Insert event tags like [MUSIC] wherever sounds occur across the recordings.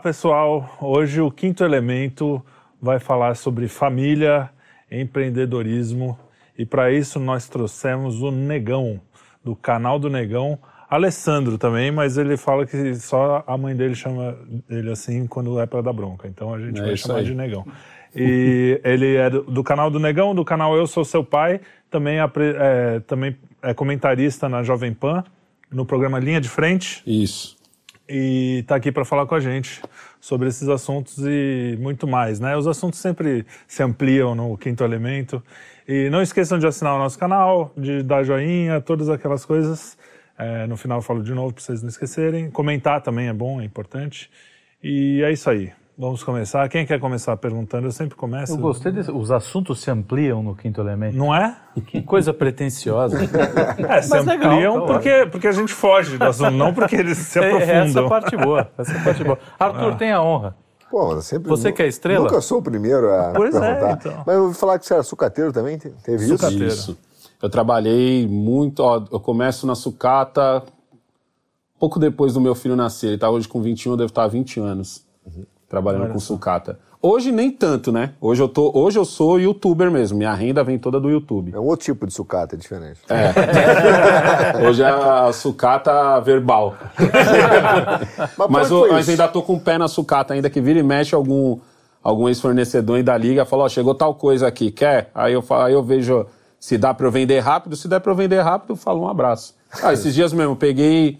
Olá, pessoal. Hoje o quinto elemento vai falar sobre família, empreendedorismo e para isso nós trouxemos o Negão, do canal do Negão, Alessandro também, mas ele fala que só a mãe dele chama ele assim quando é para dar bronca. Então a gente é vai chamar aí. de Negão. E ele é do, do, canal do Negão, do canal Eu Sou Seu Pai, também é, é, também é comentarista na Jovem Pan, no programa Linha de Frente. Isso. E está aqui para falar com a gente sobre esses assuntos e muito mais, né? Os assuntos sempre se ampliam no Quinto Elemento. E não esqueçam de assinar o nosso canal, de dar joinha, todas aquelas coisas. É, no final eu falo de novo para vocês não esquecerem. Comentar também é bom, é importante. E é isso aí. Vamos começar. Quem quer começar perguntando? Eu sempre começo. Eu gostei disso. Os assuntos se ampliam no quinto elemento. Não é? Que coisa pretensiosa. [LAUGHS] é, [LAUGHS] se ampliam legal, então, porque, porque a gente foge do assunto, não porque eles se é, aprofundam. É essa parte boa. Essa parte boa. [LAUGHS] Arthur, ah. tem a honra. Pô, mas sempre. Você que é estrela? Nunca sou o primeiro a pois é, perguntar. É, então. Mas eu ouvi falar que você era sucateiro também. Teve sucateiro. isso? Isso. Eu trabalhei muito. Ó, eu começo na sucata pouco depois do meu filho nascer. Ele está hoje com 21, eu devo estar há 20 anos. Uhum trabalhando Olha com só. sucata. Hoje nem tanto, né? Hoje eu, tô, hoje eu sou youtuber mesmo, minha renda vem toda do YouTube. É um outro tipo de sucata, é diferente. É. [LAUGHS] hoje é a sucata verbal. [LAUGHS] mas, mas, ainda tô com o pé na sucata, ainda que vira e mexe algum, algum ex-fornecedor ainda liga, fala, ó, oh, chegou tal coisa aqui, quer? Aí eu, aí eu vejo se dá para eu vender rápido, se der para eu vender rápido, eu falo um abraço. Ah, esses dias mesmo, peguei,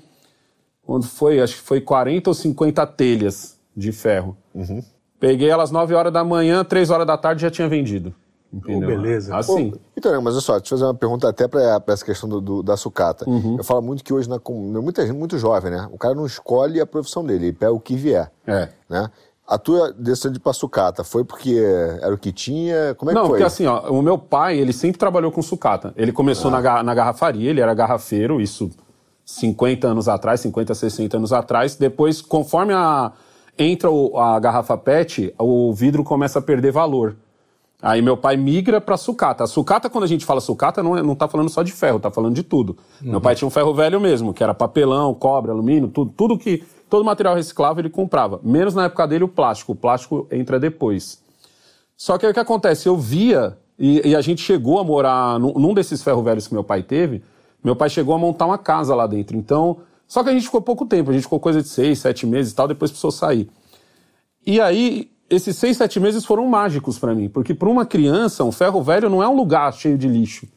quando foi? Acho que foi 40 ou 50 telhas de ferro. Uhum. Peguei elas 9 horas da manhã, 3 horas da tarde já tinha vendido. Entendeu? Oh, beleza. Assim. Pô, então, mas olha só, deixa eu fazer uma pergunta até para essa questão do, do, da sucata. Uhum. Eu falo muito que hoje, na, muita gente muito jovem, né? O cara não escolhe a profissão dele, ele pega o que vier. É. Né? A tua decisão de ir pra sucata foi porque era o que tinha? Como é não, que foi? Não, porque assim, ó, o meu pai, ele sempre trabalhou com sucata. Ele começou ah. na, na garrafaria, ele era garrafeiro, isso 50 anos atrás, 50, 60 anos atrás. Depois, conforme a entra a garrafa PET, o vidro começa a perder valor. Aí meu pai migra para sucata. A sucata, quando a gente fala sucata, não, é, não tá falando só de ferro, tá falando de tudo. Uhum. Meu pai tinha um ferro velho mesmo, que era papelão, cobre, alumínio, tudo, tudo que. Todo material reciclável ele comprava. Menos na época dele o plástico. O plástico entra depois. Só que aí o que acontece? Eu via, e, e a gente chegou a morar num, num desses ferro velhos que meu pai teve, meu pai chegou a montar uma casa lá dentro. Então, só que a gente ficou pouco tempo, a gente ficou coisa de seis, sete meses e tal, depois precisou sair. E aí, esses seis, sete meses foram mágicos para mim, porque para uma criança, um ferro velho não é um lugar cheio de lixo.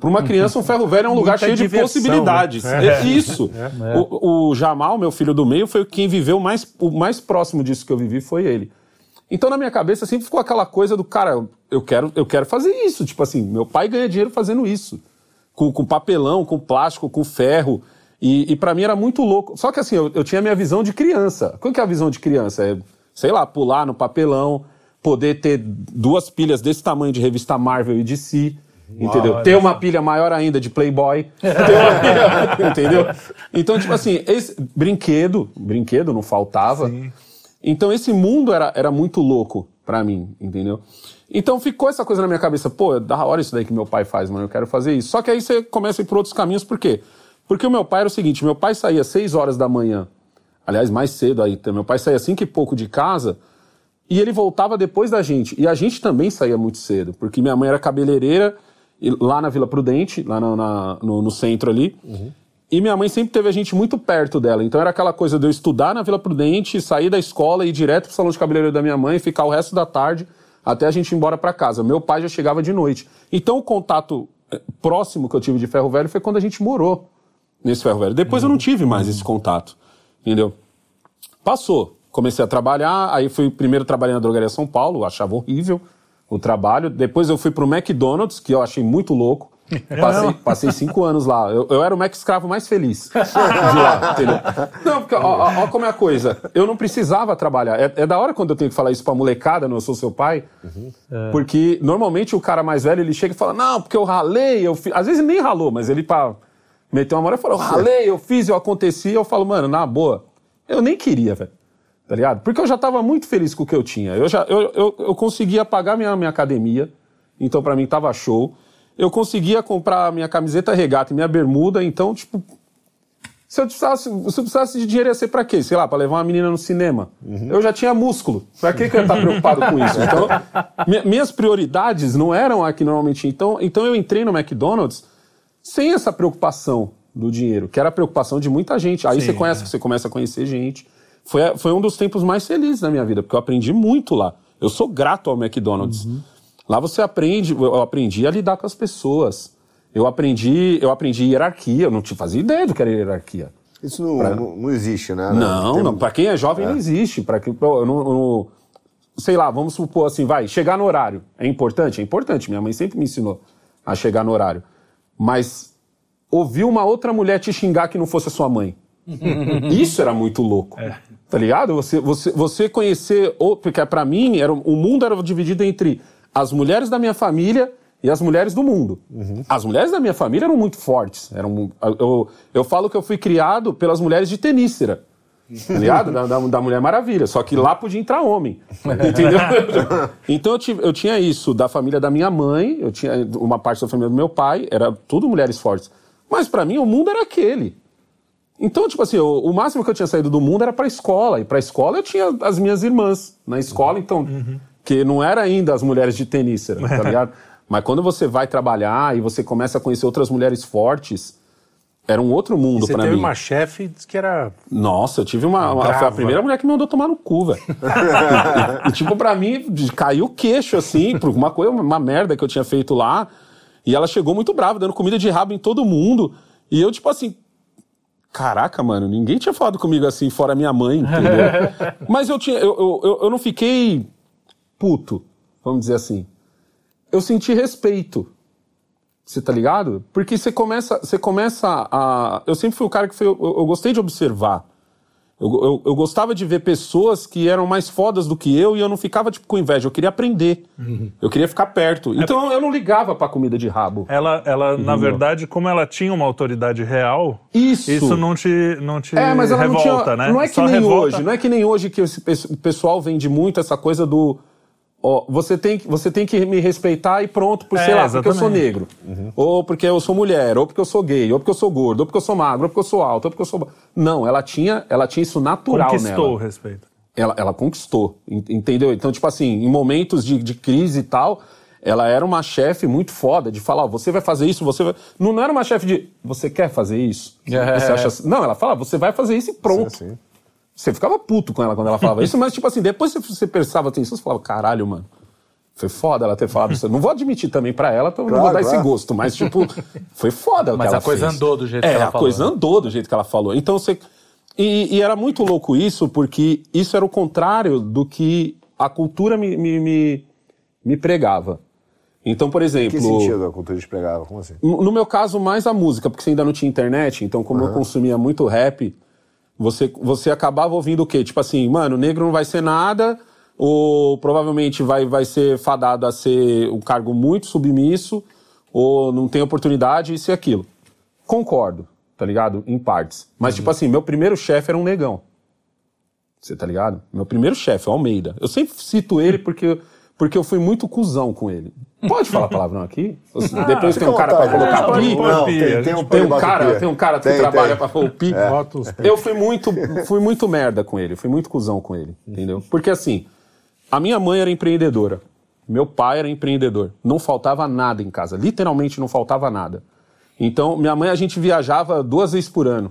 Para uma criança, um ferro velho é um lugar cheio diversão, de possibilidades. Né? É. Isso. É. O, o, Jamal, meu filho do meio, foi quem viveu mais, o mais próximo disso que eu vivi foi ele. Então, na minha cabeça, sempre ficou aquela coisa do cara, eu quero, eu quero fazer isso. Tipo assim, meu pai ganha dinheiro fazendo isso. Com, com papelão, com plástico, com ferro. E, e para mim era muito louco. Só que assim, eu, eu tinha a minha visão de criança. Qual que é a visão de criança? É, sei lá, pular no papelão, poder ter duas pilhas desse tamanho de revista Marvel e DC. Entendeu? ter uma pilha maior ainda de Playboy. [LAUGHS] pilha, entendeu? Então, tipo assim, esse brinquedo, brinquedo não faltava. Sim. Então, esse mundo era, era muito louco para mim, entendeu? Então ficou essa coisa na minha cabeça, pô, é da hora isso daí que meu pai faz, mano, eu quero fazer isso. Só que aí você começa a ir por outros caminhos, por quê? Porque o meu pai era o seguinte: meu pai saía às 6 horas da manhã, aliás, mais cedo aí, meu pai saía cinco e pouco de casa e ele voltava depois da gente. E a gente também saía muito cedo, porque minha mãe era cabeleireira lá na Vila Prudente, lá no, na, no, no centro ali. Uhum. E minha mãe sempre teve a gente muito perto dela. Então era aquela coisa de eu estudar na Vila Prudente, sair da escola, ir direto pro salão de cabeleireiro da minha mãe, ficar o resto da tarde até a gente ir embora para casa. Meu pai já chegava de noite. Então o contato eh, próximo que eu tive de ferro velho foi quando a gente morou nesse ferro velho. Depois uhum. eu não tive mais esse contato, entendeu? Passou. Comecei a trabalhar, aí fui primeiro trabalhar na drogaria São Paulo, achava horrível o trabalho. Depois eu fui pro McDonald's, que eu achei muito louco. [LAUGHS] Passei, passei cinco anos lá. Eu, eu, era o Mac escravo mais feliz [LAUGHS] de lá, entendeu? Não, porque ó, ó, como é a coisa. Eu não precisava trabalhar. É, é, da hora quando eu tenho que falar isso pra molecada, não eu sou seu pai. Uhum. É. Porque normalmente o cara mais velho ele chega e fala: Não, porque eu ralei, eu fiz. Às vezes nem ralou, mas ele pá, meteu uma mão e falou: Eu ralei, eu fiz, eu aconteci. Eu falo, mano, na boa, eu nem queria, velho. Tá ligado? Porque eu já tava muito feliz com o que eu tinha. Eu já eu, eu, eu conseguia pagar minha, minha academia, então para mim tava show eu conseguia comprar minha camiseta regata e minha bermuda, então, tipo, Se eu precisasse, se eu precisasse de dinheiro, ia ser pra quê? Sei lá, pra levar uma menina no cinema. Eu já tinha músculo. Pra que, que eu ia estar preocupado com isso? Então, mi- minhas prioridades não eram a que normalmente. Então, então eu entrei no McDonald's sem essa preocupação do dinheiro, que era a preocupação de muita gente. Aí Sim, você conhece, é. você começa a conhecer gente. Foi, foi um dos tempos mais felizes da minha vida, porque eu aprendi muito lá. Eu sou grato ao McDonald's. Lá você aprende, eu aprendi a lidar com as pessoas. Eu aprendi, eu aprendi hierarquia, eu não te fazia ideia do que era hierarquia. Isso não, não, não existe, né? Não, Tem- não. Para quem é jovem não existe. Para que pô, eu não, eu não- sei lá, vamos supor assim, vai chegar no horário. É importante, é importante. Minha mãe sempre me ensinou a chegar no horário. Mas ouvir uma outra mulher te xingar que não fosse a sua mãe. [LAUGHS] Isso era muito louco. Tá ligado? Você, você, você conhecer. Porque pra mim, era, o mundo era dividido entre as mulheres da minha família e as mulheres do mundo. As mulheres da minha família eram muito fortes. Eram, eu, eu falo que eu fui criado pelas mulheres de Tenícera. Tá ligado? Da, da, da Mulher Maravilha. Só que lá podia entrar homem. Entendeu? [LAUGHS] então eu, tive- eu tinha isso da família da minha mãe, eu tinha uma parte da família do meu pai, era tudo mulheres fortes. Mas pra mim o mundo era aquele. Então, tipo assim, o, o máximo que eu tinha saído do mundo era pra escola. E pra escola eu tinha as minhas irmãs na escola, então. Que não era ainda as mulheres de tenícera, tá [LAUGHS] ligado? Mas quando você vai trabalhar e você começa a conhecer outras mulheres fortes, era um outro mundo Você pra teve mim. uma chefe que era. Nossa, eu tive uma. uma- foi a primeira mulher que me mandou tomar no cu, velho. [LAUGHS] e, tipo, pra mim, caiu o queixo, assim, por uma coisa, uma merda que eu tinha feito lá. E ela chegou muito brava, dando comida de rabo em todo mundo. E eu, tipo assim. Caraca, mano, ninguém tinha falado comigo assim, fora minha mãe, entendeu? [LAUGHS] Mas eu tinha. Eu, eu- eu não fiquei puto, vamos dizer assim. Eu senti respeito. Você tá ligado? Porque você começa, você começa a. Eu sempre fui o cara que foi. Eu, eu gostei de observar. Eu, eu, eu gostava de ver pessoas que eram mais fodas do que eu e eu não ficava tipo, com inveja. Eu queria aprender. Eu queria ficar perto. Então eu não ligava pra comida de rabo. Ela, ela na verdade, como ela tinha uma autoridade real, Isso. isso não te, não te É, mas ela revolta, não tinha. né? Não é que Só nem revolta- hoje. Não é que nem hoje que esse o pessoal vende muito essa coisa do. Ó, você, tem, que- você tem que me respeitar e pronto, por, É, sei lá, porque eu sou exatamente. negro. Ou porque eu sou mulher, ou porque eu sou gay, ou porque eu sou gordo, ou porque eu sou magro, ou porque eu sou alto, ou porque eu sou. Não, ela tinha, ela tinha isso natural Conquistou o nela. respeito. Ela, ela conquistou, en- entendeu? Então, tipo assim, em momentos de, de crise e tal, ela era uma chefe muito foda de falar, ó, você vai fazer isso, você vai. Não, não era uma chefe de. Você quer fazer isso? É. Você acha assim? Não, ela fala, você vai fazer isso e pronto. Sim, sim. Você ficava puto com ela quando ela falava isso, mas tipo assim, depois você, você prestava atenção, você falava, caralho, mano. Foi foda ela ter falado isso. Não vou admitir também pra ela, então eu não Claro, vou dar esse claro. gosto, mas tipo, foi foda o Mas que ela a coisa fez. andou do jeito é, que ela a falou, coisa né? andou do jeito que ela falou. Então você. E, e era muito louco isso, porque isso era o contrário do que a cultura me, me, me, me pregava. Então, por Em exemplo. que sentido a cultura despregava? Como assim? No no meu caso, mais a música, porque você ainda não tinha internet, então como eu consumia muito rap, você, você acabava ouvindo o quê? Tipo assim, mano, negro não vai ser nada, ou provavelmente vai, vai ser fadado a ser um cargo muito submisso, ou não tem oportunidade, isso e aquilo. Concordo, tá ligado? Em partes. Mas, tipo assim, meu primeiro chefe era um negão. Você tá ligado? Meu primeiro chefe, o Almeida. Eu sempre cito ele porque, porque eu fui muito cuzão com ele. Pode falar palavrão aqui? Depois tem um cara à colocar vontade. pi. pode Não, pi, tem, um, Tem um cara, pi. tem um cara que Tem, trabalha pra pôr o pi. Os Eu fui muito, fui muito merda com ele, fui muito cuzão com ele, entendeu? Porque assim, a minha mãe era empreendedora, meu pai era empreendedor, não faltava nada em casa, literalmente não faltava nada. Então, minha mãe, a gente viajava duas vezes por ano.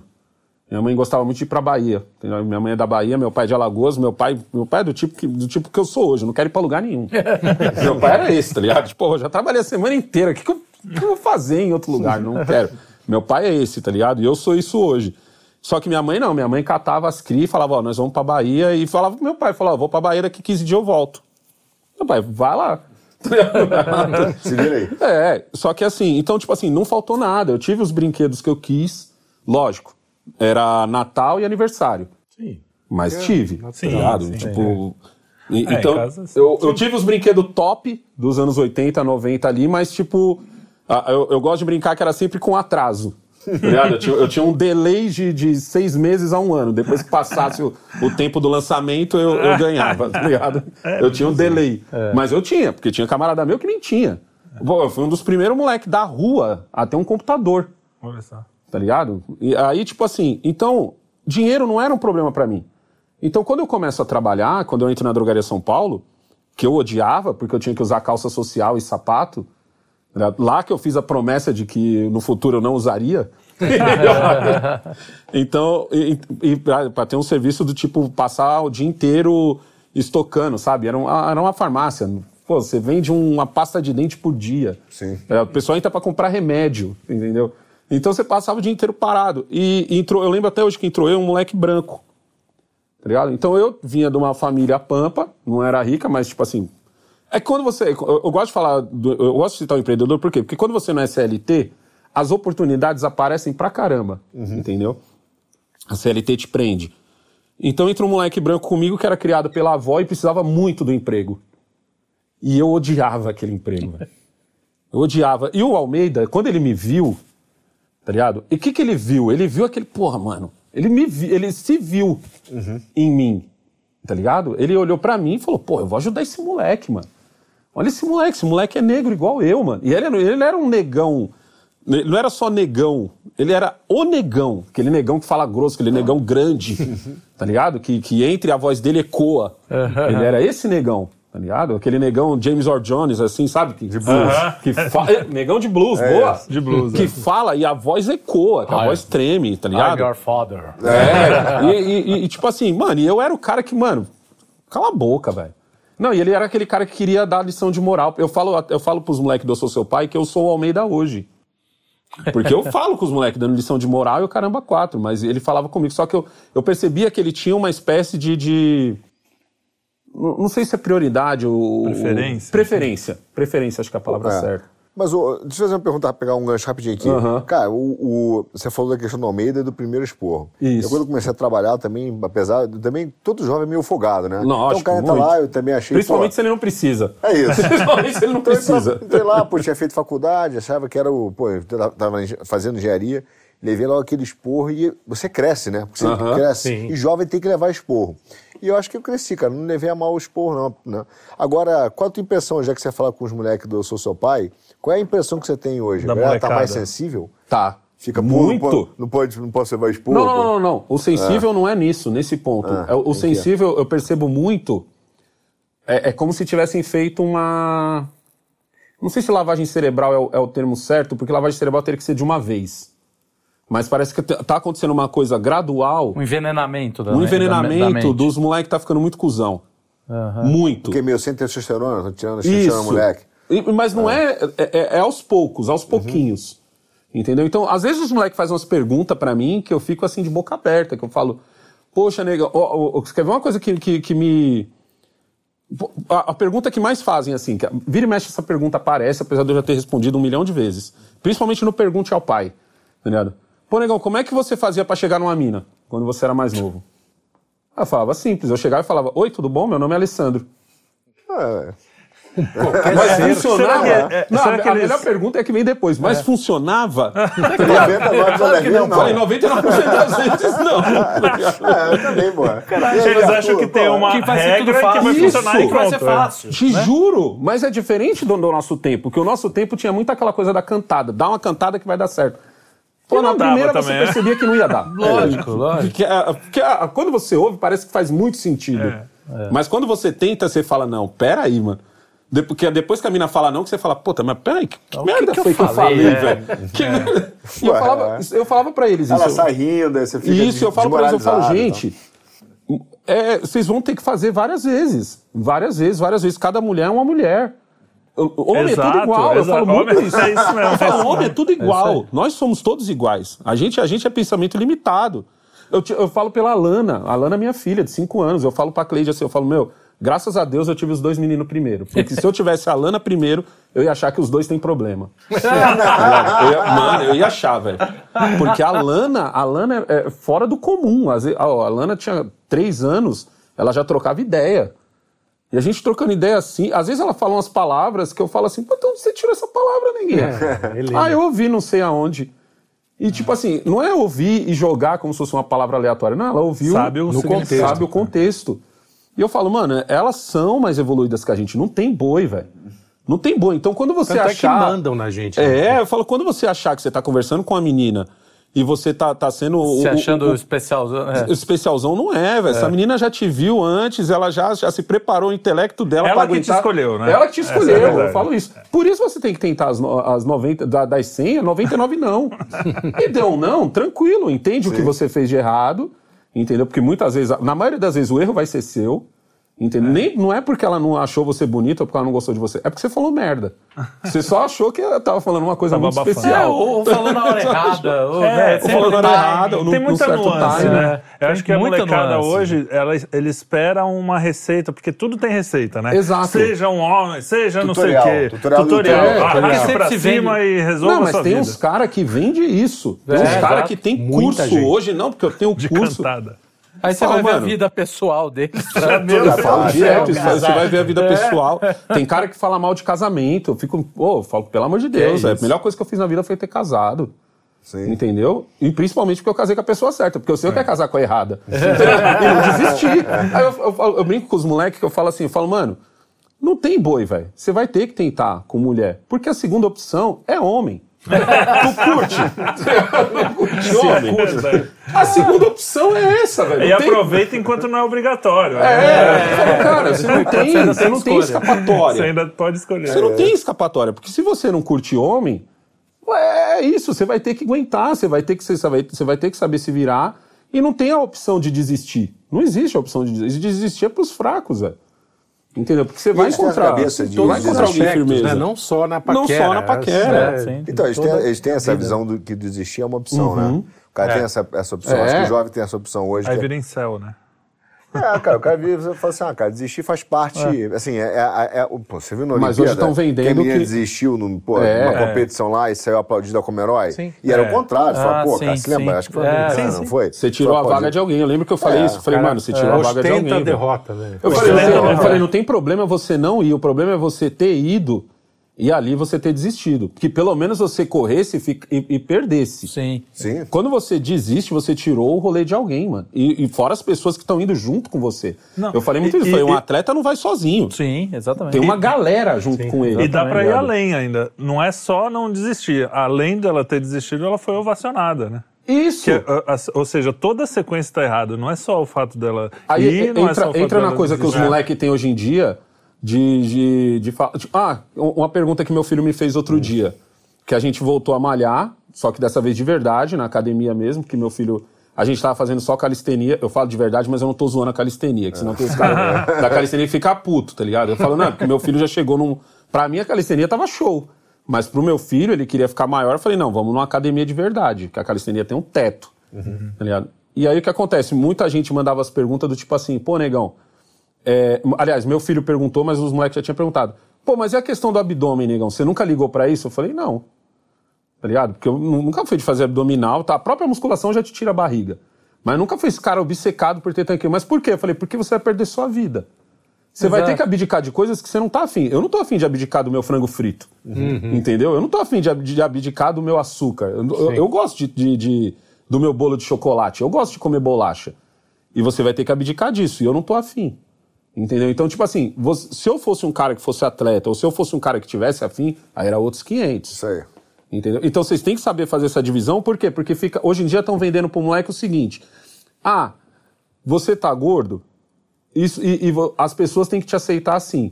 Minha mãe gostava muito de ir pra Bahia. Minha mãe é da Bahia, meu pai é de Alagoas, meu pai, meu pai é do tipo que, do tipo que eu sou hoje, não quero ir pra lugar nenhum. [LAUGHS] meu pai era esse, tá ligado? Tipo, eu já trabalhei a semana inteira, o que, que, eu, que eu vou fazer em outro lugar? Não quero. Meu pai é esse, tá ligado? E eu sou isso hoje. Só que minha mãe não, minha mãe catava as cri e falava, ó, nós vamos pra Bahia, e falava pro meu pai, falava, ó, vou pra Bahia daqui 15 dias eu volto. Meu pai, vai lá. [LAUGHS] Se vira aí. É, só que assim, então, tipo assim, não faltou nada. Eu tive os brinquedos que eu quis, lógico. Era Natal e aniversário. Sim. Mas tive, tá Sim, ligado? sim, tipo. e- É, então, casa, sim. eu, eu tive os brinquedos top dos anos 80, 90 ali, mas tipo. Eu, eu gosto de brincar que era sempre com atraso. [LAUGHS] tá? Eu, tinha, eu tinha um delay de, de seis meses a um ano. Depois que passasse o, o tempo do lançamento, eu, eu ganhava, tá ligado? Eu tinha um delay. Mas eu tinha, porque tinha camarada meu que nem tinha. Pô, eu fui um dos primeiros moleques da rua a ter um computador. Olha só. Tá ligado? E aí, tipo assim, então, dinheiro não era um problema pra mim. Então, quando eu começo a trabalhar, quando eu entro na drogaria São Paulo, que eu odiava, porque eu tinha que usar calça social e sapato, né? lá que eu fiz a promessa de que no futuro eu não usaria. [LAUGHS] então, e, e para ter um serviço do tipo passar o dia inteiro estocando, sabe? Era, um, era uma farmácia. Pô, você vende uma pasta de dente por dia. Sim. É, o pessoal entra para comprar remédio, entendeu? Então você passava o dia inteiro parado. E entrou, eu lembro até hoje que entrou eu, um moleque branco. Tá ligado? Então eu vinha de uma família pampa, não era rica, mas tipo assim. É que quando você. Eu, eu gosto de falar. Do, eu gosto de citar o empreendedor, por quê? Porque quando você não é CLT, as oportunidades aparecem pra caramba. Entendeu? A CLT te prende. Então entra um moleque branco comigo que era criado pela avó e precisava muito do emprego. E eu odiava aquele emprego, velho. Eu odiava. E o Almeida, quando ele me viu, tá ligado? E o que, que ele viu? Ele viu aquele, porra, mano. Ele me vi, ele se viu em mim, tá ligado? Ele olhou pra mim e falou, pô, eu vou ajudar esse moleque, mano. Olha esse moleque, esse moleque é negro igual eu, mano. E ele, era- ele era um negão. Ele não era só negão, ele era o negão. Aquele negão que fala grosso, aquele negão grande, [LAUGHS] tá ligado? Que, que entre a voz dele ecoa. Ele era esse negão, tá ligado? Aquele negão James Earl Jones, assim, sabe? Que, de blues. Que fa- é, [LAUGHS] negão de blues, boa. de blues, Que é. fala e a voz ecoa, que a voz treme, tá I'm ligado? your father. É, e, e- e, tipo assim, mano, e eu era o cara que, mano, cala a boca, velho. Não, e ele era aquele cara que queria dar lição de moral. Eu falo, eu falo pros moleques do Eu Sou Seu Pai que eu sou o Almeida hoje. Porque eu falo com os moleques dando lição de moral e o caramba quatro, mas ele falava comigo. Só que eu, eu percebia que ele tinha uma espécie de. de- não não sei se é prioridade ou. Preferência. Preferência. Preferência, acho que é a palavra É. certa. Mas ô, deixa eu fazer uma pergunta, pegar um gancho rapidinho aqui. Aham. Cara, o, o- você falou da questão do Almeida e do primeiro esporro. Isso. Eu, quando comecei a trabalhar também, apesar. Também todo jovem é meio folgado, né? Lógico, então o cara entra muito. lá, eu também achei. Principalmente pô, se ele não precisa. É isso. [LAUGHS] Principalmente se ele não Então, eu precisa. entrei- Entrei lá, pô, tinha feito faculdade, achava que era o. Pô, eu tava fazendo engenharia, levei logo aquele esporro e você cresce, né? Porque você Aham, cresce. sim. E jovem tem que levar esporro. E eu acho que eu cresci, cara. Não levei a mal o esporro, não. não. Agora, qual a tua impressão, já que você fala com os moleques do Eu Sou Seu Pai, qual é a impressão que você tem hoje? Da A galera tá mais sensível? Tá. Fica muito. Não pode, não pode, não pode levar esporro? Não, não, não, não, não. O sensível não é nisso, nesse ponto. Ah, É, o que é? sensível, eu percebo muito. É, é como se tivessem feito uma. Não sei se lavagem cerebral é o, é o termo certo, porque lavagem cerebral teria que ser de uma vez. Mas parece que tá acontecendo uma coisa gradual, Um envenenamento da um da- da envenenamento mente. dos moleques que tá ficando muito cuzão. Muito. Porque meio sem testosterona, tô tirando, tirando moleque. E- Mas não é. É, é- é aos poucos, aos Uhum. pouquinhos. Entendeu? Então, às vezes os moleques fazem umas perguntas pra mim que eu fico assim de boca aberta, que eu falo, poxa, nega, ó, ó, ó, você quer ver uma coisa que, que, que me. A, a pergunta que mais fazem, assim, que vira e mexe essa pergunta aparece, apesar de eu já ter respondido um milhão de vezes. Principalmente no Pergunte ao Pai. Tá ligado? Pô, negão, como é que você fazia pra chegar numa mina quando você era mais novo? Eu falava simples, eu chegava e falava, oi, tudo bom? Meu nome é Alessandro. É, Mas Será funcionava? que é- é- não, será a, que a eles- melhor pergunta é que vem depois. Mas funcionava? [LAUGHS] 99 Claro que não. não. Falei 99% das vezes não. É, eu também, pô. Eles acham que tem uma Que vai ser tudo regra que fácil. vai Isso, funcionar e que vai ser é. fácil. Te juro, mas é diferente do, do nosso tempo, porque o nosso tempo tinha muito aquela coisa da cantada. Dá uma cantada que vai dar certo. Pô, na não dava primeira você também, é. percebia que não ia dar. [LAUGHS] Lógico, lógico. Porque, ah, porque, ah, quando você ouve, parece que faz muito sentido. É. Mas quando você tenta, você fala, não, pera aí, mano. De- Porque depois que a mina fala não, que você fala, puta, mas peraí, que, que merda que eu foi que eu falei? falei, É. velho? [LAUGHS] Que merda? E eu falava, eu falava pra eles Ela isso. sai rindo, aí você fica Isso, eu falo pra eles, eu falo, gente, é, vocês vão ter que fazer várias vezes. Várias vezes, várias vezes. Cada mulher é uma mulher. O- Homem é Exato, tudo igual, eu exato. falo muito Homem- isso. é isso mesmo. Eu falo, homem é tudo igual. Nós somos todos iguais. A gente, a gente é pensamento limitado. Eu, te- eu falo pela Alana. A Alana é minha filha, de 5 anos. Eu falo pra Cleide assim, eu falo, meu, graças a Deus eu tive os dois meninos primeiro. Porque se eu tivesse a Alana primeiro, eu ia achar que os dois têm problema. [LAUGHS] Eu ia- mano, eu ia achar, velho. Porque a Lana, a Lana é, é fora do comum. Às vezes- ó, a Lana tinha três anos, ela já trocava ideia. E a gente trocando ideia assim, às vezes ela fala umas palavras que eu falo assim, onde você tirou essa palavra, ninguém? ele [LAUGHS] ah, eu ouvi não sei aonde. E tipo assim, não é ouvir e jogar como se fosse uma palavra aleatória. Não, ela ouviu Sabe o no contexto. Sabe o contexto. E eu falo, mano, elas são mais evoluídas que a gente. Não tem boi, velho. Não tem boi. Então quando você Tanto é que achar. mandam na gente. né? É, eu falo, quando você achar que você tá conversando com uma menina e você tá, tá sendo. o- Se o- achando o- especialzão. é. o especialzão não é, velho. Essa menina já te viu antes, ela já, já se preparou o intelecto dela Ela pra que te aguentar. escolheu, né? Ela que te Essa escolheu, é eu falo isso. Por isso você tem que tentar as, as 90, da- das 100, 99 não. [LAUGHS] e deu um não, tranquilo, entende o que você fez de errado, entendeu? Porque muitas vezes, na maioria das vezes, o erro vai ser seu. Entendeu? Nem, não é porque ela não achou você bonita ou porque ela não gostou de você. É porque você falou merda. [LAUGHS] Você só achou que ela tava falando uma coisa Tava muito abafando. É, especial. ou, ou falando na hora [LAUGHS] errada. Ou, É, né, ou sempre falando na hora timing. errada, ou no- Tem muita certo nuance, time, né? Eu Tem acho que a molecada nuance. hoje, ela, ele espera uma receita, porque tudo tem receita, né? Exato. Seja um homem, seja Tutorial, não sei o quê. tutorial tutorial. Arraste É, pra sempre se cima vende. e resolva Não, mas sua tem vida. uns caras que vende isso. Tem É, uns caras que tem curso. Hoje não, porque eu tenho de curso. cantada. Aí você [LAUGHS] Fala, vai ver a vida pessoal dele. Meu direto, isso, você vai ver a vida pessoal. Tem cara que fala mal de casamento. Eu fico, pô, eu falo, pelo amor de Deus, é, a melhor coisa que eu fiz na vida foi ter casado. Sim. Entendeu? E principalmente porque eu casei com a pessoa certa, porque eu sei que eu quero casar com a errada. [LAUGHS] e não desistir. Aí eu, eu falo- eu brinco com os moleques que eu falo assim, eu falo, mano, não tem boi, velho. Você vai ter que tentar com mulher. Porque a segunda opção é homem. Tu curte? [LAUGHS] Não curte homem? A segunda opção é essa, velho. E tem- aproveita enquanto não é obrigatório. é, eu falo, cara, você não [LAUGHS] tem, sendo você não tem escolha. Você escapatória. ainda pode escolher. Você não tem escapatória, porque se você não curte homem, é isso, você vai ter que aguentar, você vai ter que, você vai, você vai ter que saber se virar e não tem a opção de desistir. Não existe a opção de desistir. Desistir é pros fracos, velho. Entendeu? Porque você vai encontrar, cabeça de- vai encontrar alguém firmeza. né? Não só na paquera. Não só na paquera. É, sim. Então, eles têm, eles têm essa vida. visão do que desistir é uma opção, né? O cara tem essa, essa opção. É. Acho que o jovem tem essa opção hoje. Aí que é- vira em céu, né? É, cara, o cara vira e fala assim, ah, cara, desistir faz parte, assim, é, é- é- o- pô, você viu no Mas Olimpíada? hoje tão vendendo que a que- desistiu num, pô, É. numa competição lá e saiu aplaudida como herói. Sim. E era É. o contrário, você fala, Ah, pô, sim, cara, se lembra? Acho que foi É, sim, não foi? Você tirou Foi a vaga aplaudido. de alguém. Eu lembro que eu falei É, isso. Eu falei, cara, mano, você tirou a vaga de alguém. a velho. derrota, né? Eu falei, não tem problema você não ir, o problema é você ter ido e ali você ter desistido. Que pelo menos você corresse e, e- e perdesse. Sim. Sim. Quando você desiste, você tirou o rolê de alguém, mano. E, e fora as pessoas que estão indo junto com você. Não, Eu falei muito e- isso. Falei, e- um atleta não vai sozinho. Sim, exatamente. Tem uma galera junto com ele. E dá pra ir além ainda. Não é só não desistir. Além dela ter desistido, ela foi ovacionada, né? Isso. Ou seja, toda a sequência tá errada. Não é só o fato dela Aí ir, não é só entra, o fato entra na coisa que os desistir. moleques têm hoje em dia de, de, de fa- de- Ah, uma pergunta que meu filho me fez outro dia. Que a gente voltou a malhar, só que dessa vez de verdade, na academia mesmo, que meu filho. A gente tava fazendo só calistenia. Eu falo de verdade, mas eu não tô zoando a calistenia, que senão tem os caras da calistenia que fica puto, tá ligado? Eu falo, não, porque meu filho já chegou num. Pra mim a calistenia tava show. Mas pro meu filho, ele queria ficar maior, eu falei, não, vamos numa academia de verdade, que a calistenia tem um teto. Tá ligado? E aí o que acontece? Muita gente mandava as perguntas do tipo assim, pô, negão. É, aliás, meu filho perguntou, mas os moleques já tinham perguntado. Pô, mas e a questão do abdômen, negão? Você nunca ligou pra isso? Eu falei, não. Tá ligado? Porque eu nu- nunca fui de fazer abdominal, tá? A própria musculação já te tira a barriga. Mas nunca foi esse cara obcecado por ter tanque. Mas por quê? Eu falei, porque você vai perder sua vida. Você vai Exato. ter que abdicar de coisas que você não tá afim. Eu não tô afim de abdicar do meu frango frito. Entendeu? Eu não tô afim de abdicar do meu açúcar. Eu, eu- eu gosto de, de- de- do meu bolo de chocolate. Eu gosto de comer bolacha. E você vai ter que abdicar disso. E eu não tô afim. Entendeu? Então, tipo assim, você- se eu fosse um cara que fosse atleta, ou se eu fosse um cara que tivesse afim, aí era outros 500. Isso aí. Entendeu? Então vocês têm que saber fazer essa divisão, por quê? Porque fica, hoje em dia estão vendendo pro moleque o seguinte: ah, você tá gordo, isso, e, e as pessoas têm que te aceitar assim.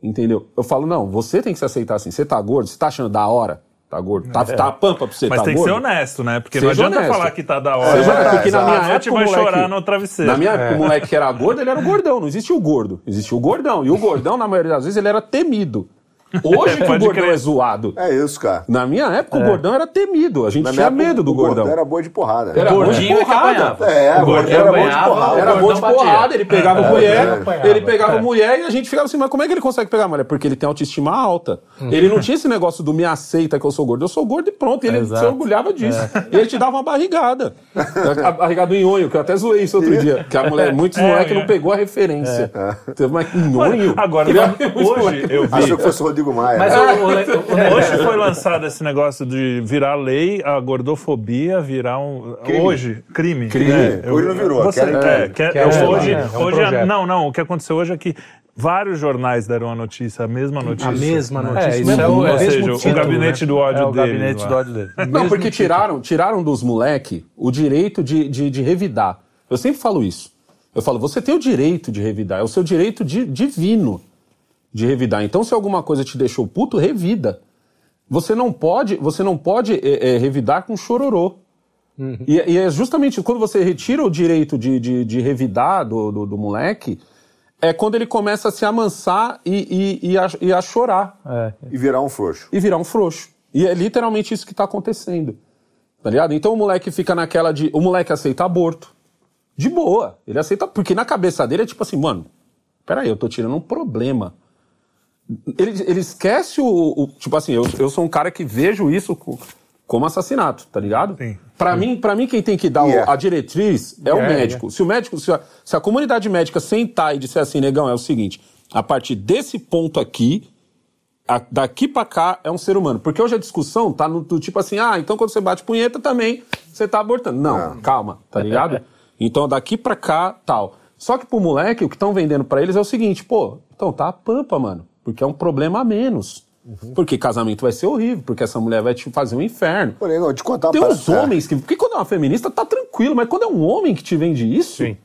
Entendeu? Eu falo, não, você tem que se aceitar assim. Você tá gordo, você tá achando da hora? Tá gordo? Tá, tá a pampa pra você, Mas tá tem que gordo? ser honesto, né? Porque não Seja adianta honesto. falar que tá da hora. Seja É, porque na minha A época o vai moleque, chorar no travesseiro. Na minha época, o moleque que era gordo, ele era o gordão. Não existia o gordo. Existia o gordão. E o gordão, na maioria das vezes, ele era temido. Hoje [LAUGHS] que o gordão crer. é zoado. É isso, cara. Na minha época, o gordão era temido. A gente Na tinha medo do o gordão gordão. era boa de porrada. Era de é porrada. É, o era bom de porrada. Era o bom de gordão batia. porrada, ele pegava É, mulher, é. ele pegava mulher e a gente ficava assim, mas como é que ele consegue pegar mulher? Porque ele tem autoestima alta. Ele não tinha esse negócio do me aceita que eu sou gordo. Eu sou gordo e pronto. E ele Exato. se orgulhava disso. E ele te dava uma barrigada. A barrigada do nhonho, que eu até zoei isso outro dia. Que a mulher, muitos É, moleques é. não pegou a referência. Teve uma nhonho. Agora, hoje eu vi. Achou que fosse Rodrigo Maia. Mas né? o, o, [LAUGHS] o, o, Hoje foi lançado esse negócio de virar lei, a gordofobia virar um. Crime. Hoje, crime. Crime. É, Hoje não virou, Você, querem é, que- quer- querem hoje, é um hoje projeto. não, não. O que aconteceu hoje é que vários jornais deram a notícia, a mesma notícia. A mesma né? notícia. É, isso mesmo- é o- Ou mesmo seja, o título, gabinete né? do ódio é o deles gabinete lá. do ódio dele. Não, porque tiraram, tiraram dos moleque o direito de, de, de revidar. Eu sempre falo isso. Eu falo, você tem o direito de revidar, é o seu direito de- divino de revidar. Então, se alguma coisa te deixou puto, revida. Você não pode, você não pode é, é, revidar com chororô. E, e é justamente quando você retira o direito de, de, de revidar do, do, do moleque, é quando ele começa a se amansar e, e, e, a, e a chorar É. E virar um frouxo. e virar um frouxo. E é literalmente isso que tá acontecendo. Tá ligado? Então o moleque fica naquela de. O moleque aceita aborto. De boa. Ele aceita. Porque na cabeça dele é tipo assim, mano, peraí, eu tô tirando um problema. Ele, ele esquece o, o- Tipo assim, eu, eu sou um cara que vejo isso co- como assassinato, tá ligado? Sim. Pra mim, para mim, quem tem que dar o- Yeah. a diretriz é o Yeah, médico. Se o médico, se a, se a comunidade médica sentar e disser assim, negão, é o seguinte: a partir desse ponto aqui, a- daqui pra cá é um ser humano. Porque hoje a discussão tá no do tipo assim, ah, então quando você bate punheta também você tá abortando. Não, calma, tá ligado? [LAUGHS] então daqui pra cá, tal. Só que pro moleque, o que estão vendendo pra eles é o seguinte, pô, então tá a pampa, mano. Porque é um problema a menos. Porque casamento vai ser horrível, porque essa mulher vai te fazer um inferno. Porém, não, te contar uma Tem uns homens que. Porque quando é uma feminista, tá tranquilo, mas quando é um homem que te vende isso. Sim.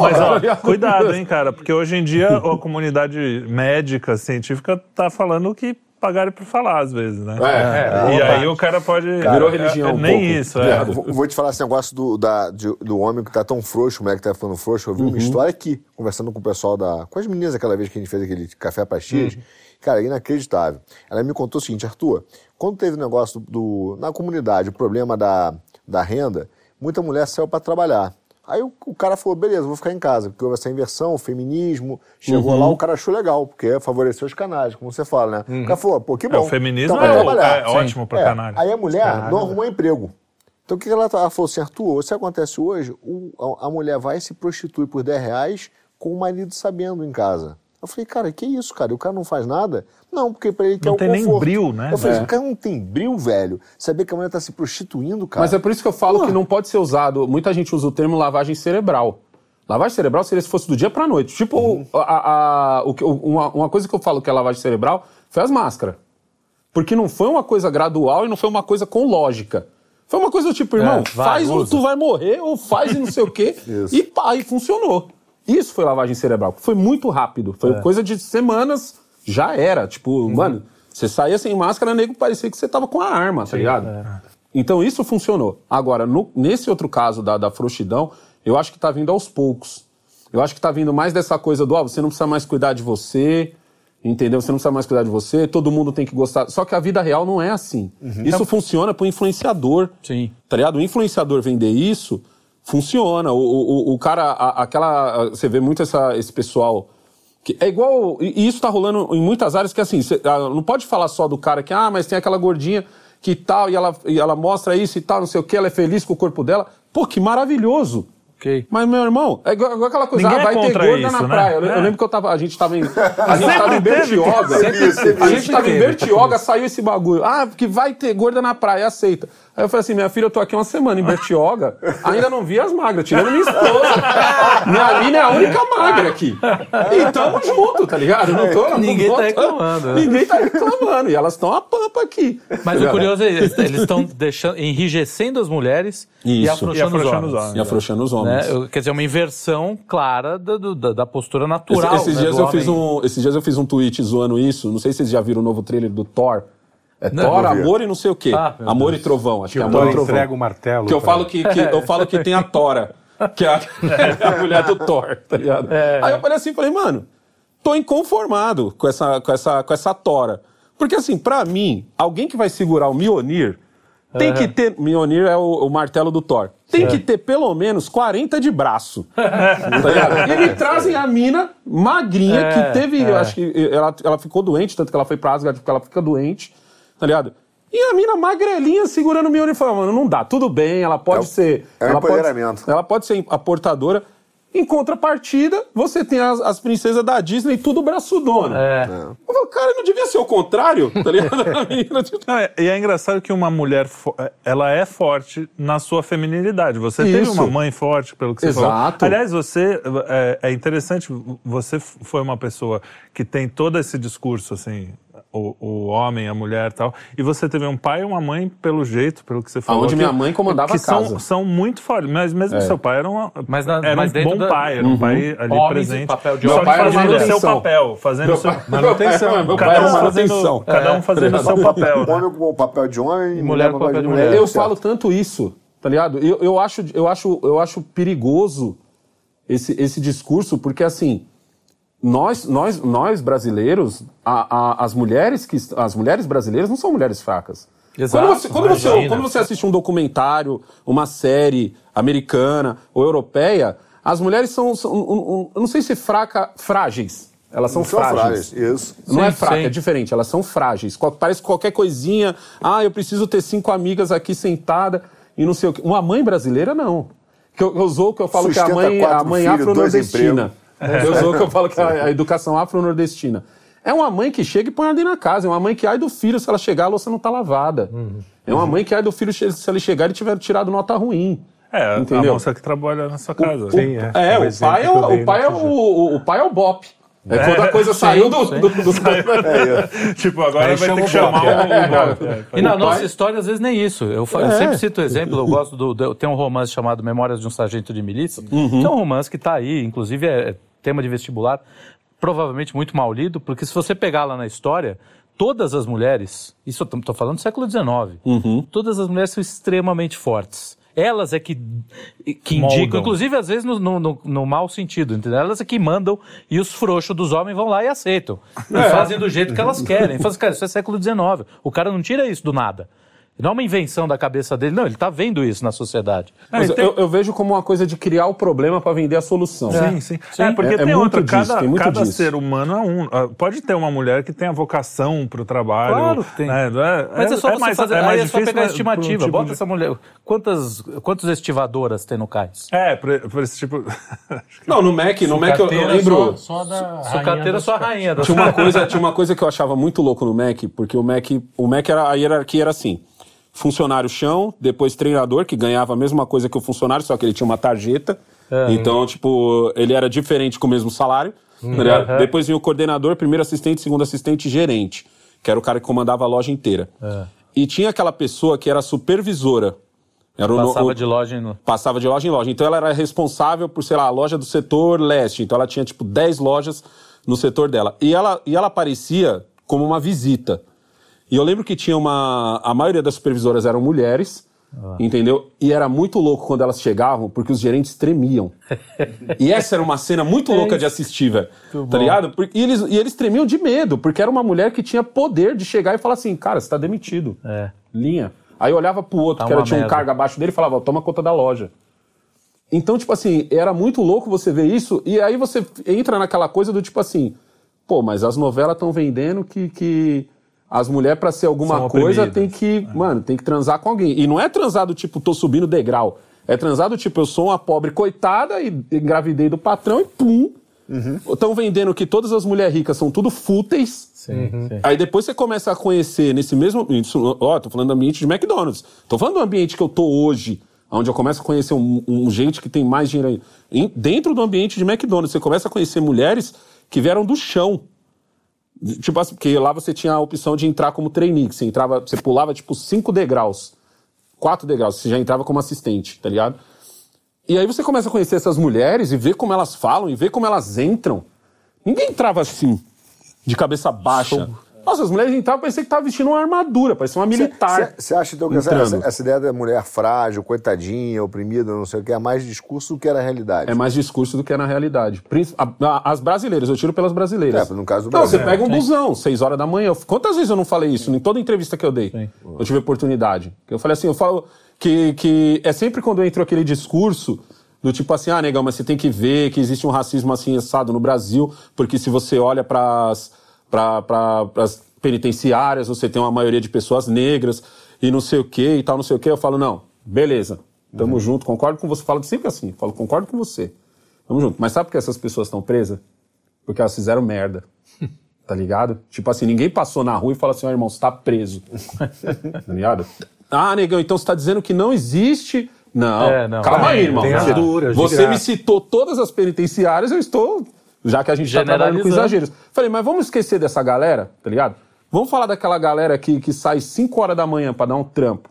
Mas ó, Olha, cuidado, hein, cara, porque hoje em dia a comunidade médica, científica, tá falando que pagarem por falar, às vezes, né? É, E aí o cara pode. Virou religião É, um Nem pouco. isso, é. Eu Vou, vou te falar esse negócio do, da, de- do homem que tá tão frouxo, o moleque tá ficando frouxo. Eu vi uma história aqui, conversando com o pessoal da. com as meninas aquela vez que a gente fez aquele café para tias. Cara, inacreditável. Ela me contou o seguinte, Arthur, quando teve o negócio do, do- na comunidade, o problema da, da renda, muita mulher saiu para trabalhar. Aí o, o cara falou, beleza, vou ficar em casa, porque houve essa inversão, o feminismo. Chegou lá, o cara achou legal, porque favoreceu os canais, como você fala, né? O cara falou, pô, que bom. o feminismo vai é é ótimo pra É, canalha. Aí a mulher não arrumou emprego. Então o que ela, ela falou assim, Arthur, o que acontece hoje, o- a, a mulher vai e se prostitui por 10 reais com o marido sabendo em casa. Eu falei, cara, que isso, cara? E o cara não faz nada? Não, porque pra ele quer Não o tem nem conforto. bril, né? Eu falei, É. o cara não tem bril, velho. Saber que a mulher tá se prostituindo, cara. Mas é por isso que eu falo que não pode ser usado. Muita gente usa o termo lavagem cerebral. Lavagem cerebral seria se fosse do dia pra noite. Tipo, Uhum. a, a- o uma, uma coisa que eu falo que é lavagem cerebral foi as máscaras. Porque não foi uma coisa gradual e não foi uma coisa com lógica. Foi uma coisa do tipo, irmão, vai, faz ou usa. tu vai morrer, ou faz e não sei o quê. [LAUGHS] Isso. E pá, e funcionou. Isso foi lavagem cerebral. Foi muito rápido. Foi É. coisa de semanas, já era. Tipo, Uhum. mano, você saía sem máscara, nego, parecia que você tava com a arma, tá ligado? é. Então isso funcionou. Agora, no- nesse outro caso da, da frouxidão, eu acho que tá vindo aos poucos. Eu acho que tá vindo mais dessa coisa do, ó, você não precisa mais cuidar de você, entendeu? Você não precisa mais cuidar de você, todo mundo tem que gostar. Só que a vida real não é assim. Isso funciona pro influenciador. Sim. Tá ligado? O influenciador vender isso, funciona. O, o, o- cara, a- aquela. Você vê muito essa, esse pessoal. Que é igual. E isso tá rolando em muitas áreas que assim, não pode falar só do cara que, ah, mas tem aquela gordinha que tal, e ela, e ela mostra isso e tal, não sei o que, ela é feliz com o corpo dela. Pô, que maravilhoso! Ok. Mas, meu irmão, é igual, igual aquela coisa, Ninguém ah, é vai ter contra gorda isso, na né? praia. Eu, eu É. lembro que eu tava, a gente tava em. A gente tava em Bertioga. Sempre A gente tava em. Bertioga, saiu esse bagulho. Ah, porque vai ter gorda na praia, aceita. Aí eu falei assim, minha filha, eu tô aqui uma semana em Bertioga, ainda não vi as magras, tirando minha esposa. minha mina é a única magra aqui. E tamo junto, tá ligado? Não tô, não Ninguém tô- tá reclamando, né? Ninguém tá reclamando. E elas estão a pampa aqui. Mas o curioso é isso, eles estão enrijecendo as mulheres e Isso. afrouxando, E afrouxando os homens. E afrouxando os homens. Né? Quer dizer, uma inversão clara da, da, da postura natural. Esse- esses, né, dias do eu fiz homem. um, esses dias eu fiz um tweet zoando isso. Não sei se vocês já viram o novo trailer do Thor. É Thor. Amor e não sei o quê. Ah, amor e Trovão. Acho que, Que é o Amor e Trovão. entrega o martelo. Que eu pra- falo que, que- eu falo que tem a Tora, que é a, [LAUGHS] é a mulher do Thor, tá ligado? Aí eu falei assim, falei, mano, tô inconformado com essa, com essa, com essa Tora. Porque assim, pra mim, alguém que vai segurar o Mjolnir tem que ter. Mjolnir é o, o martelo do Thor. Tem que ter pelo menos 40 de braço. [LAUGHS] tá? E me trazem a mina magrinha É, que teve. Eu acho que ela, ela ficou doente, tanto que ela foi pra Asgard porque ela fica doente. Tá ligado? E a mina magrelinha segurando falando, mano, não dá, tudo bem, ela pode É ser. é o ela empoderamento. Pode, ela pode ser a portadora. Em contrapartida, você tem as, as princesas da Disney tudo braçudona. É. Eu falo, cara, não devia ser o contrário, tá ligado? [LAUGHS] Tipo, Não, é- e é engraçado que uma mulher, fo- ela é forte na sua feminilidade. Você teve Isso. uma mãe forte, pelo que você falou. Exato. Aliás, você, é, é interessante, você foi uma pessoa que tem todo esse discurso, assim, o, o homem, a mulher e tal, e você teve um pai e uma mãe, pelo jeito, pelo que você falou. Aonde que- minha mãe comandava que a casa. São, são muito fortes, mas mesmo seu pai era, uma, Mas na- era mas um bom da- pai, era um pai ali Homens, presente. papel de Só pai fazendo o seu papel, fazendo Meu o seu... pai- Manutenção. meu cada um fazendo, manutenção. cada um fazendo o seu papel. né? [LAUGHS] Homem com o papel de homem e mulher com o papel de mulher. Eu falo tanto isso, tá ligado? Eu, eu, acho, eu, acho, eu acho perigoso esse, esse discurso, porque assim, nós, nós, nós brasileiros, a- a- as, mulheres que, as mulheres brasileiras não são mulheres fracas. Exato, quando, você, quando, você, quando você assiste um documentário, uma série americana ou europeia, as mulheres são, são um- um- eu não sei se fraca, frágeis. Elas são, São frágeis. frágeis, isso. Não Sim, é fraca, sim. é diferente. Elas são frágeis. Parece que qualquer coisinha. Ah, eu preciso ter cinco amigas aqui sentada e não sei o quê. Uma mãe brasileira, não. Que eu, eu usou que eu falo que a Sustenta mãe, a mãe afro-nordestina. Eu usou que eu falo que a, a educação afro-nordestina. É uma mãe que chega e põe ordem na casa. É uma mãe que ai do filho se ela chegar, a louça não tá lavada. É uma mãe que ai do filho se ele chegar e tiver tirado nota ruim. É, Entendeu? a moça que trabalha na sua casa. O- Sim, é. É, Um o exemplo pai é o, o pai é o, o, o pai é o Bop. É, quando a coisa saiu do, sim. do, dos- [LAUGHS] tipo, agora Aí vai ter que o chamar Bob, o... o- E na O nossa história, às vezes, nem isso. Eu, eu É. sempre cito o exemplo, eu gosto do, do- Tem um romance chamado Memórias de um Sargento de Milícia, Uhum. que é um romance que está aí, inclusive é tema de vestibular, provavelmente muito mal lido, porque se você pegar lá na história, todas as mulheres, isso eu estou falando do século XIX, Uhum. todas as mulheres são extremamente fortes. Elas é que, que Moldam. indicam, inclusive às vezes no, no, no- no mau sentido, entendeu? Elas é que mandam e os frouxos dos homens vão lá e aceitam. E fazem do jeito que elas querem. Fazem, cara, isso é século XIX. O cara não tira isso do nada. Não é uma invenção da cabeça dele, não, ele está vendo isso na sociedade. Mas É, tem- eu, eu vejo como uma coisa de criar o problema para vender a solução. Sim, sim. Sim. É, porque É- é tem muito outra, disso, cada, tem muito cada disso. ser humano é um. Ah, Pode ter uma mulher que tenha vocação pro trabalho. Claro tem. né? É- Mas é, só você mais- fazer, é aí mais é só difícil, pegar a estimativa. tipo Bota de- essa mulher. Quantas, quantas estivadoras tem no cais? É, por, por esse tipo. [LAUGHS] Não, no Mac, no Mac eu, eu Carteira lembro. Só, só da Sucateira rainha sua das- rainha. da Tinha uma, coisa, tinha uma coisa que eu achava muito louco no Mac, porque o Mac, o Mac era, a hierarquia era assim: funcionário chão, depois treinador, que ganhava a mesma coisa que o funcionário, só que ele tinha uma tarjeta. Então, tipo, ele era diferente com o mesmo salário. ligado? Depois vinha o coordenador, primeiro assistente, segundo assistente gerente, que era o cara que comandava a loja inteira. E tinha aquela pessoa que era supervisora. Era o- Passava o- de loja em... passava de loja em loja. Então ela era responsável por, sei lá, a loja do setor leste. Então ela tinha, tipo, 10 lojas no setor dela. E ela, e ela aparecia como uma visita. E eu lembro que tinha uma. A maioria das supervisoras eram mulheres, entendeu? E era muito louco quando elas chegavam, porque os gerentes tremiam. e essa era uma cena muito louca de assistir, velho. Tá ligado? E eles, e eles tremiam de medo, porque era uma mulher que tinha poder de chegar e falar assim: cara, você tá demitido. É. Linha. Aí eu olhava pro outro, Tá que era, tinha um merda. cargo abaixo dele e falava: toma conta da loja. Então, tipo assim, era muito louco você ver isso, e aí você entra naquela coisa do tipo assim, pô, mas as novelas estão vendendo que, que as mulheres, pra ser alguma São coisa, oprimidas. tem que, mano, tem que transar com alguém. E não é transar do tipo, tô subindo degrau. É transar do tipo, eu sou uma pobre coitada e engravidei do patrão e pum. Estão vendendo que todas as mulheres ricas são tudo fúteis. Sim, sim. Aí depois você começa a conhecer nesse mesmo. Isso, ó, tô falando do ambiente de McDonald's. Tô falando do ambiente que eu tô hoje, onde eu começo a conhecer um, um gente que tem mais dinheiro aí. Em- dentro do ambiente de McDonald's, você começa a conhecer mulheres que vieram do chão. Tipo assim, porque lá você tinha a opção de entrar como trainee, que você entrava, você pulava tipo cinco degraus, quatro degraus, você já entrava como assistente, tá ligado? E aí você começa a conhecer essas mulheres e ver como elas falam e ver como elas entram. Ninguém entrava assim, de cabeça baixa. Nossa, as mulheres entravam, parecia que tava vestindo uma armadura, parecia uma militar. Você acha então que essa, essa- ideia da mulher frágil, coitadinha, oprimida, não sei o que, é mais discurso do que era a realidade? É mais discurso do que na realidade. As brasileiras, eu tiro pelas brasileiras. É, no caso do Não, Brasil. você pega um busão, seis horas da manhã. Quantas vezes eu não falei isso? Em toda entrevista que eu dei, eu tive oportunidade. Eu falei assim, eu falo que, que é sempre quando eu entro aquele discurso do tipo assim, ah, negão, mas você tem que ver que existe um racismo assim assado no Brasil, porque se você olha para as penitenciárias, você tem uma maioria de pessoas negras e não sei o que e tal, não sei o que. Eu falo, não, beleza, tamo junto, concordo com você. Falo sempre assim, falo, concordo com você. Tamo junto. Mas sabe por que essas pessoas estão presas? Porque elas fizeram merda. [LAUGHS] Tá ligado? Tipo assim, ninguém passou na rua e falou assim, ó, irmão, você tá preso. [LAUGHS] tá ligado? Ah, negão, então você tá dizendo que não existe. Não, É, não. calma aí, Tem irmão. as Você- duras, de Você me citou todas as penitenciárias, eu estou. Já que a gente tá trabalhando com exageros. Falei, mas vamos esquecer dessa galera, tá ligado? Vamos falar daquela galera que, que sai 5 horas da manhã pra dar um trampo.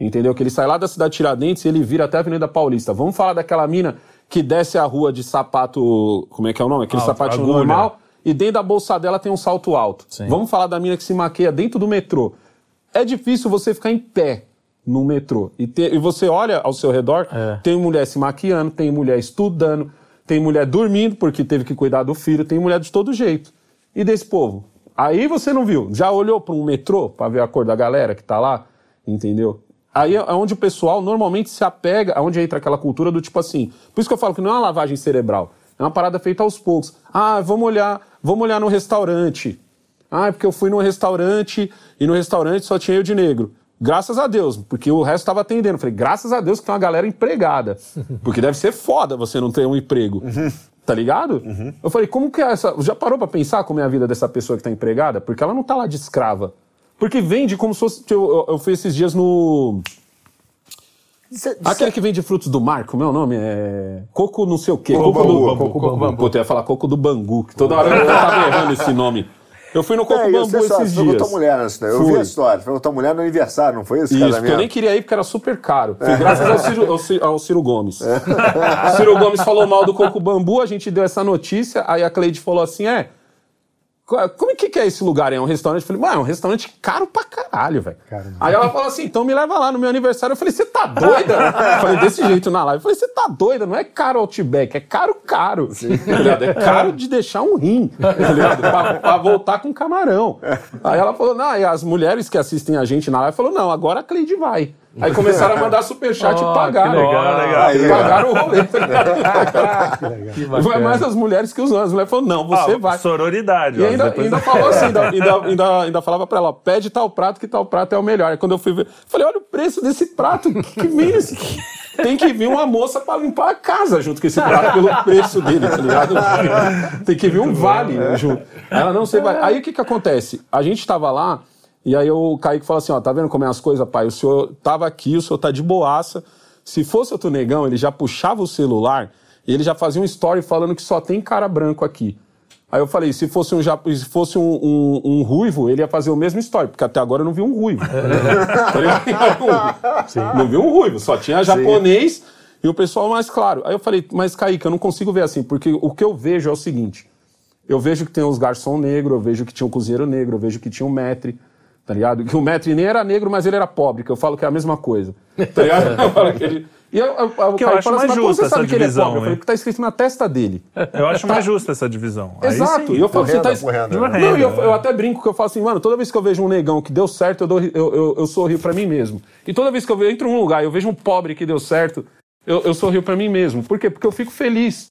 Entendeu? Que ele sai lá da cidade de Tiradentes e ele vira até a Avenida Paulista. Vamos falar daquela mina que desce a rua de sapato. Como é que é o nome? Aquele Alto, sapatinho agulha. normal. E dentro da bolsa dela tem um salto alto. Sim. Vamos falar da mina que se maqueia dentro do metrô. É difícil você ficar em pé no metrô. E, ter- e você olha ao seu redor, É. tem mulher se maquiando, tem mulher estudando, tem mulher dormindo porque teve que cuidar do filho, tem mulher de todo jeito. E desse povo? Aí você não viu. Já olhou para um metrô para ver a cor da galera que tá lá? Entendeu? Aí é onde o pessoal normalmente se apega, onde entra aquela cultura do tipo assim. Por isso que eu falo que não é uma lavagem cerebral. É uma parada feita aos poucos. Ah, vamos olhar, vamos olhar no restaurante. Ah, é porque eu fui num restaurante e no restaurante só tinha eu de negro. Graças a Deus, porque o resto estava atendendo. Falei, graças a Deus que tem uma galera empregada. [LAUGHS] Porque deve ser foda você não ter um emprego. Tá ligado? Eu falei, como que é essa. Já parou pra pensar como é a vida dessa pessoa que tá empregada? Porque ela não tá lá de escrava. Porque vende como se fosse. Eu, eu, eu fui esses dias no. Cê- Aquele que vende frutos do mar, como é o nome? É. Coco não sei o quê. Coco Coco, bambu, do. coco Coco bambu. Puta, eu ia falar coco do bangu, que toda hora eu tava errando esse nome. Eu fui no coco É, bambu só, esses pegou dias. tua mulher nessa, né? Eu Fui. vi a história. Foi tua mulher no aniversário, não foi esse Isso, casamento? eu nem queria ir porque era super caro. Foi graças ao Ciro, ao Ciro- ao Ciro Gomes. O Ciro Gomes falou mal do coco bambu, a gente deu essa notícia, aí a Cleide falou assim: é. Co- Como é que, é esse lugar? É um restaurante? Eu falei, mano, é um restaurante caro pra caralho, velho. Aí ela falou assim: então me leva lá no meu aniversário. Eu falei, você tá doida? Eu falei, desse jeito na live. Eu falei, você tá doida? Não é caro Outback, é caro, caro. Tá? É caro de deixar um rim, tá? Pra, pra voltar com camarão. Aí ela falou, não, e as mulheres que assistem a gente na live falou, não, agora a Cleide vai. Aí começaram a mandar superchat e Oh, pagaram. que legal, legal. Aí, pagaram o rolê. [LAUGHS] Que Vai bacana. mais as mulheres que os homens. As mulheres falaram, não, você Ah, vai. Sororidade. E ó, ainda, depois- ainda falou assim, [LAUGHS] ainda, ainda, ainda, ainda falava pra ela, pede tal prato que tal prato é o melhor. Aí quando eu fui ver, falei, olha o preço desse prato, que, que. Tem que vir uma moça pra limpar a casa junto com esse prato pelo preço dele, tá ligado? Tem que vir um vale junto. Aí Ela, não, você vai... Aí o que que acontece? A gente tava lá, e aí o Kaique falou assim, ó, tá vendo como é as coisas, pai? O senhor tava aqui, o senhor tá de boaça. Se fosse outro negão, ele já puxava o celular e ele já fazia um story falando que só tem cara branco aqui. Aí eu falei, se fosse um, se fosse um, um- um ruivo, ele ia fazer o mesmo story, porque até agora eu não vi um ruivo. [LAUGHS] Ligado? não vi um ruivo, só tinha japonês e o pessoal mais claro. Aí eu falei, mas Kaique, eu não consigo ver assim, porque o que eu vejo é o seguinte: eu vejo que tem os garçom negro, eu vejo que tinha um cozinheiro negro, eu vejo que tinha um maître, tá ligado? Que o maître nem era negro, mas ele era pobre, que eu falo que é a mesma coisa. Tá ligado? [LAUGHS] Eu falo que ele... E eu, eu, eu, Que eu acho fala mais mas como justa você sabe essa que ele é divisão, pobre? Eu falei, porque tá escrito na testa dele. Eu acho mais justa essa divisão. Exato. sim. E eu falo, você tá. renda, uma né? renda. Não, e eu, eu é. até brinco que eu falo assim, mano, toda vez que eu vejo um negão que deu certo, eu, dou, eu, eu, eu sorrio pra mim mesmo. E toda vez que eu entro num lugar e eu vejo um pobre que deu certo, eu, eu sorrio pra mim mesmo. Por quê? Porque eu fico feliz.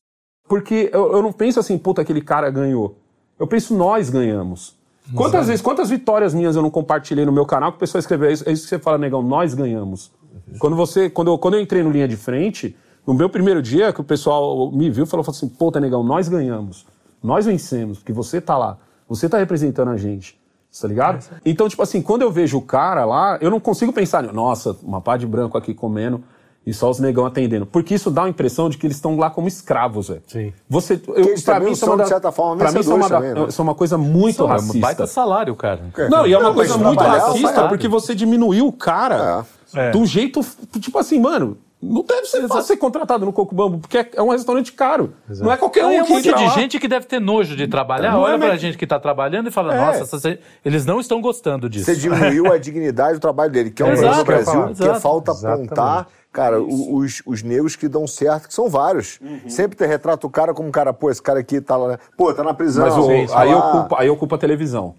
Porque eu, eu não penso assim, puta, aquele cara ganhou. Eu penso, nós ganhamos. Quantas vezes, quantas vitórias minhas eu não compartilhei no meu canal que o pessoal escreveu? É isso, é isso que você fala, negão, nós ganhamos. Quando você, quando eu, quando eu entrei no linha de frente, no meu primeiro dia, que o pessoal me viu, falou assim, puta, negão, nós ganhamos. Nós vencemos, porque você tá lá. Você tá representando a gente. Tá ligado? Então, tipo assim, quando eu vejo o cara lá, eu não consigo pensar, nossa, uma pá de branco aqui comendo e só os negão atendendo. Porque isso dá a impressão de que eles estão lá como escravos, velho. Sim. Você, eu, pra mim, isso é são, uma de da- certa forma, pra mim, isso é uma, da- também, né? isso é uma coisa muito Não, é um racista. baita salário, cara. Não, e é uma Não, coisa muito racista porque você diminuiu o cara É. De um jeito, tipo assim, mano, não deve ser fácil ser contratado no Coco Bambu, porque é- um restaurante caro. Não é qualquer um é um que monte de lá. gente que deve ter nojo de trabalhar, Não olha é, pra gente que tá trabalhando e fala, É. nossa, essas- eles não estão gostando disso. Você diminuiu a dignidade do trabalho dele, que é um [LAUGHS] Exato, problema no Brasil, que Exato. falta Exatamente. apontar, cara, o- os, os negros que dão certo, que são vários. Uhum. Sempre te retrata o cara como um cara, pô, esse cara aqui tá lá, pô, tá na prisão. Mas o- aí, eu lá. culpo, aí eu culpo a televisão.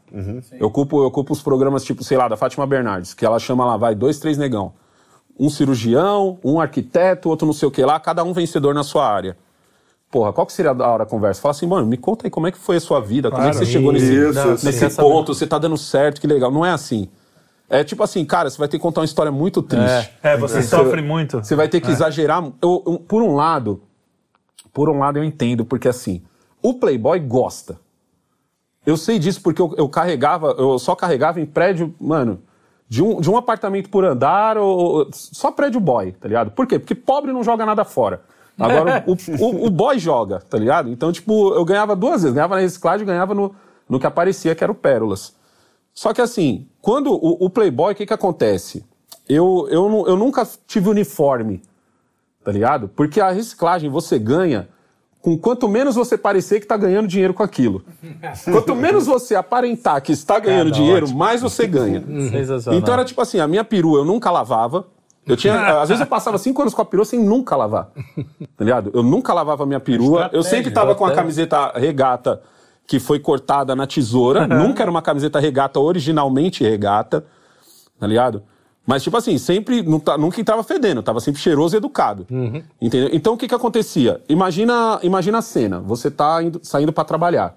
Eu, culpo, eu culpo os programas tipo, sei lá, da Fátima Bernardes, que ela chama lá, vai, dois, três negão. Um cirurgião, um arquiteto, outro não sei o que lá, cada um vencedor na sua área. Porra, qual que seria a hora da conversa? Fala assim, mano, me conta aí como é que foi a sua vida, como é que você chegou nesse, Isso, nesse ponto, você tá dando certo, que legal. Não é assim. É tipo assim, cara, você vai ter que contar uma história muito triste. É, você sofre muito. Você vai ter que exagerar. Eu- eu- por um lado, por um lado eu entendo, porque assim, o Playboy gosta. Eu sei disso porque eu, eu carregava, eu só carregava em prédio, mano, de um, de um apartamento por andar, ou, só prédio boy, tá ligado? Por quê? Porque pobre não joga nada fora. Agora, [LAUGHS] o, o, o, boy joga, tá ligado? Então, tipo, eu ganhava duas vezes. Ganhava na reciclagem e ganhava no, no que aparecia, que era o Pérolas. Só que assim, quando o, o Playboy, o que que acontece? Eu, eu, eu nunca tive uniforme, tá ligado? Porque a reciclagem você ganha com quanto menos você parecer que está ganhando dinheiro com aquilo. [LAUGHS] Quanto menos você aparentar que está ganhando Cara, dinheiro, ótimo. mais você ganha. [LAUGHS] Então era tipo assim, a minha perua eu nunca lavava. Eu tinha, [LAUGHS] às vezes eu passava cinco anos com a perua sem nunca lavar. Tá ligado? Eu nunca lavava a minha perua. Eu sempre tava com a camiseta regata que foi cortada na tesoura. nunca era uma camiseta regata originalmente regata. Tá ligado? Mas, tipo assim, sempre, tá, nunca entrava fedendo, tava sempre cheiroso e educado. Uhum. Entendeu? Então, o que que acontecia? Imagina, imagina a cena, você tá indo, saindo para trabalhar.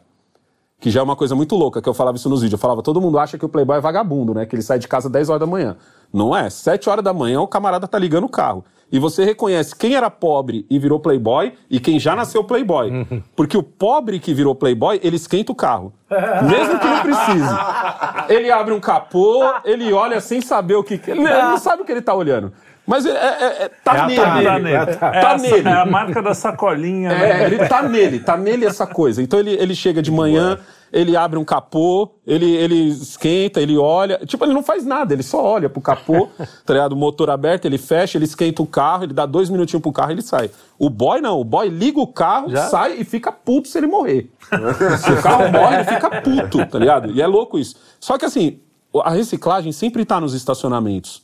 Que já é uma coisa muito louca, que eu falava isso nos vídeos. Eu falava, todo mundo acha que o playboy é vagabundo, né? Que ele sai de casa 10 horas da manhã. Não é. 7 horas da manhã o camarada tá ligando o carro e você reconhece quem era pobre e virou playboy e quem já nasceu playboy. [LAUGHS] Porque o pobre que virou playboy, ele esquenta o carro. Mesmo que não precise. Ele abre um capô, ele olha sem saber o que... Ele não sabe o que ele tá olhando. Mas é, é, é, tá, é nele. Tá nele. É, tá é nele. É a marca da sacolinha. É, né? ele tá nele, tá nele essa coisa. Então ele, ele chega de manhã, ele abre um capô, ele, ele esquenta, ele olha. Tipo, ele não faz nada, ele só olha pro capô, [LAUGHS] tá ligado? O motor aberto, ele fecha, ele esquenta o carro, ele dá dois minutinhos pro carro e ele sai. O boy não, o boy liga o carro, Já? sai e fica puto se ele morrer. se o carro morre, ele fica puto, tá ligado? E é louco isso. Só que assim, a reciclagem sempre tá nos estacionamentos.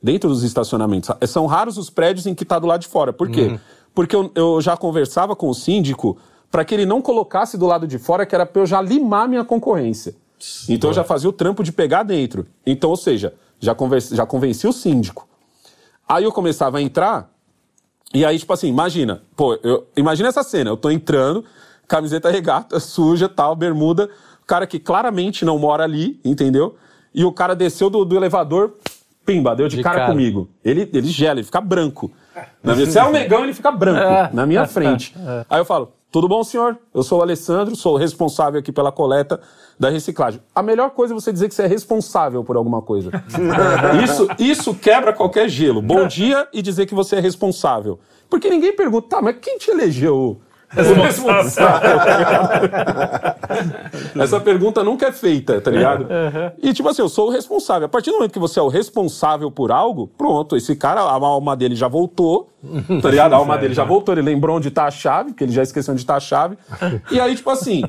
Dentro dos estacionamentos. São raros os prédios em que tá do lado de fora. Por quê? Uhum. Porque eu, eu já conversava com o síndico para que ele não colocasse do lado de fora, que era para eu já limar minha concorrência. Então eu já fazia o trampo de pegar dentro. Então, ou seja, já, converse, já convenci o síndico. Aí eu começava a entrar, e aí, tipo assim, imagina, pô, eu, imagina essa cena, eu tô entrando, camiseta regata, [LAUGHS] suja, tal, bermuda, cara que claramente não mora ali, entendeu? E o cara desceu do, do elevador, pimba, deu de, de cara, cara, comigo. Ele, ele gela, ele fica branco. Na minha, se é um [LAUGHS] negão, ele fica branco é. na minha frente. [LAUGHS] É. Aí eu falo, tudo bom, senhor? Eu sou o Alessandro, sou o responsável aqui pela coleta da reciclagem. A melhor coisa é você dizer que você é responsável por alguma coisa. [LAUGHS] isso, isso quebra qualquer gelo. Bom [LAUGHS] dia e dizer que você é responsável. Porque ninguém pergunta, tá, mas quem te elegeu. Essa pergunta nunca é feita, tá ligado? Uhum. E tipo assim, eu sou o responsável. A partir do momento que você é o responsável por algo, pronto, esse cara, a alma dele já voltou, tá ligado? A alma dele já voltou, ele lembrou onde tá a chave, que ele já esqueceu onde tá a chave. E aí, tipo assim,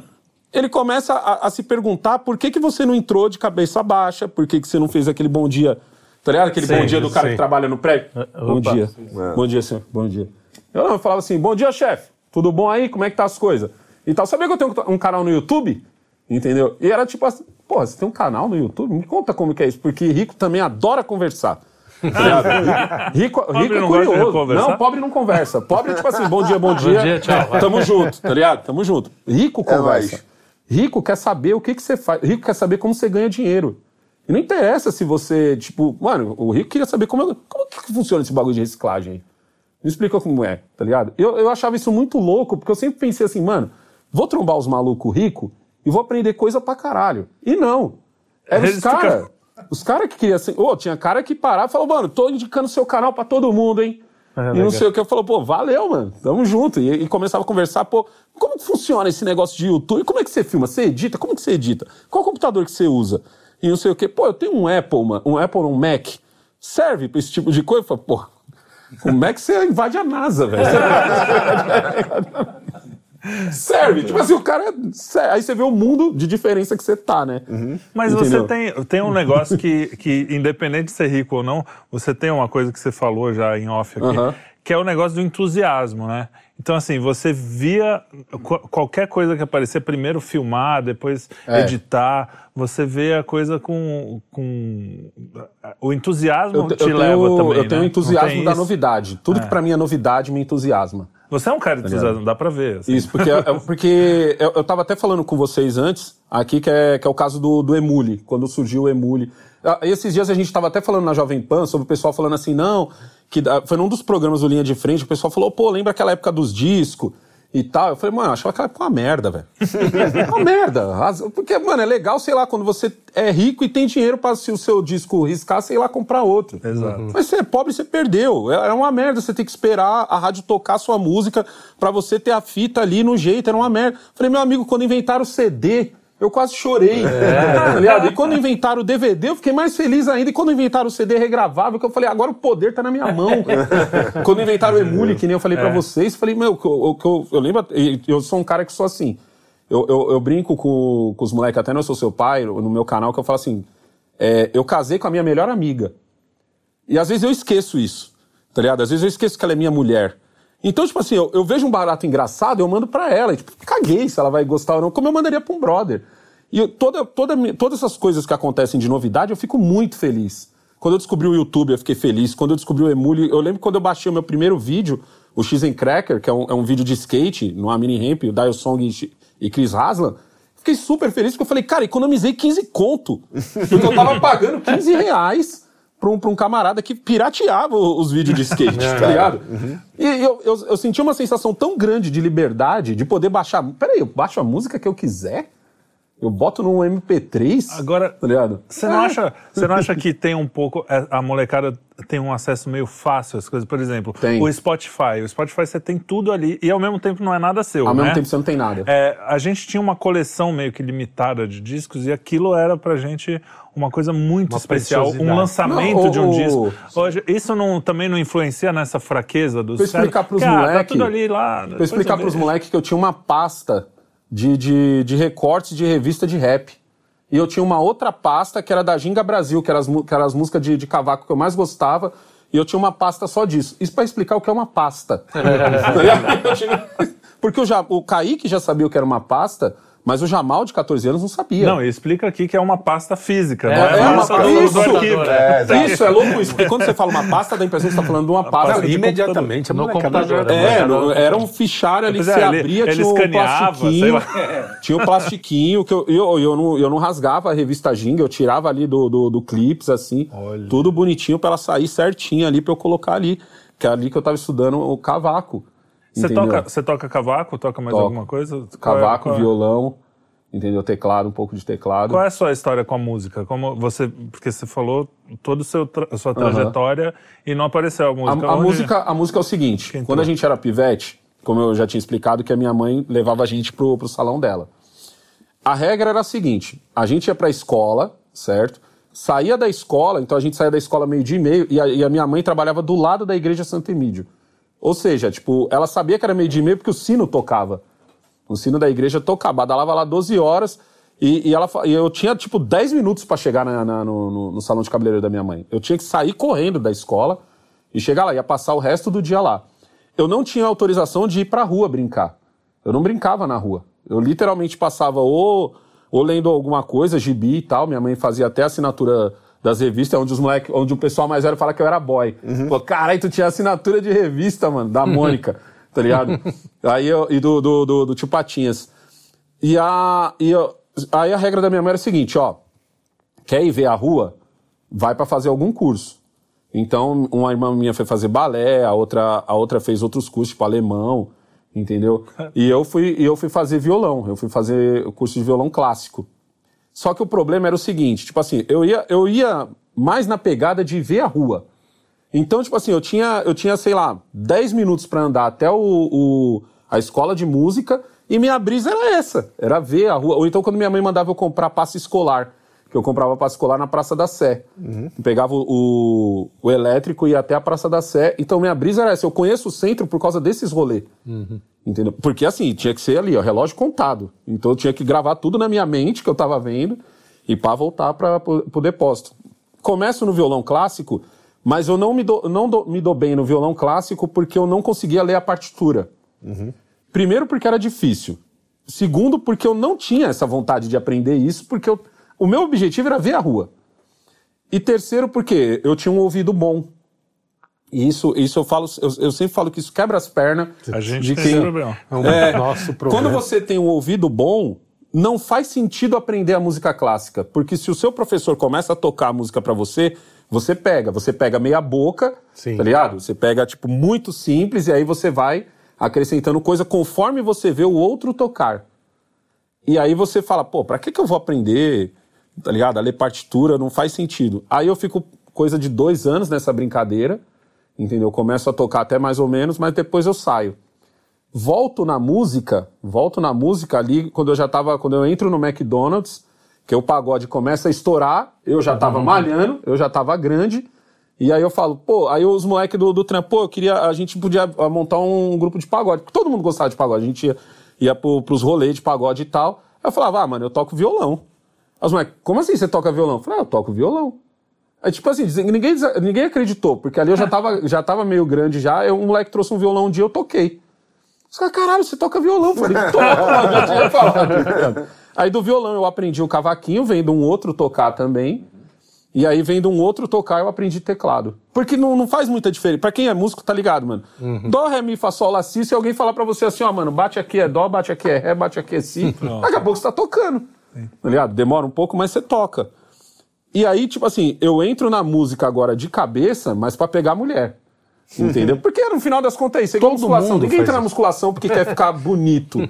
ele começa a, a, se perguntar por que, que você não entrou de cabeça baixa, por que, que você não fez aquele bom dia, tá ligado? Aquele sim, bom dia do cara sim. que trabalha no prédio. Uh, bom dia. Bom dia, senhor. Bom dia. Eu, não, eu falava assim, bom dia, chefe. Tudo bom aí? Como é que tá as coisas? E tal. Sabia que eu tenho um canal no YouTube? Entendeu? E era tipo assim, pô, você tem um canal no YouTube? Me conta como que é isso, porque rico também adora conversar. [LAUGHS] Tá rico, rico é curioso. Não, pobre não conversa. Pobre é tipo assim, bom dia, bom dia. Bom dia, tchau. Tamo junto, tá ligado? Tamo junto. Rico é conversa. É rico quer saber o que, que você faz. Rico quer saber como você ganha dinheiro. E não interessa se você, tipo, mano, o rico queria saber como, como que funciona esse bagulho de reciclagem. Me explica como é, tá ligado? Eu, eu achava isso muito louco, porque eu sempre pensei assim, mano, vou trombar os malucos ricos e vou aprender coisa pra caralho. E não. Era os caras. Os caras que queriam assim. Ô, oh, tinha cara que parava e falou, mano, tô indicando seu canal pra todo mundo, hein? É, e não sei o que. Eu falou, pô, valeu, mano. Tamo junto. E, e, começava a conversar, pô, como que funciona esse negócio de YouTube? Como é que você filma? Você edita? Como que você edita? Qual computador que você usa? E não sei o que. Pô, eu tenho um Apple, mano, um Apple, um Mac. Serve pra esse tipo de coisa? Eu falei, pô, como é que você invade a NASA, velho? Serve. Tipo assim, o cara. Aí você vê o mundo de diferença que você tá, né? Uhum. Mas Entendeu? você tem, tem um negócio que, que, independente de ser rico ou não, você tem uma coisa que você falou já em off aqui, uhum. Que é o negócio do entusiasmo, né? Então, assim, você via qualquer coisa que aparecer, primeiro filmar, depois é. editar, você vê a coisa com. com o entusiasmo eu, te eu leva tenho, também. Eu tenho né? entusiasmo da novidade. Tudo é. que para mim é novidade me entusiasma. Você é um cara de tá entusiasmo, dá pra ver. Assim. Isso, porque, é, porque eu, eu tava até falando com vocês antes, aqui, que é, que é o caso do, do Emule, quando surgiu o Emule. Ah, esses dias a gente tava até falando na Jovem Pan sobre o pessoal falando assim, não, que foi num dos programas do Linha de Frente, o pessoal falou, pô, lembra aquela época dos discos? e tal. Eu falei, mano, eu achava que ela uma merda, velho. [LAUGHS] uma merda. Porque, mano, é legal, sei lá, quando você é rico e tem dinheiro pra se o seu disco riscar, sei lá, comprar outro. Exato. Mas você é pobre, você perdeu. É uma merda você ter que esperar a rádio tocar a sua música pra você ter a fita ali no jeito. Era uma merda. Falei, meu amigo, quando inventaram o CD, eu quase chorei. Tá ligado? E quando inventaram o DVD, eu fiquei mais feliz ainda. E quando inventaram o CD regravável, que eu falei, agora o poder tá na minha mão. [LAUGHS] quando inventaram o Emule, que nem eu falei pra vocês, falei, meu, eu, eu, eu lembro, eu sou um cara que sou assim. Eu, eu, eu brinco com, com os moleques, até Eu Sou Seu Pai, no meu canal, que eu falo assim: é, eu casei com a minha melhor amiga. E às vezes eu esqueço isso, tá ligado? Às vezes eu esqueço que ela é minha mulher. Então, tipo assim, eu, eu vejo um barato engraçado, eu mando pra ela. E, tipo, caguei se ela vai gostar ou não, como eu mandaria pra um brother. E eu- toda, toda, todas essas coisas que acontecem de novidade, eu fico muito feliz. Quando eu descobri o YouTube, eu fiquei feliz. Quando eu descobri o Emule, eu lembro quando eu baixei o meu primeiro vídeo, o X Cracker, que é um, é um vídeo de skate, numa mini ramp, o Dial Song e, e Chris Haslam. Fiquei super feliz porque eu falei, cara, economizei 15 conto. Porque eu tava pagando 15 reais pra um, pra um camarada que pirateava os vídeos de skate, [LAUGHS] tá ligado? E eu, eu, eu senti uma sensação tão grande de liberdade, de poder baixar. Peraí, eu baixo a música que eu quiser? Eu boto num MP3? Agora, Tá ligado? Você não, acha, você não acha que tem um pouco. é, A molecada tem um acesso meio fácil às coisas? Por exemplo, Tem. o Spotify. O Spotify você tem tudo ali e ao mesmo tempo não é nada seu. Ao né? mesmo tempo você não tem nada. É, a gente tinha uma coleção meio que limitada de discos e aquilo era pra gente uma coisa muito Uma especial, um lançamento Não, o- de um o- disco. Hoje, isso não, também não influencia nessa fraqueza dos Pra explicar pros Cara, moleque- Tá tudo ali lá. Pra explicar pros moleques que eu tinha uma pasta de, de, de recortes de revista de rap. E eu tinha uma outra pasta que era da Ginga Brasil, que eram as, que eram as músicas de, de cavaco que eu mais gostava. E eu tinha uma pasta só disso. Isso pra explicar o que é uma pasta. [LAUGHS] Eu [LAUGHS] Porque o, Ja- o Kaique já sabia o que era uma pasta, mas o Jamal, de 14 anos, não sabia. Não, e explica aqui que é uma pasta física, não É, é, é uma pasta isso! É. Isso, é louco isso. Porque quando você fala uma pasta, dá a impressão que você tá falando de uma pasta. Não, de imediatamente. a No computador, já- né? É, no- era um fichário ali que você é, ele- abria, ele tinha um plastiquinho. lá. Tinha o plastiquinho que eu, eu, eu, não, eu não rasgava a revista Ginga, eu tirava ali do, do, do clips, assim, tudo bonitinho pra ela sair certinho ali pra eu colocar ali. Que é ali que eu tava estudando o cavaco. Você toca, você toca cavaco? Toca mais Toco. alguma coisa? Qual é- Cavaco, qual é- violão, entendeu? Teclado, um pouco de teclado. Qual é a sua história com a música? Como você, porque você falou toda a sua trajetória e não apareceu a música. A, a música, a música é o seguinte: Quem quando a entrou? gente era pivete, como eu já tinha explicado, que a minha mãe levava a gente pro, pro salão dela. A regra era a seguinte: a gente ia pra escola, certo? Saía da escola, então a gente saía da escola meio-dia e meio, e a, e a minha mãe trabalhava do lado da igreja Santo Emídio. Ou seja, tipo, ela sabia que era meio-dia e meio porque o sino tocava. O sino da igreja tocava, badalava lá 12 horas. E, e ela, e eu tinha, tipo, 10 minutos pra chegar na- na- no, no- no salão de cabeleireiro da minha mãe. Eu tinha que sair correndo da escola e chegar lá. Ia passar o resto do dia lá. Eu não tinha autorização de ir pra rua brincar. Eu não brincava na rua. Eu literalmente passava ou, ou lendo alguma coisa, gibi e tal. Minha mãe fazia até assinatura das revistas, onde os moleque, onde o pessoal mais velho fala que eu era boy. Pô, caralho, tu tinha assinatura de revista, mano, da Mônica, [LAUGHS] tá ligado? Aí eu, e do, do, do, do tio Patinhas. E, a, e eu- aí a regra da minha mãe era a seguinte, ó. Quer ir ver a rua? Vai pra fazer algum curso. Então, uma irmã minha foi fazer balé, a outra, a outra fez outros cursos, tipo alemão, entendeu? E eu fui, e eu fui fazer violão, eu fui fazer o curso de violão clássico. Só que o problema era o seguinte, tipo assim, eu ia, eu ia mais na pegada de ver a rua. Então, tipo assim, eu tinha, eu tinha sei lá, 10 minutos pra andar até o, o- a escola de música e minha brisa era essa, era ver a rua. Ou então quando minha mãe mandava eu comprar passe escolar, que eu comprava passe escolar na Praça da Sé. Pegava o, o, o elétrico e ia até a Praça da Sé. Então minha brisa era essa, eu conheço o centro por causa desses rolês. Entendeu? Porque assim, tinha que ser ali, ó, relógio contado. Então eu tinha que gravar tudo na minha mente que eu tava vendo e para voltar para o depósito. Começo no violão clássico, mas eu não me dou, não me dou bem no violão clássico porque eu não conseguia ler a partitura. Primeiro porque era difícil. Segundo porque eu não tinha essa vontade de aprender isso, porque eu- o meu objetivo era ver a rua. E terceiro porque eu tinha um ouvido bom. E isso, isso eu falo, eu, eu sempre falo que isso quebra as pernas A gente de tem quem, esse problema. É o é, nosso problema. Quando você tem um ouvido bom, não faz sentido aprender a música clássica, porque se o seu professor começa a tocar a música pra você, você pega, você pega meia boca, Sim. tá ligado? Você pega tipo muito simples e aí você vai acrescentando coisa conforme você vê o outro tocar. E aí você fala, pô, pra que, que eu vou aprender, tá ligado? A ler partitura não faz sentido. Aí eu fico coisa de dois anos nessa brincadeira, entendeu? Começo a tocar até mais ou menos, mas depois eu saio. Volto na música, volto na música ali quando eu já tava, quando eu entro no McDonald's, que o pagode começa a estourar, eu já tava malhando, eu já tava grande, e aí eu falo, pô, aí os moleques do, do trampo, pô, eu queria, a gente podia ah, montar um grupo de pagode, porque todo mundo gostava de pagode, a gente ia, ia pro, pros rolês de pagode e tal. Aí eu falava, ah, mano, eu toco violão. Aí os moleques, como assim você toca violão? Eu falei, ah, eu toco violão. Aí, tipo assim, ninguém, ninguém acreditou, porque ali eu já tava, já tava meio grande já, eu, um moleque trouxe um violão um dia, eu toquei. Os caras, caralho, você toca violão? [LAUGHS] Eu falei, toco, mano, já tinha falado. Aí do violão eu aprendi o cavaquinho, vendo um outro tocar também. E aí, vendo um outro tocar, eu aprendi teclado. Porque não, não faz muita diferença. Pra quem é músico, tá ligado, mano? Dó, ré, mi, fá, sol, lá, si. Se alguém falar pra você assim, ó, mano, bate aqui é dó, bate aqui é ré, bate aqui é si. Daqui a pouco você tá tocando. Tá ligado? Demora um pouco, mas você toca. E aí, tipo assim, eu entro na música agora de cabeça, mas pra pegar mulher. Entendeu? Porque no final das contas é isso. É igual Todo musculação. mundo Ninguém entra na musculação porque quer ficar bonito. [LAUGHS]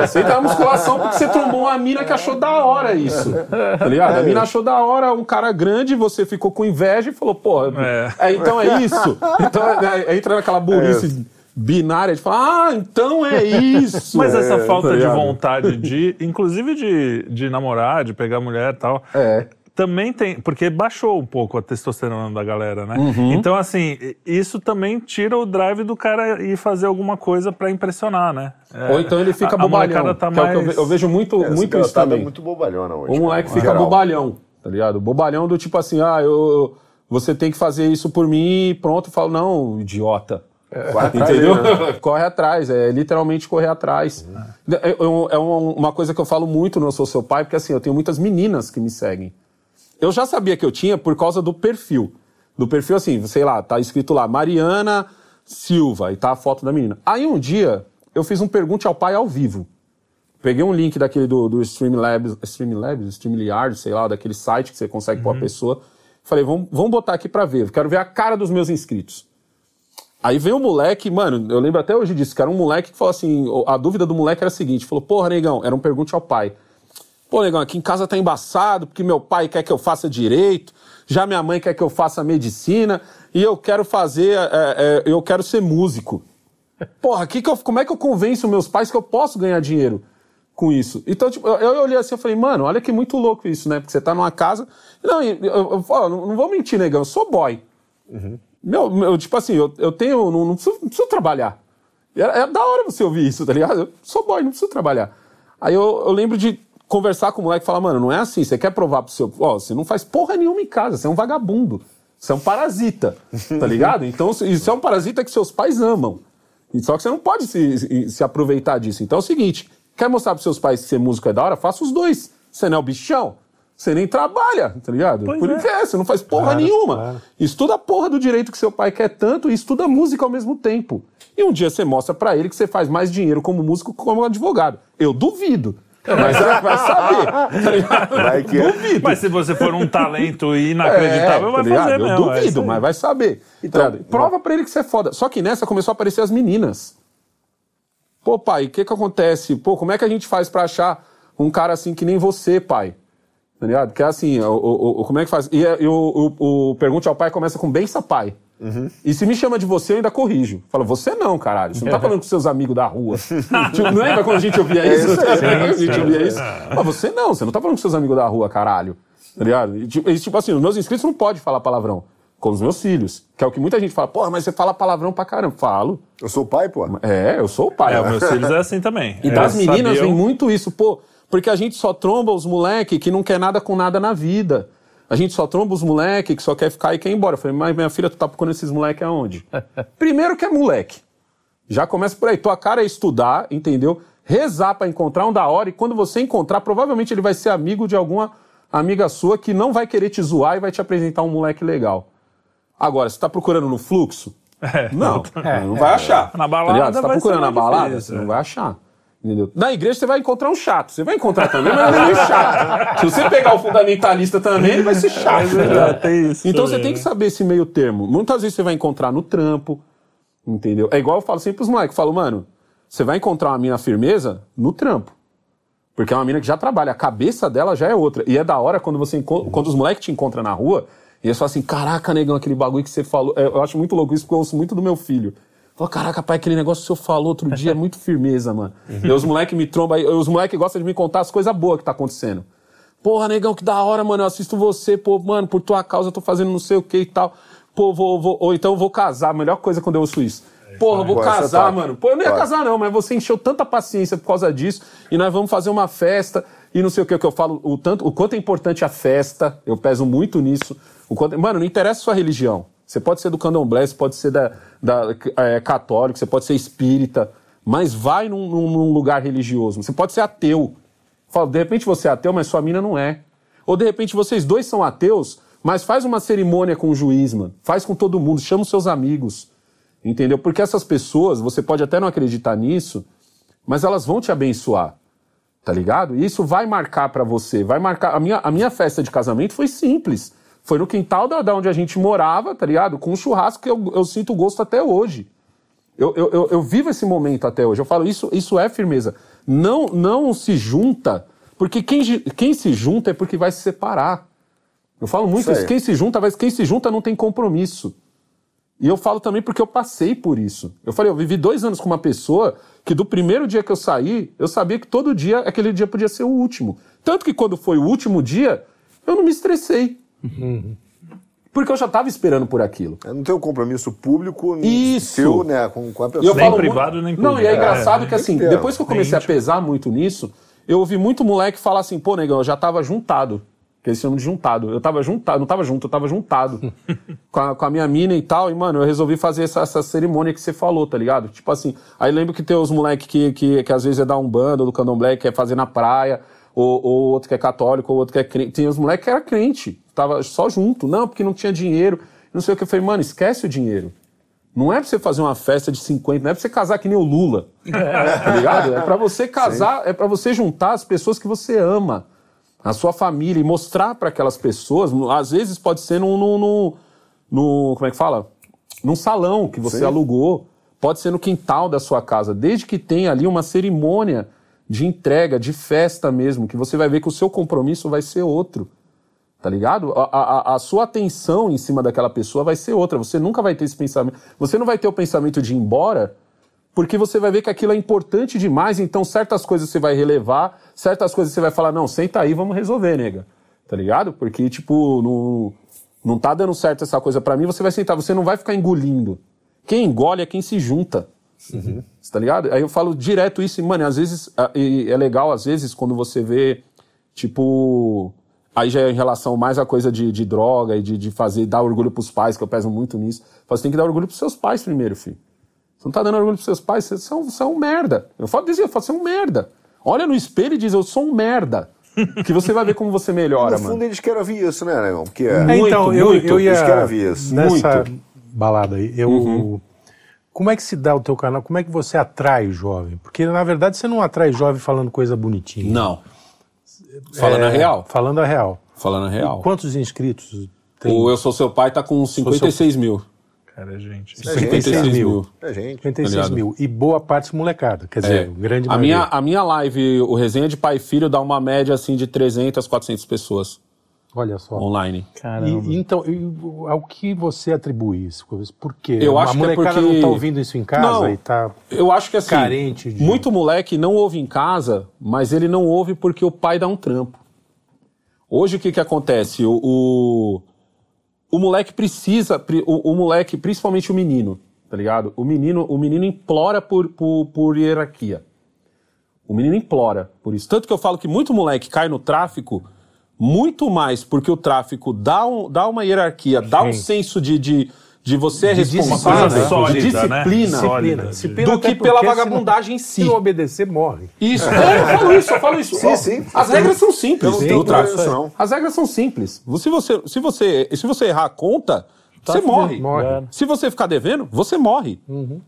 É, você entra na musculação porque você trombou uma mina que achou da hora isso. Tá ligado? A mina achou da hora um cara grande, você ficou com inveja e falou, porra, É. é, então é isso. Então é, é, entra naquela burrice binária de falar, ah, então é isso. Mas essa É, falta tá de vontade de, inclusive de, de namorar, de pegar mulher e tal, É. também tem, porque baixou um pouco a testosterona da galera, né? Uhum. Então, assim, isso também tira o drive do cara ir fazer alguma coisa pra impressionar, né? É, Ou então ele fica a- a bobalhão. molecada tá que é o que eu mais- ve- eu, vejo muito, Essa muito isso garotada também. é muito bobalhona hoje. O cara, moleque fica geral. bobalhão, tá ligado? Bobalhão do tipo assim, ah, eu, você tem que fazer isso por mim e pronto. Eu falo, não, idiota. Corre atrás Entendeu? dele, né? [LAUGHS] corre atrás, é literalmente correr atrás. É, é- é uma, coisa que eu falo muito no Sou Seu Pai, porque assim, eu tenho muitas meninas que me seguem. Eu já sabia que eu tinha por causa do perfil. Do perfil, assim, sei lá, tá escrito lá, Mariana Silva, e tá a foto da menina. Aí um dia, eu fiz um pergunte ao pai ao vivo. Peguei um link daquele do, do Streamlabs, Streamlabs, Streamyard, sei lá, daquele site que você consegue pôr a pessoa. Falei, vamos, vamos botar aqui pra ver. Quero ver a cara dos meus inscritos. Aí veio um moleque, mano, eu lembro até hoje disso, que era um moleque que falou assim, a dúvida do moleque era a seguinte, falou, porra, negão, era um pergunte ao pai. Pô, negão, aqui em casa tá embaçado, porque meu pai quer que eu faça direito, já minha mãe quer que eu faça medicina, e eu quero fazer, é, é, eu quero ser músico. Porra, que que eu, como é que eu convenço meus pais que eu posso ganhar dinheiro com isso? Então, tipo, eu, eu olhei assim e falei, mano, olha que muito louco isso, né? Porque você tá numa casa. Não, eu, eu, eu, não, vou mentir, negão, eu sou boy. Meu, meu, tipo assim, eu, eu tenho. Não, não, preciso, não preciso trabalhar. É, é da hora você ouvir isso, tá ligado? Eu sou boy, não preciso trabalhar. Aí eu, eu lembro de conversar com o moleque e falar, mano, não é assim, você quer provar pro seu. Ó, você não faz porra nenhuma em casa, você é um vagabundo. Você é um parasita, tá [LAUGHS] ligado? Então, isso é um parasita que seus pais amam. Só que você não pode se, se- aproveitar disso. Então é o seguinte: quer mostrar pros seus pais que ser músico é da hora? Faça os dois. Você não é o bichão? Você nem trabalha, tá ligado? Pois Por é. isso é, você não faz porra nenhuma. Estuda a porra do direito que seu pai quer tanto e estuda música ao mesmo tempo. E um dia você mostra pra ele que você faz mais dinheiro como músico que como advogado. Eu duvido. Mas é, vai saber. Tá ligado? Vai que é. Duvido. Mas se você for um talento inacreditável, É, vai tá fazer Eu mesmo. é duvido, mas vai saber. Então, Tá? Prova pra ele que você é foda. Só que nessa começou a aparecer as meninas. Pô, pai, o que que acontece? Pô, como é que a gente faz pra achar um cara assim que nem você, pai? Tá ligado? Que é assim, o, o- o- como é que faz? E, e o, o, o Pergunte ao Pai começa com bença pai. E se me chama de você, eu ainda corrijo. Fala, você não, caralho. Você não tá [LAUGHS] falando com seus amigos da rua. tipo, não lembra quando a gente ouvia [LAUGHS] isso? [LAUGHS] a gente ouvia isso. Mas você não, você não tá falando com seus amigos da rua, caralho. Tá ligado? E, tipo, e, tipo assim, os meus inscritos não podem falar palavrão. Com os meus filhos. Que é o que muita gente fala. Porra, mas você fala palavrão pra caramba. Falo. Eu sou o pai, pô. É, eu sou o pai. É, os meus filhos é assim também. E das Eles meninas vem muito isso, pô, porque a gente só tromba os moleque que não quer nada com nada na vida. A gente só tromba os moleque que só quer ficar e quer ir embora. Eu falei, mas minha filha, tu tá procurando esses moleque aonde? [LAUGHS] Primeiro que é moleque. Já começa por aí. Tua cara é estudar, entendeu? Rezar pra encontrar um da hora e quando você encontrar, provavelmente ele vai ser amigo de alguma amiga sua que não vai querer te zoar e vai te apresentar um moleque legal. Agora, você tá procurando no fluxo? não, não vai achar. Na Tá balada ligado? Você tá procurando na balada? difícil, Você não é. vai achar. Entendeu? Na igreja você vai encontrar um chato. Você vai encontrar também, mas ele é chato. Se você pegar o fundamentalista também, ele vai ser chato. tem isso então também, você tem que né? saber esse meio termo. Muitas vezes você vai encontrar no trampo, Entendeu? É igual eu falo sempre pros moleques, eu falo, mano, você vai encontrar uma mina firmeza no trampo. Porque é uma mina que já trabalha, a cabeça dela já é outra. E é da hora quando você quando os moleques te encontram na rua, e eles falam assim, caraca, negão, aquele bagulho que você falou. É, Eu acho muito louco isso, porque eu ouço muito do meu filho. Fala, caraca, pai, aquele negócio que o senhor falou outro dia é muito firmeza, mano. E os moleques me trombam, aí, os moleques gostam de me contar as coisas boas que tá acontecendo. Porra, negão, que da hora, mano, eu assisto você, pô, mano, por tua causa eu tô fazendo não sei o que e tal. Pô, vou, vou, ou então eu vou casar, a melhor coisa quando eu ouço isso. Porra, eu vou é casar, mano. Pô, eu não ia casar não, mas você encheu tanta paciência por causa disso e nós vamos fazer uma festa e não sei o que que eu falo, o, tanto, o quanto é importante a festa, eu peso muito nisso. O quanto, mano, não interessa a sua religião. Você pode ser do candomblé, você pode ser da, da, é, católico, você pode ser espírita, mas vai num, num- lugar religioso. Você pode ser ateu. Fala, de repente você é ateu, mas sua mina não é. Ou de repente vocês dois são ateus, mas faz uma cerimônia com o juiz, mano. Faz com todo mundo, chama os seus amigos. Entendeu? Porque essas pessoas, você pode até não acreditar nisso, mas elas vão te abençoar. Tá ligado? E isso vai marcar pra você, vai marcar. A minha, a minha festa de casamento foi simples. Foi no quintal da, da onde a gente morava, tá ligado? Com um churrasco que eu, eu sinto gosto até hoje. Eu, eu, eu, eu vivo esse momento até hoje. Eu falo, isso, isso é firmeza. Não, não se junta, porque quem, quem se junta é porque vai se separar. Eu falo muito Isso. Quem se junta, vai, quem se junta não tem compromisso. E eu falo também porque eu passei por isso. Eu falei, eu vivi dois anos com uma pessoa que do primeiro dia que eu saí, eu sabia que todo dia, aquele dia podia ser o último. Tanto que quando foi o último dia, eu não me estressei. Porque eu já estava esperando por aquilo. Eu não tenho um compromisso público Isso. seu, né, com, com a pessoa. eu Nem falo privado, muito- nem Não, público. e é É, engraçado é, que assim, tem depois que eu comecei a pesar muito nisso, eu ouvi muito moleque falar assim, pô, negão, eu já tava juntado. Que eles chamam de juntado. Eu tava juntado, não tava junto, eu tava juntado. [LAUGHS] com, a, com a minha mina e tal. E, mano, eu resolvi fazer essa, essa cerimônia que você falou, tá ligado? Tipo assim, aí lembro que tem os moleques que, que, que às vezes é da Umbanda, ou do Candomblé, que quer fazer na praia, ou, ou outro que é católico, ou outro que é crente. Tem os moleques que era crente, tava só junto. Não, porque não tinha dinheiro. Não sei o que. Eu falei, mano, esquece o dinheiro. Não é pra você fazer uma festa de 50, não é pra você casar que nem o Lula. [LAUGHS] tá ligado? É pra você casar, é pra você juntar as pessoas que você ama, a sua família, e mostrar pra aquelas pessoas. Às vezes pode ser num. num, num- num- como é que fala? Num salão que você Sim. alugou. Pode ser no quintal da sua casa. Desde que tenha ali uma cerimônia de entrega, de festa mesmo, que você vai ver que o seu compromisso vai ser outro. Tá ligado? A, a- a sua atenção em cima daquela pessoa vai ser outra. Você nunca vai ter esse pensamento. Você não vai ter o pensamento de ir embora, porque você vai ver que aquilo é importante demais. Então, certas coisas você vai relevar, certas coisas você vai falar: não, senta aí, vamos resolver, nega. Tá ligado? Porque, tipo, não, não tá dando certo essa coisa pra mim, você vai sentar, você não vai ficar engolindo. Quem engole é quem se junta. Você tá ligado? Aí eu falo direto isso, e, mano, às vezes, é legal, às vezes, quando você vê, tipo. Aí já é em relação mais à coisa de, de droga e de, de fazer, dar orgulho pros pais, que eu peso muito nisso. Falo, Você tem que dar orgulho pros seus pais primeiro, filho. Você não tá dando orgulho pros seus pais, você, você é, um, você é um merda. Eu falo disso, eu falo, você é um merda. Olha no espelho e diz, eu sou um merda. [LAUGHS] que você vai ver como você melhora, No mano. fundo, eles querem ouvir isso, né, Negão? Porque É, Muito, então, eu, muito. eu ia. Eles querem ouvir isso. Nessa Muito. balada aí, eu. Uhum. Como é que se dá o teu canal? Como é que você atrai o jovem? Porque, na verdade, você não atrai jovem falando coisa bonitinha. Não. Falando É, a real. Falando a real. Falando a real. Quantos inscritos tem? O Eu Sou Seu Pai tá com 56 mil. Cara, gente. É gente, 56 mil. mil. É gente. 56 ligado? mil. E boa parte molecada. Quer dizer, É. grande a maioria. minha, a minha live, o Resenha de Pai e Filho, dá uma média assim de 300, 400 pessoas Olha só. online. Caramba. E, então, e ao que você atribui isso? Por quê? Eu a acho que é molecada porque- não tá ouvindo isso em casa Não. e tá. Eu acho que assim, Carente de- muito moleque não ouve em casa, mas ele não ouve porque o pai dá um trampo. Hoje o que que acontece? O, o, o moleque precisa, o, o moleque, principalmente o menino, tá ligado? O menino, o menino implora por, por, por hierarquia. O menino implora por isso. Tanto que eu falo que muito moleque cai no tráfico muito mais porque o tráfico dá, um, dá uma hierarquia, dá um Sim. senso de, de, de você é De responsável, disciplina, de sólida, né? disciplina, Sólida. Disciplina do até que pela se não- vagabundagem em si. Se não obedecer, morre. Isso, é, eu falo isso, eu falo isso. Sim, sim. As regras são simples Eu não tenho no tráfico. não. As regras são simples. Se você, se você, se você errar a conta, você morre. morre. É. Se você ficar devendo, você morre.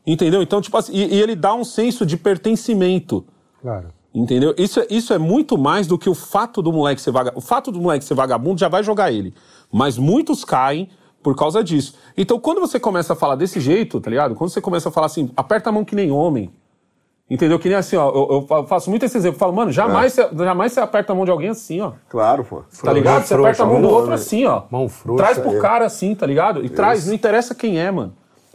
Entendeu? Então, tipo assim, e, e ele dá um senso de pertencimento. Claro. Entendeu? Isso, é- isso é muito mais do que o fato do moleque ser vagabundo. O fato do moleque ser vagabundo já vai jogar ele. Mas muitos caem por causa disso. Então, quando você começa a falar desse jeito, tá ligado? Quando você começa a falar assim, aperta a mão que nem homem. Entendeu? Que nem assim, ó. Eu, eu faço muito esse exemplo. Eu falo, mano, jamais, você, jamais você aperta a mão de alguém assim, ó. Claro, pô. Tá ligado? Você frouxa, aperta a mão do outro assim, ó. Mão frouxa, Traz pro é. cara assim, tá ligado? E traz, não interessa quem é, mano.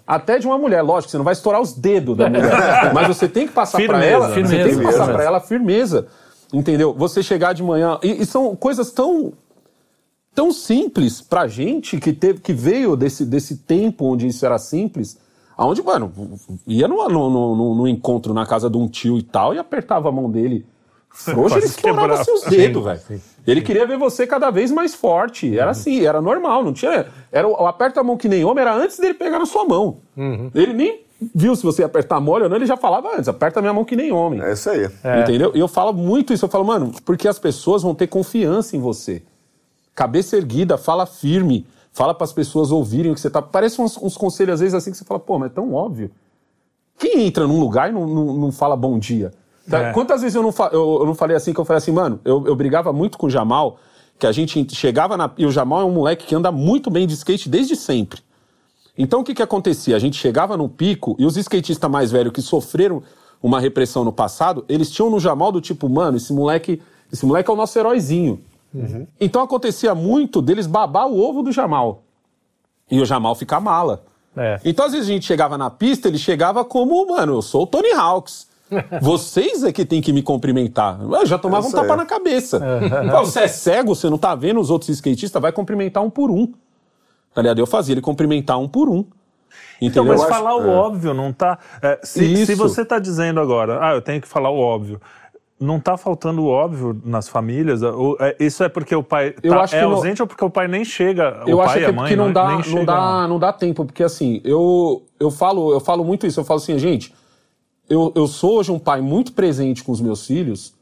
Até de uma mulher, lógico, você não vai estourar os dedos da [LAUGHS] mulher. mas você tem que passar pra Firmeza, ela, né? você tem que Firmeza, passar firmeza. pra ela firmeza. Entendeu? Você chegar de manhã. E, e são coisas tão. tão simples pra gente que, teve, que veio desse, desse tempo onde isso era simples. Aonde, mano, ia no, no, no, no encontro na casa de um tio e tal e apertava a mão dele. [LAUGHS] Frouxo, ele estourava seus dedos, velho. Ele queria ver você cada vez mais forte. Era assim, era normal, não tinha. Era o aperta a mão que nem homem, era antes dele pegar na sua mão. Ele nem viu se você ia apertar mole ou não, ele já falava antes, aperta a minha mão que nem homem. É isso aí. Entendeu? E eu falo muito isso, eu falo, mano, porque as pessoas vão ter confiança em você. Cabeça erguida, fala firme, fala para as pessoas ouvirem o que você tá. Parece uns, uns conselhos às vezes assim que você fala, pô, mas é tão óbvio. Quem entra num lugar e não, não, não fala bom dia? Tá? É. Quantas vezes eu não, eu, eu não falei assim, que eu falei assim, mano, eu, eu brigava muito com o Jamal, que a gente chegava na. E o Jamal é um moleque que anda muito bem de skate desde sempre. Então o que que acontecia? A gente chegava no pico e os skatistas mais velhos que sofreram uma repressão no passado, eles tinham no Jamal do tipo, mano, esse moleque, esse moleque é o nosso heróizinho. Então acontecia muito deles babar o ovo do Jamal. E o Jamal ficar mala. É. Então, às vezes, a gente chegava na pista, ele chegava como, mano, eu sou o Tony Hawks. Vocês é que tem que me cumprimentar. Eu já tomava um tapa na cabeça. Pô, você é cego, você não tá vendo os outros skatistas, vai cumprimentar um por um. Tá ligado? Eu fazia ele cumprimentar um por um. Então, Entendeu? mas Eu acho- falar o óbvio não tá. é, se, se você tá dizendo agora, ah, eu tenho que falar o óbvio. Não tá faltando o óbvio nas famílias? Ou, é, isso é porque o pai Eu tá- acho é que não- ausente ou porque o pai nem chega? eu o acho pai que e a é mãe porque não nem dá, não, dá, não dá tempo, porque assim, eu, eu, falo, eu falo muito isso, eu falo assim, gente, eu, eu sou hoje um pai muito presente com os meus filhos,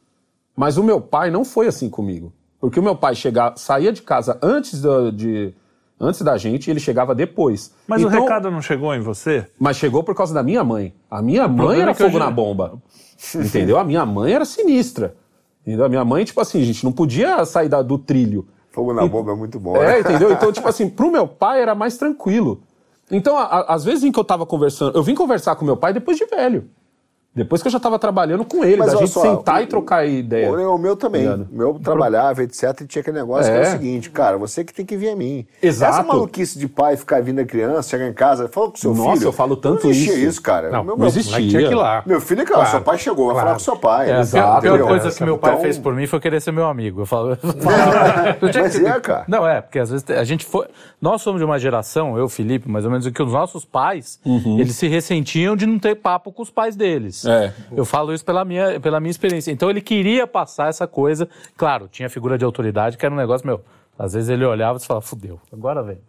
mas o meu pai não foi assim comigo. Porque o meu pai chegava, saía de casa antes da, de, antes da gente e ele chegava depois. Mas o Então- recado não chegou em você? Mas chegou por causa da minha mãe. A minha mãe problema era é eu fogo já- na bomba. [LAUGHS] Entendeu? A minha mãe era sinistra. Entendeu? A minha mãe, tipo assim, gente, não podia sair da- do trilho. Fogo na bomba é muito bom. É, [LAUGHS] entendeu? Então, tipo assim, pro meu pai era mais tranquilo. Então, a- a- às vezes em que eu tava conversando, eu vim conversar com meu pai depois de velho. Depois que eu já tava trabalhando com ele, Mas da gente só, sentar o- e trocar ideia. O, o meu também. O meu trabalhava, etc. E tinha aquele negócio que é É. o seguinte, cara, você que tem que vir a mim. Exato. Essa maluquice de pai ficar vindo a criança, chegar em casa, fala com seu Nossa, filho. eu falo tanto não existia isso. isso, cara. Não, meu, não meu, existia. moleque tinha que ir lá. meu filho é claro, Claro, seu pai chegou, vai claro. falar com seu pai. É, a Exato. pior, pior entendeu? coisa que meu pai Então- fez por mim foi querer ser meu amigo. Eu falo, [LAUGHS] Mas que- é, cara. Não, é, porque às vezes a gente foi. Nós somos de uma geração, eu, Felipe, mais ou menos, que os nossos pais, eles se ressentiam de não ter papo com os pais deles. É. Eu falo isso pela minha, pela minha experiência. Então ele queria passar essa coisa. Claro, tinha figura de autoridade, que era um negócio, meu. Às vezes ele olhava e falava, fudeu, agora vem.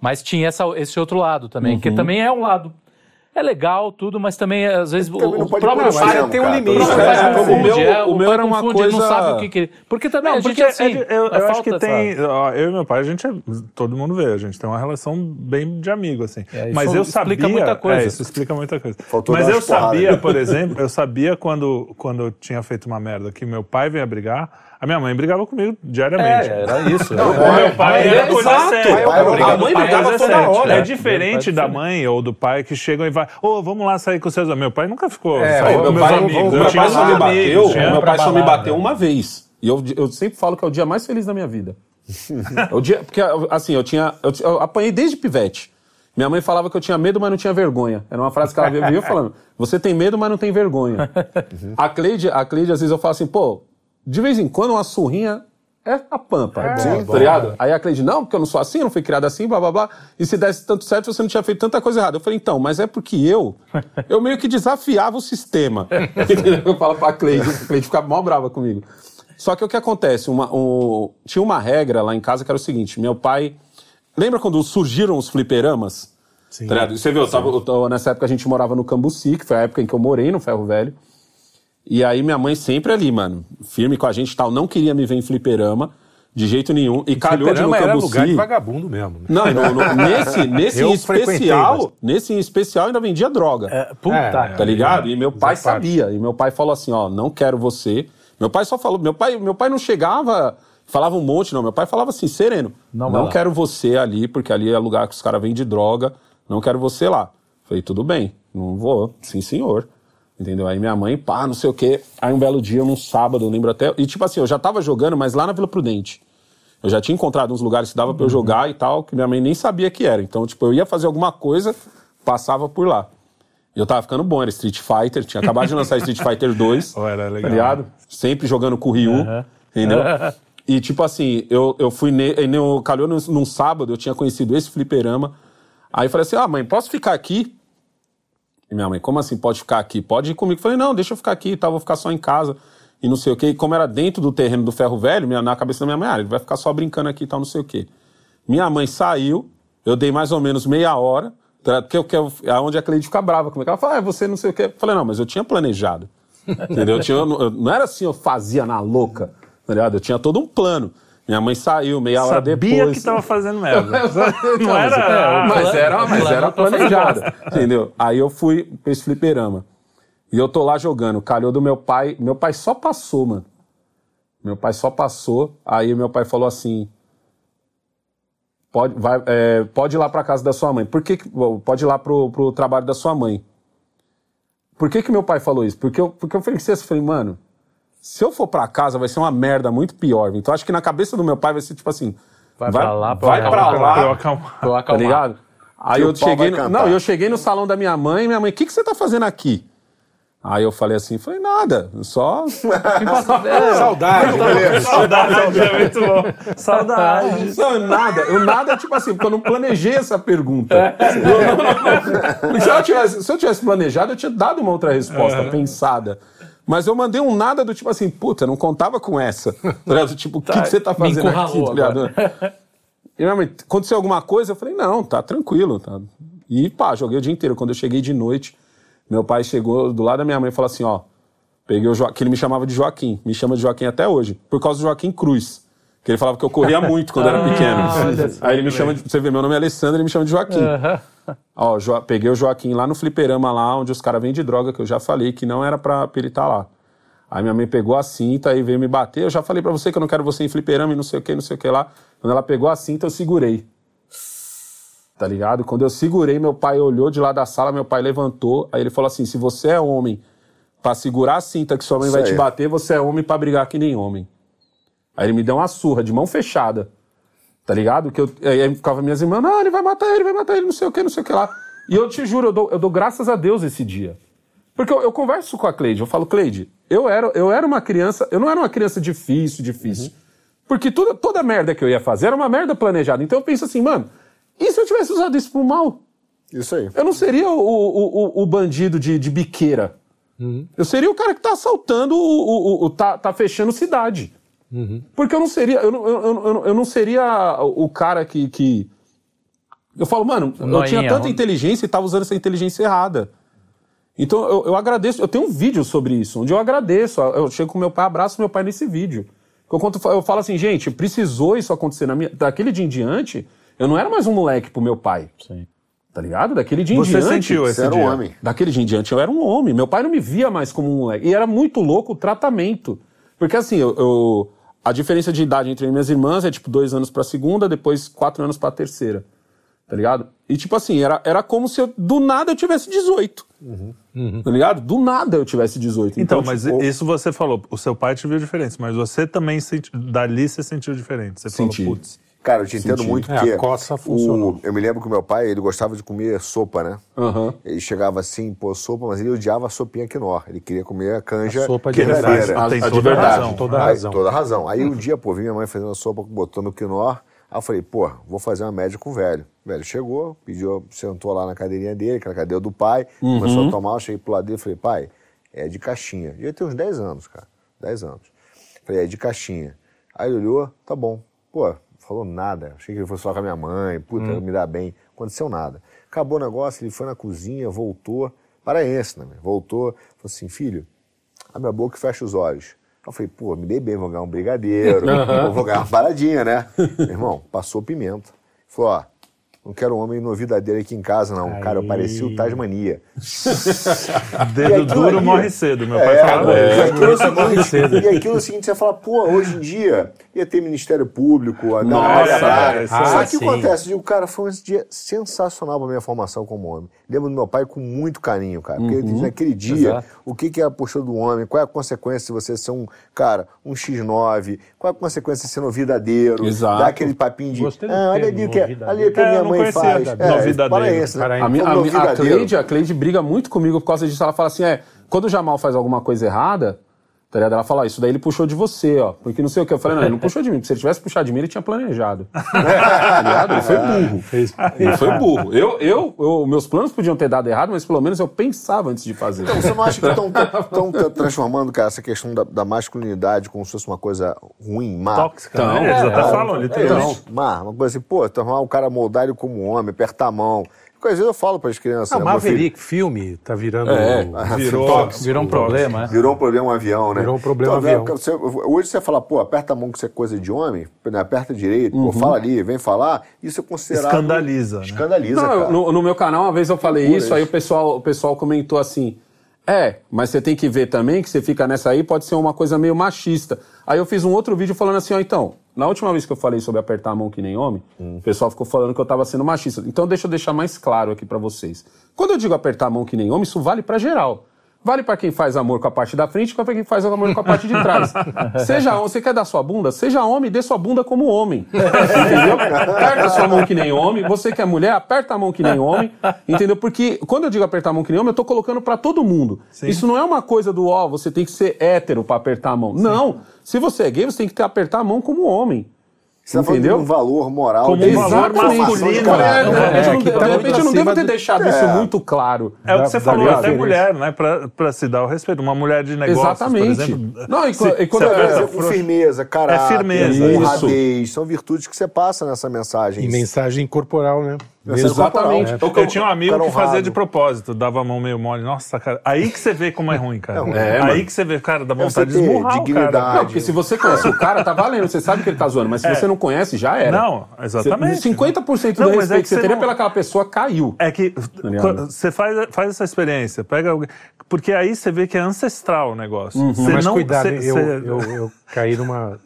Mas tinha essa, esse outro lado também, que também é um lado. É legal, tudo, mas também, às vezes, o, Também o pode próprio pai tem um cara. limite, o né? pai É, o meu- é, o o meu era uma confunde, ele não coisa- sabe o que querer. Porque também Não, a gente porque é assim. é eu, é eu acho que tem. ó, eu e meu pai, a gente é. Todo mundo vê, a gente tem uma relação bem de amigo, assim. É, isso Mas eu explica sabia. muita coisa. É, isso explica muita coisa. Faltou Mas eu sabia, né? por exemplo, eu sabia quando, quando eu tinha feito uma merda que meu pai vinha brigar, a minha mãe brigava comigo diariamente. É, era isso. O meu pai é, era coisa exato. séria. Pai é A mãe brigava brigava toda hora. hora. É diferente da mãe ou do pai que chegam e vai, ô, vamos lá sair com seus amigos. Meu pai nunca ficou É, com meu meus pai- amigos. meu pai só me bateu, meu pai só me bateu uma vez. E eu, eu sempre falo que é o dia mais feliz da minha vida. [LAUGHS] o dia, porque, assim, eu tinha. Eu, eu apanhei desde pivete. Minha mãe falava que eu tinha medo, mas não tinha vergonha. Era uma frase que ela vivia falando. Você tem medo, mas não tem vergonha. [LAUGHS] A Cleide, a Cleide, às vezes eu falo assim, pô, de vez em quando uma surrinha é a pampa. bom, tá ligado? Aí a Cleide, não, porque eu não sou assim, eu não fui criado assim, blá blá blá. E se desse tanto certo, você não tinha feito tanta coisa errada. Eu falei, então, mas é porque eu, [LAUGHS] eu meio que desafiava o sistema. [LAUGHS] Eu falo pra Cleide, a Cleide ficava mal brava comigo. Só que o que acontece? Uma, um- tinha uma regra lá em casa que era o seguinte: meu pai. Lembra quando surgiram os fliperamas? Sim. Tá? Você viu, eu tava- eu tava- nessa época a gente morava no Cambuci, que foi a época em que eu morei no Ferro Velho. E aí minha mãe sempre ali, mano, firme com a gente e tal, não queria me ver em fliperama de jeito nenhum. E calhou de no Fliperama era Cambuci. lugar de vagabundo mesmo. né? Não, e no- no- nesse, [LAUGHS] nesse em especial, bastante. nesse em especial ainda vendia droga. É, puta, É, Tá ligado? E meu pai sabia. E meu pai falou assim: ó, não quero você. Meu pai só falou, meu pai, meu pai não chegava Falava um monte, não. Meu pai falava assim, sereno. Não Não, quero você ali, porque ali é lugar que os caras vendem droga. Não quero você lá. Falei, tudo bem, não vou. Sim, senhor. Entendeu? Aí minha mãe, pá, não sei o quê. Aí um belo dia, num sábado, eu lembro até. E tipo assim, eu já tava jogando, mas lá na Vila Prudente. Eu já tinha encontrado uns lugares que dava pra eu jogar e tal, que minha mãe nem sabia que era. Então, tipo, eu ia fazer alguma coisa, passava por lá. E eu tava ficando bom, era Street Fighter, tinha acabado de lançar [LAUGHS] Street Fighter 2. Oh, era legal. Tá ligado? Sempre jogando com o Ryu, entendeu? E tipo assim, eu, eu fui ne, e no, calhou num, num sábado, eu tinha conhecido esse fliperama. Aí eu falei assim: ah, mãe, posso ficar aqui? E minha mãe, como assim pode ficar aqui? Pode ir comigo. Eu falei, não, deixa eu ficar aqui e tal, vou ficar só em casa. E não sei o quê. E como era dentro do terreno do ferro velho, minha, na cabeça da minha mãe, ah, ele vai ficar só brincando aqui e tal, não sei o quê. Minha mãe saiu, eu dei mais ou menos meia hora, tá? porque eu quero. Aonde a Cleide fica brava comigo. Ela fala, ah, você não sei o quê. Eu falei, não, mas eu tinha planejado. [LAUGHS] Entendeu? Eu tinha, eu- não era assim, eu fazia na louca, tá ligado? Eu tinha todo um plano. Minha mãe saiu meia hora Sabia depois. que tava fazendo merda. [LAUGHS] Não Não era. É, mas era, mas era bosta. entendeu? Aí eu fui pra esse fliperama. E eu tô lá jogando. Calhou do meu pai. Meu pai só passou, mano. Meu pai só passou. Aí meu pai falou assim: pode, vai, é, pode ir lá pra casa da sua mãe. Por que, que- pode ir lá pro, pro trabalho da sua mãe. Por que, que meu pai falou isso? Porque eu, porque eu falei assim, eu falei, mano, se eu for pra casa vai ser uma merda muito pior. Então acho que na cabeça do meu pai vai ser tipo assim: Vai pra lá, pra vai lá, pra pra Pra eu lá, acalmar. Pra eu tá acalmar. ligado? Aí eu cheguei, vai no, não, eu cheguei no salão da minha mãe, minha mãe, o que, que você tá fazendo aqui? Aí eu falei assim, falei, nada, só. [LAUGHS] [LAUGHS] Saudade. Saudade, [LAUGHS] é muito bom. Saudade. Não, nada, eu nada, tipo assim, porque eu não planejei essa pergunta. Eu não- não- não- se, eu tivesse, se eu tivesse planejado, eu tinha dado uma outra resposta pensada. Mas eu mandei um nada do tipo assim, puta, não contava com essa. [LAUGHS] Tá ligado? Tipo, o que, que você tá fazendo aqui? Tá? E mãe, aconteceu alguma coisa? Eu falei, não, tá tranquilo. Tá. E pá, joguei o dia inteiro. Quando eu cheguei de noite, meu pai chegou do lado da minha mãe e falou assim: ó, peguei o Joaquim, que ele me chamava de Joaquim, me chama de Joaquim até hoje, por causa do Joaquim Cruz. Que ele falava que eu corria muito quando era pequeno. Aí ele me chama de. Você vê, meu nome é Alessandro, ele me chama de Joaquim. Ó, Jo- peguei o Joaquim lá no fliperama lá, onde os caras vendem droga, que eu já falei que não era pra, pra ele estar lá. Aí minha mãe pegou a cinta e veio me bater. Eu já falei pra você que eu não quero você em fliperama e não sei o que, não sei o que lá. Quando ela pegou a cinta, eu segurei. Tá ligado? Quando eu segurei, meu pai olhou de lá da sala, meu pai levantou. Aí ele falou assim: se você é homem pra segurar a cinta que sua mãe Isso vai aí. te bater, você é homem pra brigar que nem homem. Aí ele me deu uma surra de mão fechada. Tá ligado? Que eu, aí ficava minhas irmãs, não, ele vai matar ele, vai matar ele, não sei o que, não sei o que lá. E eu te juro, eu dou, eu dou graças a Deus esse dia. Porque eu, eu converso com a Cleide, eu falo, Cleide, eu era, eu era uma criança, eu não era uma criança difícil, difícil. Porque toda, toda merda que eu ia fazer era uma merda planejada. Então eu penso assim, mano, e se eu tivesse usado isso pro mal? Isso aí. Eu não seria o, o, o, o bandido de, de biqueira. Eu seria o cara que tá assaltando, o, o, o- tá, tá fechando cidade. Porque eu não seria, eu não, eu, eu, eu- eu não seria o cara que, que. Eu falo, mano, eu Noinha, tinha tanta onde- inteligência e tava usando essa inteligência errada. Então eu, eu agradeço, eu tenho um vídeo sobre isso, onde eu agradeço. Eu chego com meu pai, abraço meu pai nesse vídeo. Que Eu, conto, eu falo assim, gente, precisou isso acontecer na minha. Daquele dia em diante, eu não era mais um moleque pro meu pai. Sim. Tá ligado? Daquele dia em Você diante. sentiu esse Você era um dia? homem. Daquele dia em diante eu era um homem. Meu pai não me via mais como um moleque. E era muito louco o tratamento. Porque assim, eu, eu- a diferença de idade entre minhas irmãs é tipo dois anos pra segunda, depois quatro anos pra terceira. Tá ligado? E tipo assim, era, era como se eu, do nada eu tivesse 18. Tá ligado? Do nada eu tivesse 18. Então, mas tipo, isso você falou, o seu pai te viu diferente, mas você também senti, dali você sentiu diferente. Você Senti. falou, putz, Cara, eu te entendo muito É, porque. a coça funcionou. o- eu me lembro que o meu pai, ele gostava de comer sopa, né? Aham. Ele chegava assim, pô, sopa, mas ele odiava a sopinha quinó. Ele queria comer a canja A sopa de. A- tem a toda a verdade. razão. Toda a Aí, razão. toda a razão. Aí um dia, pô, vi minha mãe fazendo a sopa, botando quinó. Aí eu falei, pô, vou fazer uma média com o velho. O velho chegou, pediu, sentou lá na cadeirinha dele, que era a cadeira do pai, começou a tomar, eu cheguei pro lado dele e falei, pai, é de caixinha. E eu tenho uns 10 anos, cara. 10 anos. Falei, é de caixinha. Aí ele olhou, tá bom. Pô, falou nada. Achei que ele fosse falar com a minha mãe, puta, me dá bem. Aconteceu nada. Acabou o negócio, ele foi na cozinha, voltou. Paraense, né? Voltou, falou assim, filho, abre a boca e fecha os olhos. Eu falei, pô, me dei bem, vou ganhar um brigadeiro, [LAUGHS] vou ganhar uma paradinha, né? [LAUGHS] Meu irmão, passou pimenta. Falou, ó, Não quero homem novidadeiro aqui em casa, não. Cara, eu parecia o Tasmania. [LAUGHS] Dedo duro ali- morre cedo, meu É, pai falava. e isso. aquilo é o seguinte- E aquilo é o seguinte, você fala, pô, hoje em dia ia ter Ministério Público, a Nossa, é, isso Só aí. que o que sim. acontece? Eu digo, cara, foi um dia sensacional pra minha formação como homem. Lembro do meu pai com muito carinho, cara. Porque Uhum. naquele dia, Exato. o que, que é a postura do homem? Qual é a consequência de você ser um, cara, um X9? Qual é a consequência de ser novidadeiro? Exato. Dar aquele papinho de, Gostei ah, olha ali o que, novidadeiro. ali o que É, a minha não mãe conhecia, faz. novidadeiro. Paraense, né? Paraense. A, a, minha- a. Cleide, a Cleide briga muito comigo por causa disso. Ela fala assim: é, quando o Jamal faz alguma coisa errada, tá ligado? Ela fala, "Ah, isso daí ele puxou de você, ó. Porque não sei o que. Eu falei, não, ele não puxou de mim. porque Se ele tivesse puxado de mim, ele tinha planejado. [LAUGHS] tá ligado? Ele foi burro. [LAUGHS] Ele foi burro. Eu, eu, eu- meus planos podiam ter dado errado, mas pelo menos eu pensava antes de fazer. Então, você não acha que estão [LAUGHS] transformando, cara, essa questão da, da masculinidade como se fosse uma coisa ruim, má? Tóxica, Então, né? Eles é, até é. falam, literalmente. Então, má, uma coisa assim, pô, transformar o cara moldar ele como homem, apertar a mão. Porque às vezes eu falo para as crianças, Não, né, meu filho, Maverick, filme, tá virando. É. Virou, Virou um problema, né? Virou um problema um avião, né? Virou um problema Então, avião. né, você- hoje você fala, pô, aperta a mão que isso é coisa de homem, né, aperta direito, Uhum. pô, fala ali, vem falar, isso é considerado... Escandaliza, né? Escandaliza, Não, no, no meu canal, uma vez eu falei isso, aí o pessoal, o pessoal comentou assim: é, mas você tem que ver também que você fica nessa aí, pode ser uma coisa meio machista. Aí eu fiz um outro vídeo falando assim: ó, então, na última vez que eu falei sobre apertar a mão que nem homem, o pessoal ficou falando que eu tava sendo machista. Então deixa eu deixar mais claro aqui pra vocês. Quando eu digo apertar a mão que nem homem, isso vale pra geral. Vale pra quem faz amor com a parte da frente e pra quem faz amor com a parte de trás. [LAUGHS] seja homem, você quer dar sua bunda? Seja homem, dê sua bunda como homem. [LAUGHS] Entendeu? Aperta sua mão que nem homem. Você que é mulher, aperta a mão que nem homem. Entendeu? Porque quando eu digo apertar a mão que nem homem, eu tô colocando pra todo mundo. Isso não é uma coisa do ó, você tem que ser hétero pra apertar a mão. Não. Se você é gay, você tem que ter, apertar a mão como homem. Você tá entendeu? um valor moral. Como de um valor masculino, caráter. É, de é, repente, que eu não- tá de muito repente eu não acima devo ter do- deixado É. isso muito claro. É o que você da falou, até mulher, né? Pra, pra se dar o respeito. Uma mulher de negócios, Exatamente. por exemplo. Não, e se- quando- e quando com frouxo- firmeza, caráter, É firmeza, honradez, são virtudes que você passa nessa mensagem. E mensagem corporal, né? Exatamente. corporal. Eu tinha um amigo que fazia honrado. de propósito, dava a mão meio mole. Nossa, cara. Aí que você vê como é ruim, cara. É, aí mano. que você vê, cara, dá você vontade de esmurrar o cara. dignidade. Não, porque se você conhece o cara, tá valendo, você sabe que ele tá zoando, mas se você não conhece, já era. Não, exatamente. Você- 50% do Não, mas respeito é que você você teria não- pelaquela pessoa caiu. É que você faz, faz essa experiência, pega alguém. Porque aí você vê que é ancestral o negócio. Uhum. Você Mas não, cuidado, você- hein? eu, você- eu, eu caí numa,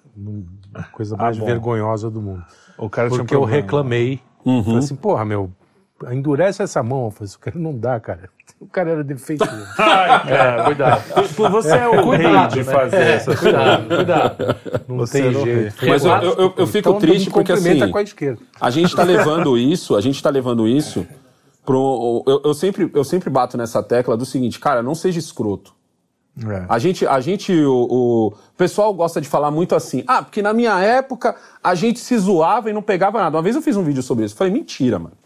numa coisa mais bom. vergonhosa do mundo. O cara tinha um Porque eu reclamei. Uhum. Falei assim, porra, meu, endurece essa mão. Eu falei, isso cara não dá, cara. O cara era defeituoso. [LAUGHS] Ai, cara, cuidado. Tipo, você é o rei de fazer essas coisas. cuidado, cuidado. Não Você tem era o jeito. Mas eu, eu, eu- fico Então, triste me porque assim, com a esquerda. a gente tá levando isso, a gente tá levando isso pro. Eu, eu sempre, eu sempre bato nessa tecla do seguinte, cara, não seja escroto. É. A gente, a gente o, o pessoal gosta de falar muito assim, ah, porque na minha época a gente se zoava e não pegava nada. Uma vez eu fiz um vídeo sobre isso, falei, mentira, mano.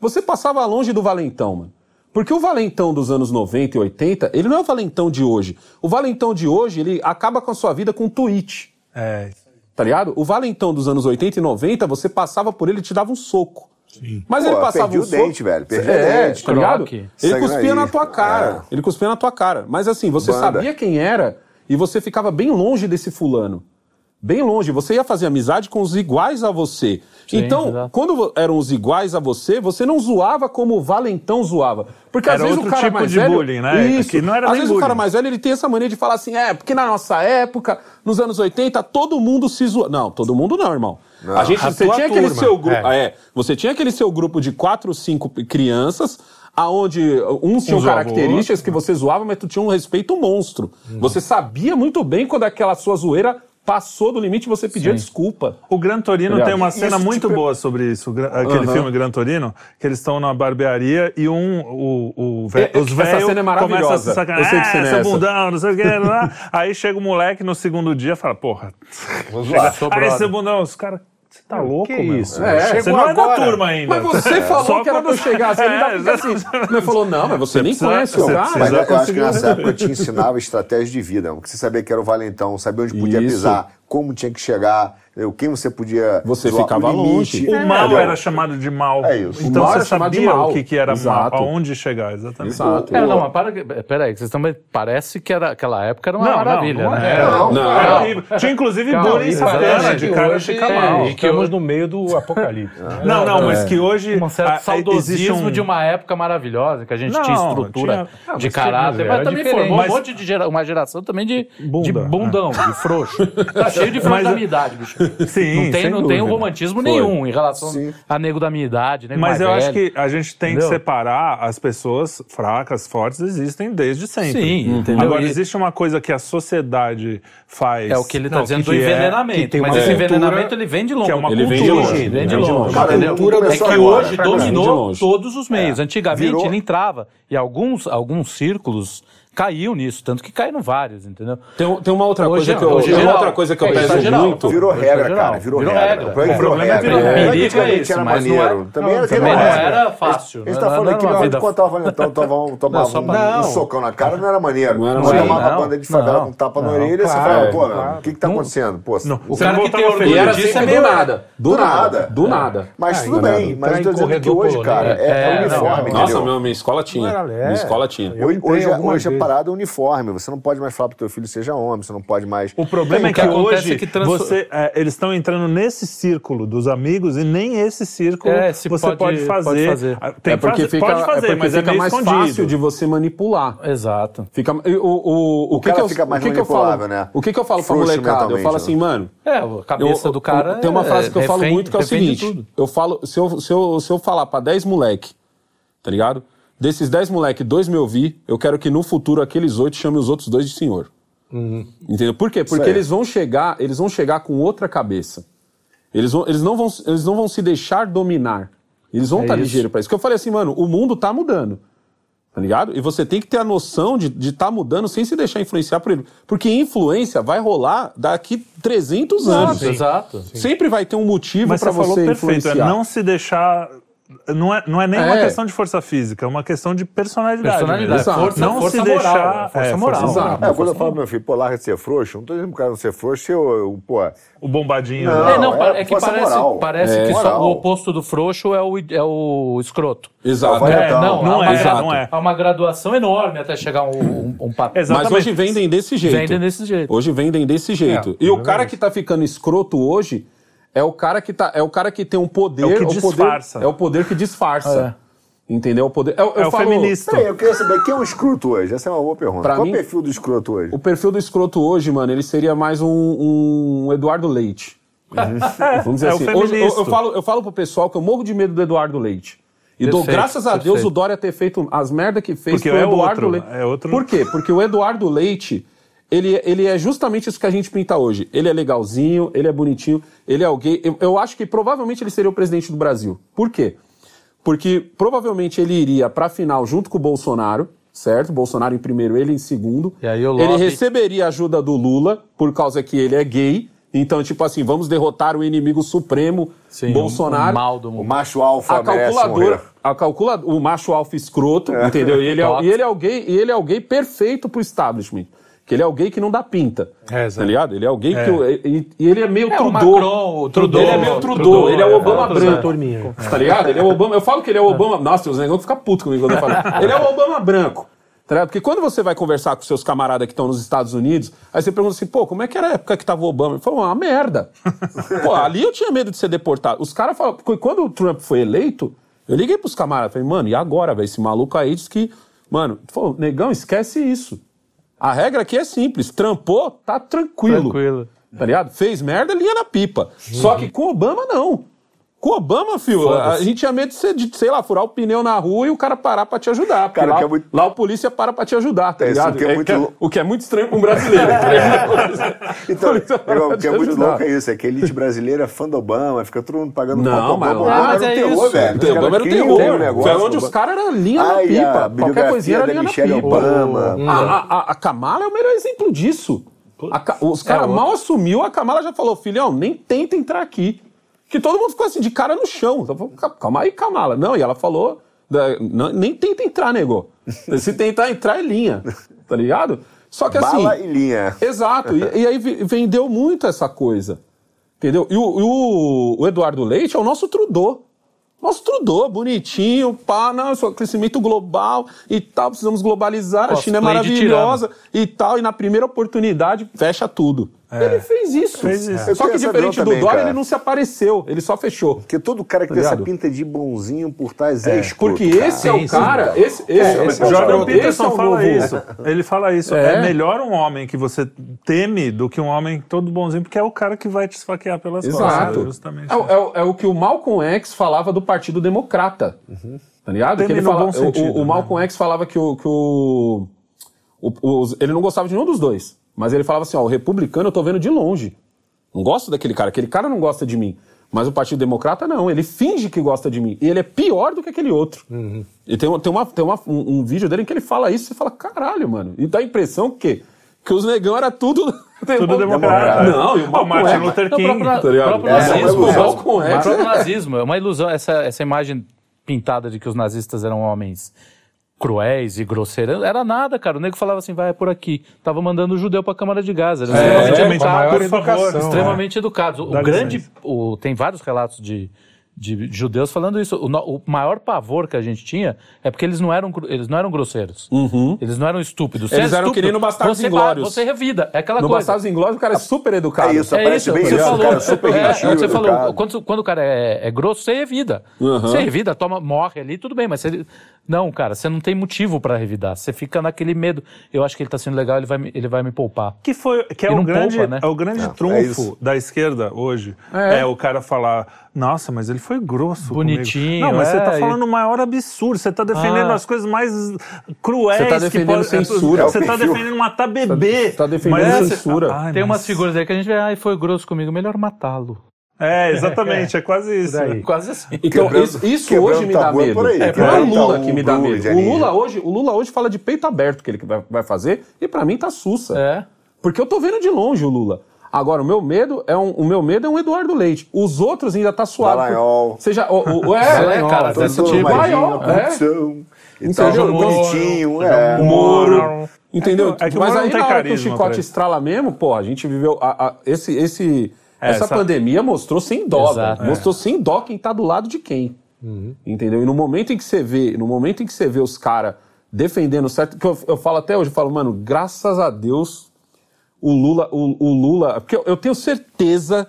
Você passava longe do valentão, mano. Porque o valentão dos anos 90 e 80, ele não é o valentão de hoje. O valentão de hoje, ele acaba com a sua vida com um tweet. É. Tá ligado? O valentão dos anos 80 e 90, você passava por ele e te dava um soco. Mas Pô, ele passava perdi um o soco. dente, velho, perdi o é, dente. tá ligado? Ele Sangue cuspia aí. na tua cara. Ele cuspia na tua cara. Mas assim, você Banda. sabia quem era e você ficava bem longe desse fulano. Bem longe. Você ia fazer amizade com os iguais a você. então, exato. quando eram os iguais a você, você não zoava como o valentão zoava. Porque às Era vezes outro o cara tipo mais de velho, bullying, né? Isso. Que não era às vezes o cara bullying. mais velho ele tem essa mania de falar assim, é, porque na nossa época, nos anos 80, todo mundo se zoava. Não, todo mundo não, irmão. A gente, A você tinha aquele turma, seu grupo, é. é, você tinha aquele seu grupo de quatro, cinco crianças, aonde uns tinham Um zoava o características que você zoava, mas tu tinha um respeito monstro. Uhum. Você sabia muito bem quando aquela sua zoeira passou do limite e você pedia desculpa. O Gran Torino Obrigado. tem uma cena Isso, muito tipo, boa sobre isso. Aquele Aham. filme Gran Torino, que eles estão na barbearia e um, o, o ve- É, os essa velhos cena é maravilhosa. a se sacanear. Eu sei que "Ah, cena é seu essa." bundão, não sei o que. lá. Aí chega o moleque no segundo dia e fala, porra, chega, Sou aí brother." seu bundão, os caras, tá louco, que meu? isso? É, você chegou não é da turma ainda. Mas você falou Só que era pra eu chegar assim, ele É, ainda fica assim. Ele falou, não, mas você, nem precisa- conhece o você cara. Mas eu, eu acho que nessa época [LAUGHS] te ensinava estratégia de vida, porque você sabia que era o valentão, sabia onde podia Isso. pisar, como tinha que chegar, entendeu? quem você podia. Você zoar, ficava o limite, longe. O mal entendeu? era chamado de mal. É isso. O Então mal você sabia mal. o que, que era Exato. mal, aonde chegar, exatamente. Exato. É, não, mas para, peraí, vocês também parece que era, aquela época era uma Não, maravilha, não, não né? era. Não, Não. Era horrível. Tinha inclusive Calma, bullying exatamente. sacana de cara Hoje ficar é- mal. e que Estamos no meio do apocalipse. né? Não, não, É. mas que hoje. Um certo a- saudosismo um- de uma época maravilhosa, que a gente Não, tinha estrutura tinha- Ah, de caráter, mas, também formou um monte de uma geração também de, de bundão, de frouxo. Tá cheio de frouxo Mas- da minha idade, bicho. [LAUGHS] Sim, não tem, sem não tem um romantismo nenhum em relação Sim. a nego da minha idade, nego Mas eu acho velho. que a gente tem Entendeu? que separar as pessoas fracas, fortes, existem desde sempre. Sim, entendeu? Agora, E- existe uma coisa que a sociedade faz. É o que ele está dizendo que do é- envenenamento. tem mas esse cultura- envenenamento ele vem de longe. que é uma Ele vem de cultura. longe. Vem de longe. Cara, entendeu? cultura É que hoje dominou todos os meios. Antigamente Virou- ele entrava e alguns, alguns círculos caíam nisso, tanto que caíram vários, entendeu? Tem, tem uma outra Hoje coisa não, que eu, hoje tem uma geral. outra coisa que eu É, é peço geral. muito. Virou regra, cara. Virou, Virou regra. regra. O problema O virou regra. virou- É, é esse, era mas não maneiro. é- Também era também não era fácil, A gente não tá era- falando não aqui que vida- quando tava valentão, tomava, um, um socão na cara, não era maneiro. Não era Você maneiro. tomava Não, banda de favela não. com tapa na Não, orelha, você claro, falava, pô, o que que tá acontecendo? Pô, Não. O Você cara não que tem E era Disso é meio- nada. Do, nada. Do nada. Mas Ah, tudo bem, mas eu tô dizendo que hoje, cara, é, é É, uniforme, não? Nossa, minha escola tinha. Não é. Minha escola tinha. Hoje, é- parada é uniforme. Você não pode mais falar pro teu filho seja homem, você não pode mais. O problema O é que que hoje é que transfor- você, é, eles estão entrando nesse círculo dos amigos e nem esse círculo É, se você pode- pode, fazer. pode fazer. Ah, Tem é porque que fazer, fica, pode fazer, é porque mas fica é meio mais escondido. fácil de você manipular. Exato. Fica, o, o, o, que cara que eu, fica mais o que que eu falo, manipulável, né? O que, que eu falo pra molecada? Eu falo né? assim, mano. É, a cabeça eu- do cara. tem uma frase que eu é falo muito que é o seguinte: eu falo, se eu, se, eu, se eu falar pra 10 moleque, tá ligado? Desses 10 moleque, dois me ouvir, eu quero que no futuro aqueles oito chamem os outros dois de senhor. Entendeu? Por quê? Porque eles vão chegar, eles vão chegar com outra cabeça. Eles, vão, eles, não, vão, eles não vão se deixar dominar. Eles vão estar isso. ligeiros pra isso. Que eu falei assim, mano, o mundo tá mudando. Tá ligado? E você tem que ter a noção de estar mudando sem se deixar influenciar por ele. Porque influência vai rolar daqui 300 anos. Exato. Sempre vai ter um motivo Mas para você falou você perfeito, influenciar. é não se deixar. Não é, não é nem uma É. questão de força física, é uma questão de personalidade. Personalidade. Força, não força se moral. deixar. é, Força é, moral. força Exato. É, quando eu falo pro meu filho, pô, larga de ser frouxo, não tô dizendo pro cara não ser frouxo, se eu, eu, pô, O bombadinho. Não. né? É, não, é é, que parece, moral. parece É. que só Moral. o oposto do frouxo é o, é o escroto. Exato. Não, não é, uma- não é. Há uma graduação enorme até chegar um, um, um. Exato. Mas hoje vendem desse jeito. Vendem desse jeito. Hoje vendem desse jeito. É, e o cara que tá ficando escroto hoje é o cara que tá, é o cara que tem um poder, É o que poder- disfarça. é o poder que disfarça. Entendeu? O poder. Eu, eu É o falo- feminista. Peraí, eu queria saber, quem é um escroto hoje? Essa é uma boa pergunta. Pra Qual mim- é o perfil do escroto hoje? O perfil do escroto hoje, mano, ele seria mais um, um Eduardo Leite. [LAUGHS] Vamos dizer é o assim. Hoje, eu, feminista. eu falo, eu falo pro pessoal que eu morro de medo do Eduardo Leite. E dou graças a Deus perfeito. o Dória ter feito as merda que fez Porque pro é Eduardo outro, Leite. é outro- Por quê? Porque o Eduardo Leite, ele, ele é justamente isso que a gente pinta hoje. Ele é legalzinho, ele é bonitinho, ele é alguém. Eu, eu acho que provavelmente ele seria o presidente do Brasil. Por quê? Porque provavelmente ele iria pra final junto com o Bolsonaro, certo? Bolsonaro em primeiro, ele em segundo. E aí o ele receberia a ajuda do Lula, por causa que ele é gay. Então, tipo assim, vamos derrotar o inimigo supremo, Sim, Bolsonaro. O mal do O mundo. macho alfa A calculadora, a calcula, o macho alfa escroto, entendeu? E ele, é, e, ele é o gay, e ele é o gay perfeito pro establishment. Que ele é gay que não dá pinta. É, exato. tá ligado? Ele é o gay que. E, e ele é meio É, o Trudeau. Macron, o Trudeau. Ele é meio Trudeau, Trudeau, ele é o é, Obama é, branco. turminha. Tá ligado? Ele é o Obama. Eu falo que ele é o Obama. Nossa, os negócios ficam putos comigo quando eu falo. [LAUGHS] Ele é o Obama branco. Tá ligado? Porque quando você vai conversar com seus camaradas que estão nos Estados Unidos, aí você pergunta assim, pô, como é que era a época que tava o Obama? Ele falou, uma merda. [LAUGHS] pô, ali eu tinha medo de ser deportado. Os caras falam, porque quando o Trump foi eleito, eu liguei pros camaradas, falei, mano, e agora, velho? Esse maluco aí diz que, mano, falou, negão, esquece isso. A regra aqui é simples, trampou, tá tranquilo. Tranquilo. Tá ligado? Fez merda, linha na pipa. Só que com Obama, não. Com Obama, filho, a gente tinha medo de, ser, de, sei lá, furar o pneu na rua e o cara parar pra te ajudar. Cara, lá, que é muito- lá o polícia para pra te ajudar, tá É, isso ligado? que é muito lou- o que é muito estranho pra um brasileiro. [LAUGHS] Então, para irmão, pra o que é muito ajudar. louco é isso, é que a elite brasileira é fã do Obama, fica todo mundo pagando Não, mas Obama. O Obama mas era o é terror, isso. velho. O Obama era o terror. um negócio, Foi onde os caras eram linha na pipa. a Qualquer coisinha era linha na Michelle pipa. Obama. A, Kamala é o melhor exemplo disso. Os caras mal assumiu, a Kamala já falou, filhão, nem tenta entrar aqui. Que todo mundo ficou assim, de cara no chão. Então, calma aí, Kamala. Não, e ela falou, da- não, nem tenta entrar, nego. Se tentar entrar, é linha. Tá ligado? Só que assim. Bala e linha. Exato. E, e aí vendeu muito essa coisa. Entendeu? E o, e o- o Eduardo Leite é o nosso Trudeau. Nosso Trudeau, bonitinho, pá, não, crescimento global e tal, precisamos globalizar, a China é Cosplay maravilhosa e tal, e na primeira oportunidade fecha tudo. Ele fez isso. Fez isso. Eu Só que diferente do também, Dória, cara. ele não se apareceu, ele só fechou. Porque todo cara que Tá tem essa ligado? pinta de bonzinho por trás é, escroto. Porque cara. esse é o cara, esse, esse, É, esse o é o Jordan esse é Peterson o fala novo- isso. Ele fala isso. É. É. melhor um homem que você teme do que um homem todo bonzinho, porque é o cara que vai te esfaquear pelas costas. Exato. É, o- é o- é o que o Malcolm X falava do Partido Democrata. Tá ligado? Que ele fala, bom sentido, o, o, o Malcolm X falava que o. Que o, o- os- ele não gostava de nenhum dos dois. Mas ele falava assim: ó, o republicano eu tô vendo de longe. Não gosto daquele cara. Aquele cara não gosta de mim. Mas o Partido Democrata não. Ele finge que gosta de mim. E ele é pior do que aquele outro. E tem, tem, uma, tem uma- um, um vídeo dele em que ele fala isso e você fala: caralho, mano. E dá a impressão que, que os negão era tudo. Tudo democrata. Não, e o Martin Luther Não, o King. próprio, tá ligado? o próprio É, é nazismo. ilusão. o próprio é- nazismo é uma ilusão. Essa, essa imagem pintada de que os nazistas eram homens cruéis e grosseiros. Era nada, cara. O nego falava assim, vai é por aqui. Tava mandando o judeu pra Câmara de Gaza. Eles É, extremamente com a maior educados, educação, extremamente educados. O, Dá grande, o, tem vários relatos de, de judeus falando isso. O, no- o maior pavor que a gente tinha é porque eles não eram, eles não eram grosseiros. Eles não eram estúpidos. Uhum. Eles é eram estúpido, no Bastardos você, Inglórios. Você revida. É aquela No coisa. Bastardos Inglórios, o cara é super educado. É isso, É parece isso, bem você isso, falou. cara super é, gentil, você falou, educado. quando, quando o cara é, é grosso, você revida. Uhum. Você revida, toma, morre ali, tudo bem, mas você, não, cara, você não tem motivo pra revidar. Você fica naquele medo. Eu acho que ele tá sendo legal, ele vai, me- ele vai me poupar. Que, foi, que é, o grande, poupa, né? é o grande é trunfo da esquerda hoje. É. É. o cara falar, nossa, mas ele foi grosso Bonitinho, comigo. Não, mas você é, tá e- falando o maior absurdo. Você tá defendendo Ah. as coisas mais cruéis. Você tá que defendendo pode- censura. Você É o tá defendendo matar bebê. Você tá defendendo Mas é- censura. Ai, Tem mas- umas figuras aí que a gente vê, ai, foi grosso comigo, melhor matá-lo. É, exatamente, é quase [LAUGHS] isso. Aí. Quase assim. Então, Quebrando- isso, isso quebrando hoje me dá é medo. não é quebrando Lula que me dá do medo. O. Lula, hoje, o Lula hoje fala de peito aberto que ele vai, vai fazer, e pra mim tá sussa. É. Porque eu tô vendo de longe o Lula. Agora, o meu medo é um, o meu medo é um Eduardo Leite. Os outros ainda tá suave. Dallagnol. Seja, o, o, é, É, cara, desse tipo. a é. corrupção. Entendeu? tal, Moro. bonitinho, é. O Moro. Entendeu? É que o Mas Moro aí na hora que o chicote estrala mesmo, pô, a gente viveu. a- a- esse, esse, É, essa, essa- pandemia mostrou sem dó, Exato. velho. Mostrou sem dó quem tá do lado de quem. Entendeu? E no momento em que você vê, no momento em que você vê os caras defendendo certo. Que eu, eu falo até hoje, eu falo, mano, graças a Deus o Lula, o, o Lula. Porque eu, eu tenho certeza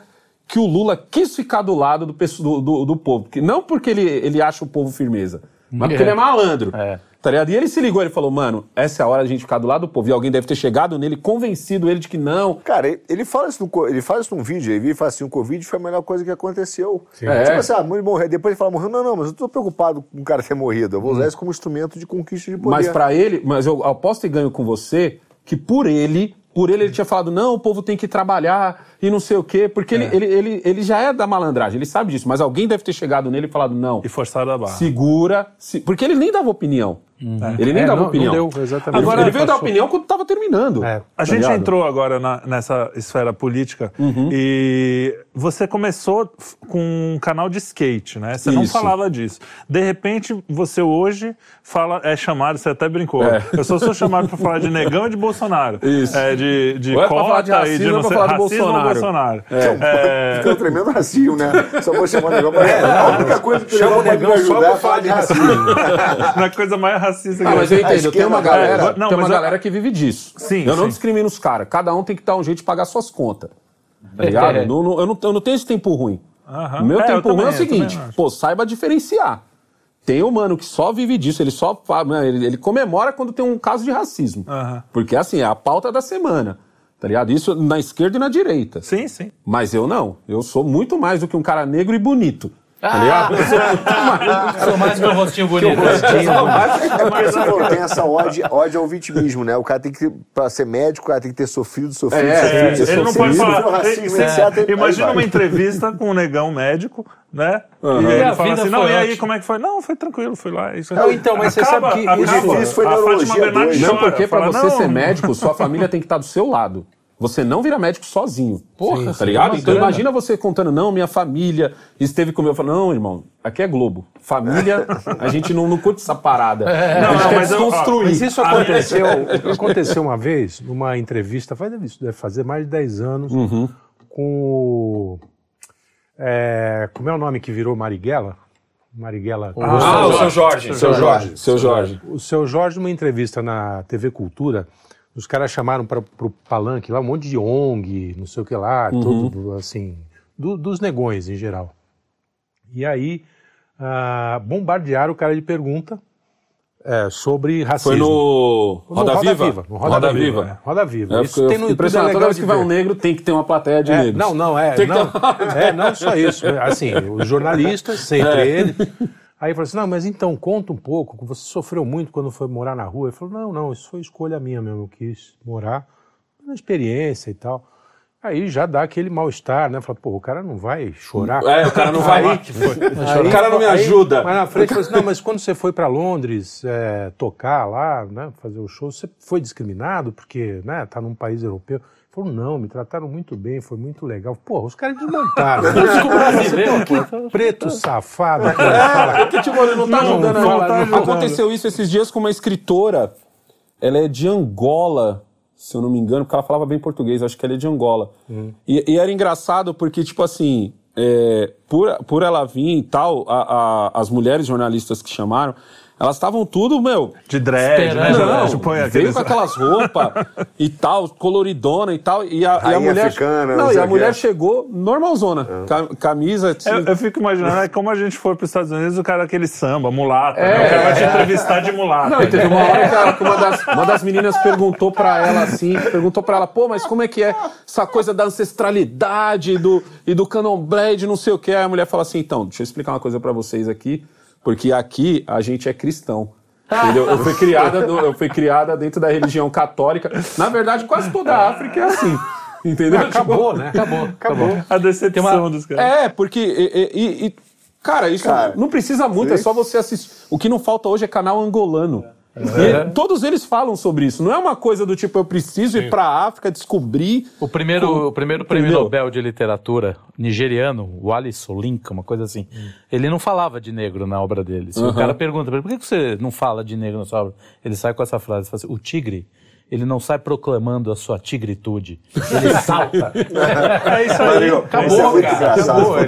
que o Lula quis ficar do lado do, do, do, do povo. Porque, não porque ele, ele acha o povo firmeza, mas porque É. ele é malandro. É. Tá ligado? E ele se ligou, ele falou, mano, essa é a hora da gente ficar do lado do povo. E alguém deve ter chegado nele, convencido ele de que não. Cara, ele- fala isso, no, ele fala isso num vídeo, ele e fala assim, o Covid foi a melhor coisa que aconteceu. É. Tipo assim, ah, ele morreu. Depois ele fala, morreu, não, não, mas eu tô preocupado com o cara ter morrido. Eu vou usar isso como instrumento de conquista de poder. Mas pra ele, mas eu aposto e ganho com você que por ele, por ele ele tinha falado, não, o povo tem que trabalhar e não sei o quê, porque ele, ele, ele, ele já é da malandragem, ele sabe disso, mas alguém deve ter chegado nele e falado, não, E forçar a barra. segura, se- porque ele nem dava opinião. Ele nem É, dava não- opinião. não deu, exatamente. Agora, ele veio dar opinião quando tava terminando. É. A Tá gente ligado? entrou agora na- nessa esfera política Uhum. e você começou com um canal de skate, né? Você não Isso. falava disso. De repente, você hoje fala, é chamado, você até brincou. É. Eu só sou chamado para falar de negão e de Bolsonaro. Isso. É, de de Ou é pra cota falar de e de racismo, não é pra sei, racismo ou Bolsonaro. Bolsonaro. É, Fica um tremendo racismo, né? Só vou chamar o negócio. Mas a única coisa que Chama o negão pode me negão só ajudar pra é falar de racismo. [LAUGHS] na coisa mais racista que Ah, mas eu entendo, tem uma galera, É, não, tem uma mas eu- galera que vive disso. Sim, eu não sim. discrimino os caras. Cada um tem que dar um jeito de pagar suas contas. Tá ligado? [LAUGHS] É. Não- não- eu, não, eu não tenho esse tempo ruim. O meu É, tempo ruim é o também, seguinte: também pô, saiba diferenciar. Tem um mano que só vive disso, ele só fa- né, ele, ele comemora quando tem um caso de racismo. Porque assim, é a pauta da semana. Tá ligado? Isso na esquerda e na direita. Sim, sim. Mas eu não. Eu sou muito mais do que um cara negro e bonito. Tá Ah! ligado? Sou mais. Meu rostinho bonito. É porque você falou, tem essa ódio, ódio ao vitimismo, né? O cara tem que, pra ser médico, o cara tem que ter sofrido, sofrido, É, sofrido, é, sofrido, Ele não sofrido, pode sofrido, falar. racismo, É, etc. Imagina uma entrevista com um negão médico, né? Aham. E E ele fala vida assim: não, e aí como é que foi? Não, foi tranquilo, fui lá. Isso Não, então, mas você Acaba- sabe que acaba- isso- O difícil foi a neurologia. Não, porque pra você não, ser médico, sua família tem que estar do seu lado. Você não vira médico sozinho. Porra, tá sim, ligado? uma Então grana. imagina você contando, não, minha família esteve comigo. Eu falo, não, irmão, aqui é Globo. Família, a gente não, não curte essa parada. [LAUGHS] gente não, quer mas eu- ó, desconstruir. Mas isso aconteceu, aconteceu uma vez, numa entrevista, faz isso deve fazer mais de 10 anos, com o. é, como é o nome que virou Marighella? Marighella. Ah, o seu Jorge. Seu Jorge. Seu Jorge. O seu Jorge, numa entrevista na TV Cultura, os caras chamaram para o palanque lá um monte de ONG, não sei o que lá, tudo assim, do- dos negões em geral. E aí ah, bombardearam o cara de pergunta é, sobre racismo. Foi no No Roda, Viva? no Roda, Viva. é. Roda Viva. É, Isso tem no YouTube, é Toda vez que vai um negro, tem que ter uma plateia de É, negros. não, não, é. Tem Não, ter é, não só isso. Assim, os jornalistas, [LAUGHS] sempre ele. Aí falou assim: não, mas então, conta um pouco, você sofreu muito quando foi morar na rua. Ele falou: não, não, isso foi escolha minha mesmo. Eu quis morar na experiência e tal. Aí já dá aquele mal-estar, né? Fala, pô, o cara não vai chorar. É, o cara não vai. Aí- [LAUGHS] o cara não me aí- ajuda. Mas na frente falou assim, não, mas quando você foi para Londres é, tocar lá, né, fazer o show, você foi discriminado porque, né, tá num país europeu? Falou, não, me trataram muito bem, foi muito legal. Pô, os caras desmontaram. né? que preto safado. que fala, Que, tipo, ele não tá Não, ajudando. não ela. tá ajudando. Aconteceu isso esses dias com uma escritora. Ela é de Angola, se eu não me engano, porque ela falava bem português. Acho que ela é de Angola. E, e era engraçado porque, tipo assim, é, por, por ela vir e tal, a- a- as mulheres jornalistas que chamaram, elas estavam tudo, meu, De dread, né? Não, põe veio aqueles- com aquelas roupas e tal, coloridona e tal. E a, e a mulher. africana, não, não e a mulher quê. chegou normalzona. ca- Camisa. assim, Eu, eu fico imaginando, é como a gente for para os Estados Unidos, o cara aquele samba, mulata. É, né? O cara vai te é. entrevistar de mulata. Não, e teve uma [LAUGHS] hora que, ela- que uma, das, uma das meninas perguntou pra ela assim, perguntou pra ela, pô, mas como é que é essa coisa da ancestralidade do, e do candomblé e de não sei o que? Aí a mulher fala assim, então, deixa eu explicar uma coisa pra vocês aqui, porque aqui a gente é cristão. Entendeu? Eu fui, criada no- eu fui criada dentro da religião católica. Na verdade, quase toda a África é assim. Entendeu? Acabou, Tipo, né? Acabou. Acabou. A decepção dos caras. É, porque. e- e- e- cara, isso Cara, não precisa muito, é só você assistir. O que não falta hoje é canal angolano. E todos eles falam sobre isso. Não é uma coisa do tipo, eu preciso ir pra África descobrir. O primeiro, o primeiro prêmio Entendeu? Nobel de Literatura nigeriano, o Alice Olinka, uma coisa assim, ele não falava de negro na obra dele. Se O cara pergunta pra ele, por que você não fala de negro na sua obra? Ele sai com essa frase, fala assim, o tigre, ele não sai proclamando a sua tigritude, ele [LAUGHS] salta. É isso aí. Valeu. Acabou, Isso é muito cara. engraçado, Acabou,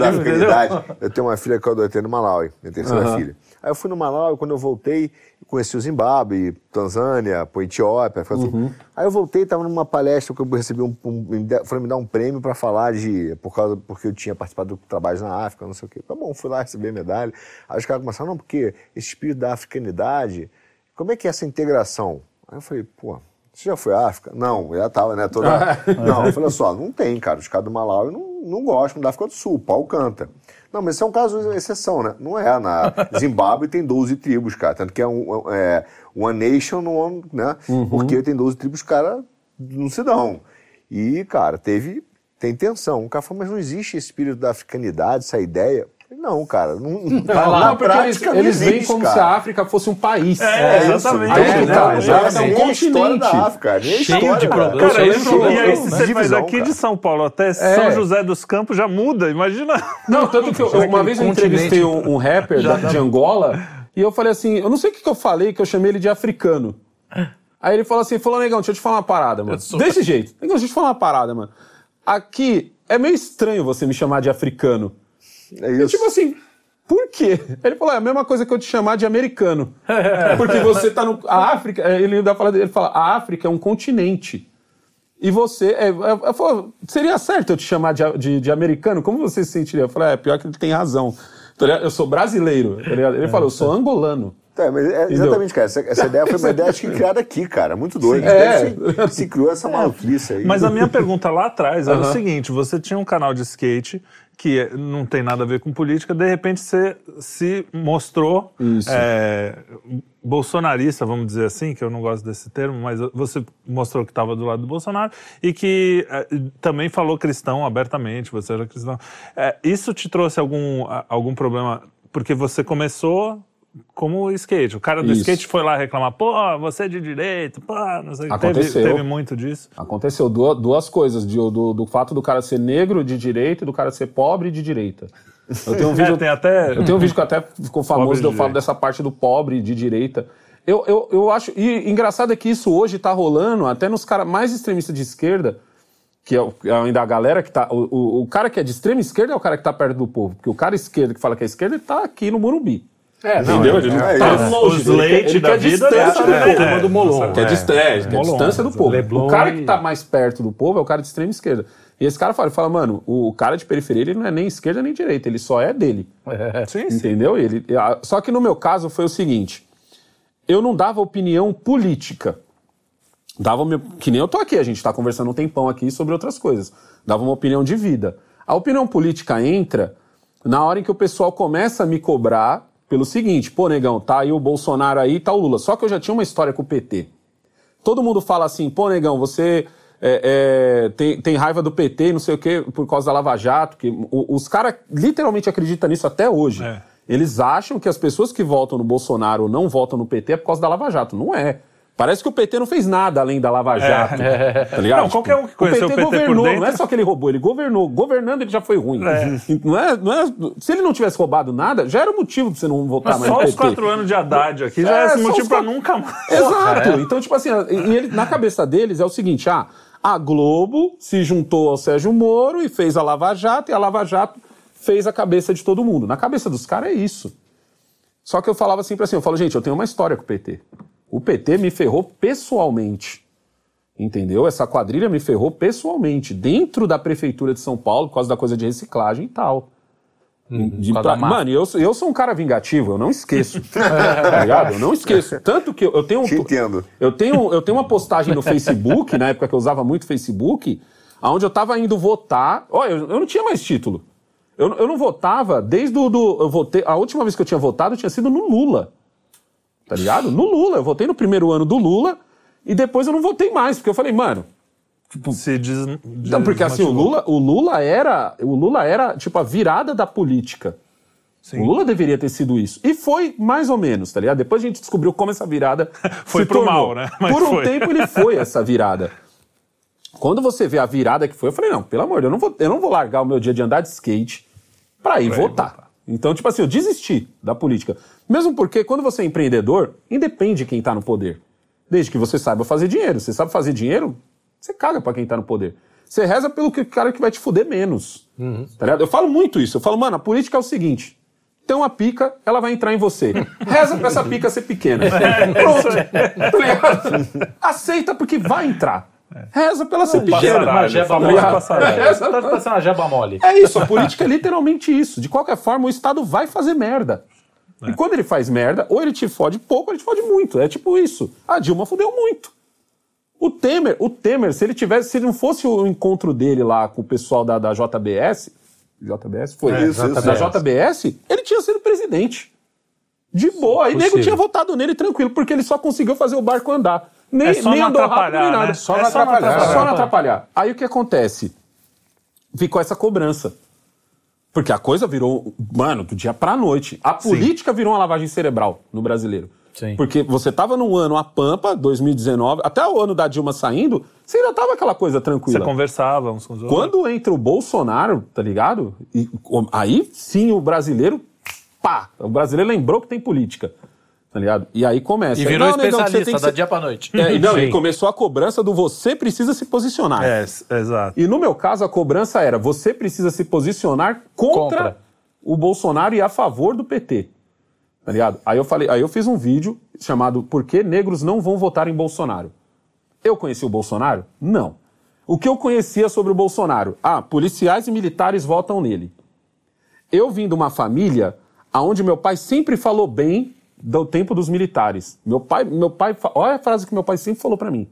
da. Eu tenho uma filha que eu adotei no Malawi, minha terceira filha. Aí eu fui no Malawi, quando eu voltei, conheci o Zimbábue, Tanzânia, pô, Etiópia. assim. Aí eu voltei, estava numa palestra que eu recebi um, um foram me dar um prêmio para falar de por causa porque eu tinha participado do trabalho na África, não sei o quê. Tá bom, fui lá receber a medalha. Aí os caras começaram, não, porque esse espírito da africanidade, como é que é essa integração? Aí eu falei, pô, você já foi à África? Não, já tava, né? Toda... [LAUGHS] não, eu falei só, não tem, cara. Os caras do Malawi não, não gostam da África do Sul, o pau canta. Não, mas isso é um caso de exceção, né? Não é. Na [LAUGHS] Zimbábue tem 12 tribos, cara. Tanto que é um é, One Nation, one, né? Porque tem 12 tribos, os caras não se dão. E, cara, teve. Tem tensão. O cara falou, mas não existe esse espírito da africanidade, essa ideia? Não, cara, não, [LAUGHS] na, na porque eles, não eles veem como cara. se a África fosse um país. É, isso. exatamente. Aí É, que não, tá, é, exatamente. é um continente. da África, Cheio de problemas. Cara, lembro, e aí, né? você faz Divisão, daqui cara. de São Paulo até É. São José dos Campos, já muda, imagina. Não, tanto que eu, uma vez eu entrevistei um, um rapper da- de Angola e eu falei assim, eu não sei o que, que eu falei, que eu chamei ele de africano. Aí ele falou assim, falou, negão, deixa eu te falar uma parada, mano. sou- Desse jeito. Negão, deixa eu te falar uma parada, mano. Aqui é meio estranho você me chamar de africano. É E isso. tipo assim, por quê? Ele falou, é a mesma coisa que eu te chamar de americano. [LAUGHS] Porque você tá no... A África, é, ele, ainda fala, ele fala, a África é um continente. E você, é, é, eu falo, seria certo eu te chamar de, de, de americano? Como você se sentiria? Eu falei, é, pior que ele tem razão. Ligado? Eu sou brasileiro. tá? Ele falou, eu sou angolano. É, mas é, exatamente, cara. Essa, essa ideia foi uma ideia acho que [LAUGHS] criada aqui, cara. Muito doido. É. Se, se criou essa [LAUGHS] maluquice aí. Mas a minha pergunta lá atrás era o seguinte: você tinha um canal de skate que não tem nada a ver com política, de repente você se mostrou é, bolsonarista, vamos dizer assim, que eu não gosto desse termo, mas você mostrou que estava do lado do Bolsonaro e que é, também falou cristão abertamente, você era cristão. É, isso te trouxe algum, algum problema? Porque você começou como o skate. O cara do Isso. skate foi lá reclamar, pô, você é de direito, pô, não sei o que. Teve, Aconteceu. teve muito disso. Aconteceu duas, duas coisas, de- do, do fato do cara ser negro de direita e do cara ser pobre de direita. Eu tenho um [LAUGHS] vídeo, É, até. eu tenho um vídeo que até ficou [LAUGHS] famoso, eu falo dessa parte do pobre de direita. Eu, eu, eu acho. E engraçado é que isso hoje tá rolando até nos caras mais extremistas de esquerda, que é é ainda a galera que tá. O, o, o cara que é de extrema esquerda é o cara que tá perto do povo. Porque o cara esquerdo que fala que é esquerda, ele tá aqui no Morumbi. É, não, Entendeu? é- Ele não é tá longe. Os ele quer- leite ele da vida distância é- do é, povo. é, do Molon. Que é, dist é, que é distância do povo. Leblon o cara que tá mais perto do povo é o cara de extrema esquerda. E esse cara fala, ele fala mano, o cara de periferia ele não é nem esquerda nem direita, ele só é dele. Sim, sim. Entendeu? Ele, a- só que no meu caso foi o seguinte: eu não dava opinião política. Dava meu, que nem eu tô aqui, a gente tá conversando um tempão aqui sobre outras coisas. Dava uma opinião de vida. A opinião política entra na hora em que o pessoal começa a me cobrar pelo seguinte: pô, negão, tá aí o Bolsonaro aí, tá o Lula. Só que eu já tinha uma história com o PT. Todo mundo fala assim, pô, negão, você é, é, tem, tem raiva do PT, não sei o quê, por causa da Lava Jato. Que, o- os caras literalmente acreditam nisso até hoje. É. Eles acham que as pessoas que votam no Bolsonaro ou não votam no PT é por causa da Lava Jato. Não é. Parece que o PT não fez nada além da Lava Jato. [LAUGHS] Tá ligado? Não, qualquer um que conheceu o PT por governou, dentro- não é só que ele roubou, ele governou. Governando ele já foi ruim. Não é, não é, se ele não tivesse roubado nada, já era motivo pra você não votar Mas mais só no os PT. quatro anos de Haddad aqui já É, é, esse só motivo os pra quatro- nunca mais. Exato. Então, tipo assim, e ele- na cabeça deles é o seguinte: ah, a Globo se juntou ao Sérgio Moro e fez a Lava Jato, e a Lava Jato fez a cabeça de todo mundo. Na cabeça dos caras é isso. Só que eu falava sempre assim: eu falo, gente, eu tenho uma história com o PT. O PT me ferrou pessoalmente. Entendeu? Essa quadrilha me ferrou pessoalmente, dentro da prefeitura de São Paulo, por causa da coisa de reciclagem e tal. De- causa pra- mano, eu, sou- eu sou um cara vingativo, eu não esqueço. [LAUGHS] tá ligado? Eu não esqueço. Tanto que eu, eu tenho. um Te entendo. Eu tenho, eu tenho uma postagem no Facebook, na época que eu usava muito Facebook, onde eu tava indo votar. Olha, eu, eu não tinha mais título. Eu, eu não votava desde o. Do, eu votei, a última vez que eu tinha votado tinha sido no Lula. Tá ligado? No Lula. Eu votei no primeiro ano do Lula e depois eu não votei mais, porque eu falei, mano. Se diz, Não, porque assim, o Lula, o Lula era. O Lula era, tipo, a virada da política. Sim. O Lula deveria ter sido isso. E foi mais ou menos, tá ligado? Depois a gente descobriu como essa virada [LAUGHS] Foi se pro tornou. mal, né? Mas Por um foi. tempo ele foi essa virada. Quando você vê a virada que foi, eu falei, não, pelo amor de Deus, eu não vou, eu não vou largar o meu dia de andar de skate pra ir Pra ir votar. Então, tipo assim, eu desisti da política. Mesmo porque quando você é empreendedor, independe de quem tá no poder. Desde que você saiba fazer dinheiro. Você sabe fazer dinheiro, você caga pra quem tá no poder. Você reza pelo que- cara que vai te fuder menos. Tá ligado? Eu falo muito isso. Eu falo, mano, a política é o seguinte. Tem uma pica, ela vai entrar em você. Reza pra essa pica ser pequena. [LAUGHS] Pronto. Tá ligado? Aceita porque vai entrar. Reza pela ser passaralho, Uma jeba mole. Reza- Tá parecendo uma jeba mole. É isso, a política é literalmente isso. De qualquer forma, o Estado vai fazer merda. E quando ele faz merda, ou ele te fode pouco, ou ele te fode muito. É tipo isso. A Dilma fudeu muito. O Temer, o Temer, se ele tivesse, se não fosse o encontro dele lá com o pessoal da, da JBS, JBS foi É, isso, isso. da JBS, ele tinha sido presidente. De boa. Aí nego tinha votado nele tranquilo, porque ele só conseguiu fazer o barco andar. Nem, É só nem não andou rápido, atrapalhar, nem nada. né? Só É não atrapalhar. Só não atrapalhar. Aí o que acontece? Ficou essa cobrança. Porque a coisa virou, mano, do dia pra noite. A política virou uma lavagem cerebral no brasileiro. Sim. Porque você tava num ano a pampa, 2019, até o ano da Dilma saindo, você ainda tava aquela coisa Você tranquila. conversava uns com os outros. Quando entra o Bolsonaro, tá ligado? E, aí sim o brasileiro, pá, o brasileiro lembrou que tem política. Tá ligado? E aí começa. E virou Não, negão, você especialista tem que da ser- dia pra noite. É, não, e começou a cobrança do você precisa se posicionar. É, exato. E no meu caso, a cobrança era: você precisa se posicionar contra, Contra. o Bolsonaro e a favor do PT. Tá ligado? Aí eu falei, aí eu fiz um vídeo chamado Por que negros não vão votar em Bolsonaro? Eu conheci o Bolsonaro? Não. O que eu conhecia sobre o Bolsonaro? Ah, policiais e militares votam nele. Eu vim de uma família onde meu pai sempre falou bem do tempo dos militares. Meu pai, meu pai, olha a frase que meu pai sempre falou pra mim.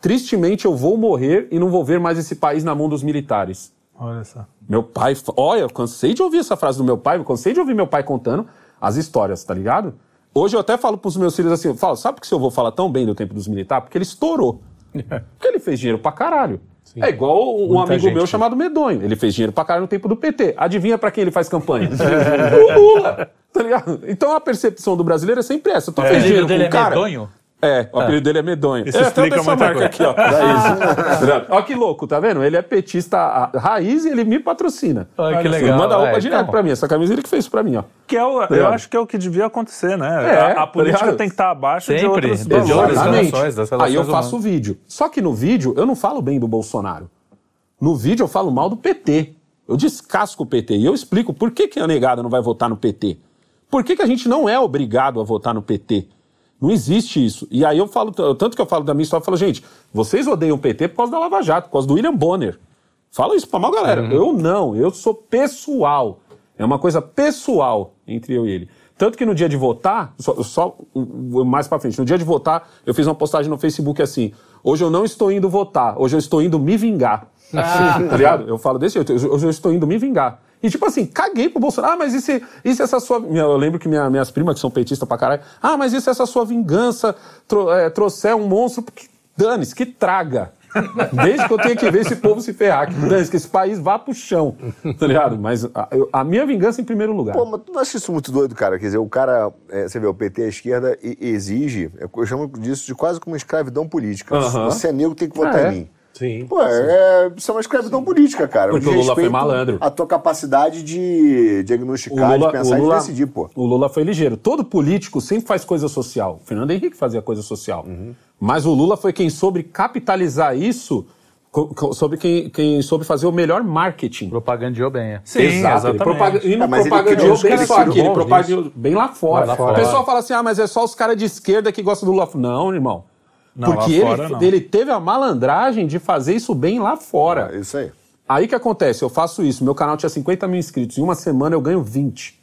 Tristemente eu vou morrer e não vou ver mais esse país na mão dos militares. Olha só. Meu pai, olha, eu cansei de ouvir essa frase do meu pai, eu cansei de ouvir meu pai contando as histórias, tá ligado? Hoje eu até falo pros meus filhos assim, eu falo, sabe por que seu avô fala tão bem do tempo dos militares? Porque ele estourou. [LAUGHS] Porque ele fez dinheiro pra caralho. É igual um Muita amigo gente meu que- chamado Medonho. Ele fez dinheiro pra caralho no tempo do PT. Adivinha pra quem ele faz campanha? [LAUGHS] o Lula. Tá ligado? Então a percepção do brasileiro é sempre essa. Apelido dinheiro dele com é o cara. medonho? É, o apelido dele é medonho. Isso é, até explica muita marca coisa. aqui, ó. Dá isso. [LAUGHS] Olha que louco, tá vendo? Ele é petista raiz e ele me patrocina. Olha que Ele legal. manda roupa É, direto então. pra mim. Essa camisa ele que fez pra mim, ó. Que é o, eu ligado? acho que é o que devia acontecer, né? É, a, a tá política ligado? tem que estar abaixo de Sempre, outras de outras né? Exatamente. relações, das Aí relações eu faço o vídeo. Só que no vídeo eu não falo bem do Bolsonaro. No vídeo eu falo mal do PT. Eu descasco o PT. E eu explico por que, que a negada não vai votar no PT. Por que, que a gente não é obrigado a votar no PT? Não existe isso. E aí eu falo, tanto que eu falo da minha história, eu falo, gente, vocês odeiam o PT por causa da Lava Jato, por causa do William Bonner. Fala isso pra mal galera. Eu não, eu sou pessoal. É uma coisa pessoal entre eu e ele. Tanto que no dia de votar, só, só mais pra frente, no dia de votar, eu fiz uma postagem no Facebook assim: hoje eu não estou indo votar, hoje eu estou indo me vingar. tá ligado? Eu falo desse jeito, hoje eu estou indo me vingar. E tipo assim, caguei pro Bolsonaro. Ah, mas e se essa sua. Eu lembro que minha- minhas primas, que são petistas pra caralho, ah, mas e se essa sua vingança tro- é, trouxer um monstro? Que dane-se, que traga. Desde que eu tenha que ver esse povo se ferrar, que dane-se, que esse país vá pro chão. Tá ligado? Mas a, a minha vingança em primeiro lugar. Pô, mas tu não acha isso muito doido, cara? Quer dizer, o cara, é, você vê, o PT, a esquerda, exige, eu chamo disso de quase como escravidão política. Você é negro, tem que votar É. em mim. Sim. Pô, é, isso é uma escravidão política, cara. Porque o Lula foi respeito malandro. A tua capacidade de diagnosticar, de pensar e de decidir, pô. o Lula foi ligeiro. Todo político sempre faz coisa social. O Fernando Henrique fazia coisa social. Mas o Lula foi quem soube capitalizar isso, sobre quem, quem soube fazer o melhor marketing. Propagandeou bem. é. Sim, Exato. Ele exatamente. propaga... E não É, propagandeou bem só aqui, ele propagandeou bem lá fora. Lá O fora. pessoal fala assim, ah, mas é só os caras de esquerda que gostam do Lula. Não, irmão. Não, lá Porque ele, fora, não. ele teve a malandragem de fazer isso bem lá fora. É isso aí. Aí que acontece? Eu faço isso. Meu canal tinha 50 mil inscritos. Em uma semana eu ganho 20.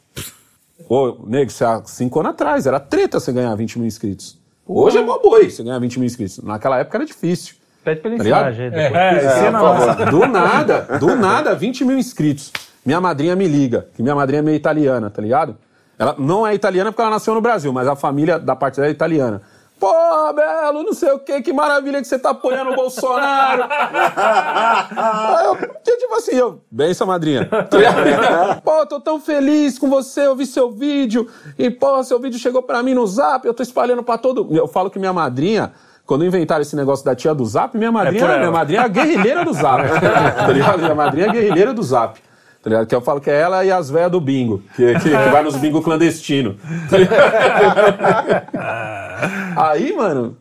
Ô, nego, isso há cinco anos atrás. Era treta você ganhar 20 mil inscritos. Hoje é mó boi você ganhar 20 mil inscritos. Naquela época era difícil. Pede pra ele Tá. É, ensina lá. Do nada, do nada, 20 mil inscritos. Minha madrinha me liga, que minha madrinha é meio italiana, tá ligado? Ela não é italiana porque ela nasceu no Brasil, mas a família da parte dela é italiana. Pô, Belo, não sei o que, que maravilha que você tá apoiando o Bolsonaro. [LAUGHS] Aí eu, tipo assim, eu, benção, madrinha. Tá [LAUGHS] ligado? Pô, tô tão feliz com você, eu vi seu vídeo, e pô, seu vídeo chegou pra mim no zap, eu tô espalhando pra todo. Eu falo que minha madrinha. Quando inventaram esse negócio da tia do Zap, minha madrinha, por ela. minha madrinha é a guerrilheira do Zap. [LAUGHS] tá ligado? Minha madrinha é a guerrilheira do Zap. Tá ligado? Que eu falo que é ela e as velhas do bingo, que, que, que vai nos bingo clandestino. [LAUGHS] Aí, mano,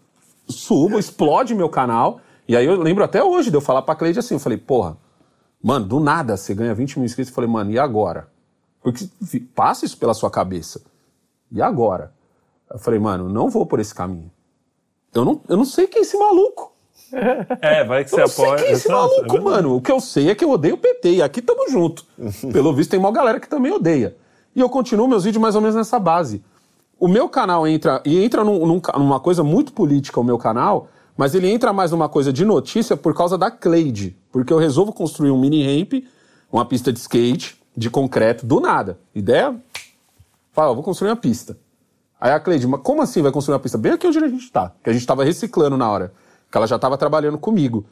subo, explode meu canal. E aí eu lembro até hoje de eu falar pra Cleide assim, eu falei, porra, mano, do nada você ganha 20 mil inscritos. Eu falei, mano, e agora? Porque passa isso pela sua cabeça. E agora? Eu falei, mano, não vou por esse caminho. Eu não, eu não sei quem é esse maluco. [LAUGHS] É, vai que Eu você apoia. quem é esse é maluco, verdade. mano. O que eu sei é que eu odeio o PT. E aqui tamo junto. [LAUGHS] Pelo visto, tem uma galera que também odeia. E eu continuo meus vídeos mais ou menos nessa base. O meu canal entra. E entra num- num numa coisa muito política, o meu canal. Mas ele entra mais numa coisa de notícia por causa da Cleide. Porque eu resolvo construir um mini ramp, uma pista de skate, de concreto, do nada. Ideia? Fala, vou construir uma pista. Aí a Cleide, mas como assim vai construir uma pista? Bem aqui onde a gente tá. Que a gente tava reciclando na hora. Que ela já tava trabalhando comigo.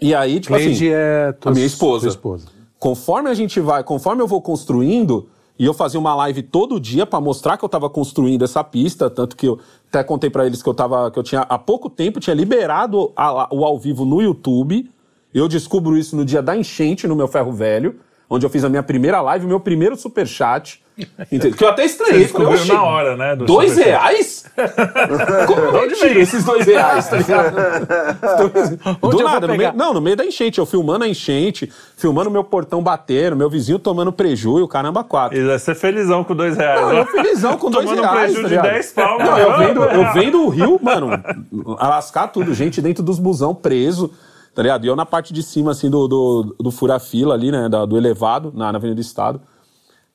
E aí, tipo Cleide assim. é tua a minha esposa. esposa. Conforme a gente vai, conforme eu vou construindo, e eu fazia uma live todo dia pra mostrar que eu tava construindo essa pista, tanto que eu até contei pra eles que eu tava, que eu tinha há pouco tempo tinha liberado a- o ao vivo no YouTube. Eu descubro isso no dia da enchente no meu ferro velho, onde eu fiz a minha primeira live, o meu primeiro superchat. [LAUGHS] Entendeu? Que eu até estranhei. Você falei, descobriu "Oxi, na hora, né, do dois superchat." reais? [LAUGHS] Como eu tiro esses dois reais, tá ligado? [LAUGHS] Do nada, no meio, não, no meio da enchente, eu filmando a enchente, filmando meu portão batendo, meu vizinho tomando preju e o caramba quatro. E vai ser felizão com dois reais. Não, né? eu felizão com dois Tomando reais, prejuízo tá de? 10 pau, Não, eu vendo, eu vendo o rio, mano, alascar tudo, gente dentro dos busão preso, tá ligado? E eu na parte de cima, assim, do, do, do fura-fila ali, né, do elevado, na, na Avenida do Estado.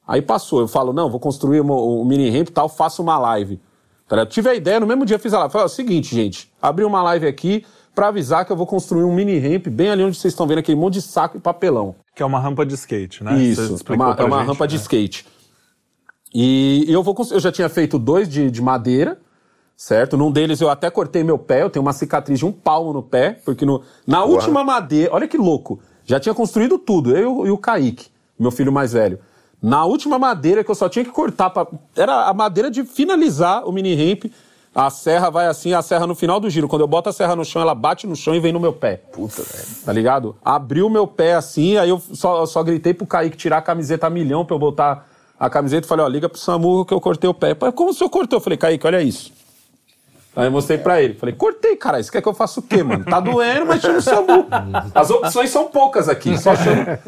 Aí passou, eu falo, não, vou construir um, um mini ramp e tal, faço uma live. Tá ligado? Tive a ideia, no mesmo dia fiz a live. Falei, ó, seguinte, gente, abri uma live aqui pra avisar que eu vou construir um mini ramp bem ali onde vocês estão vendo aquele monte de saco e papelão. Que é uma rampa de skate, né? Isso, é uma, é uma gente, rampa de né? skate. E eu vou eu já tinha feito dois de, de madeira, certo? Num deles eu até cortei meu pé, eu tenho uma cicatriz de um palmo no pé, porque no, na última madeira, olha que louco, já tinha construído tudo, eu e o Kaique, meu filho mais velho. Na última madeira que eu só tinha que cortar, pra, era a madeira de finalizar o mini ramp, a serra vai assim, a serra no final do giro. Quando eu boto a serra no chão, ela bate no chão e vem no meu pé. Puta, velho. Tá ligado? Abriu meu pé assim, aí eu só, eu só gritei pro Kaique tirar a camiseta a milhão pra eu botar a camiseta e falei, ó, liga pro Samu que eu cortei o pé. Como o senhor cortou? Eu falei, Kaique, olha isso. Aí eu mostrei pra ele. Falei, cortei, cara. Isso quer que eu faça o quê, mano? Tá doendo, mas chama o SAMU. [LAUGHS] As opções são poucas aqui. Só [LAUGHS] chama.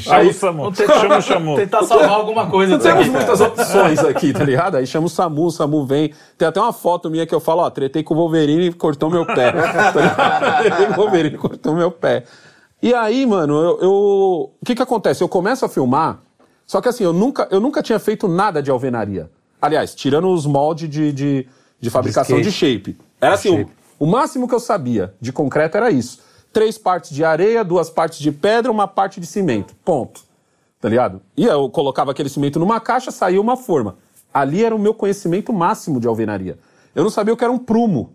Chama Aí- o Samu. Chama o Samu. Tentar salvar alguma coisa Não temos muitas opções aqui, tá ligado? Aí chama o SAMU, o SAMU vem. Tem até uma foto minha que eu falo, ó, tretei com o Wolverine e cortou meu pé. [LAUGHS] Tá tretei com o Wolverine e cortou meu pé. E aí, mano, eu. eu- O que que acontece? Eu começo a filmar, só que assim, eu nunca, eu nunca tinha feito nada de alvenaria. Aliás, tirando os moldes de, de, de fabricação de shape. Era assim, o, o máximo que eu sabia de concreto era isso. Três partes de areia, duas partes de pedra, uma parte de cimento. Ponto tá ligado? E eu colocava aquele cimento numa caixa, saía uma forma. Ali era o meu conhecimento máximo de alvenaria. Eu não sabia o que era um prumo,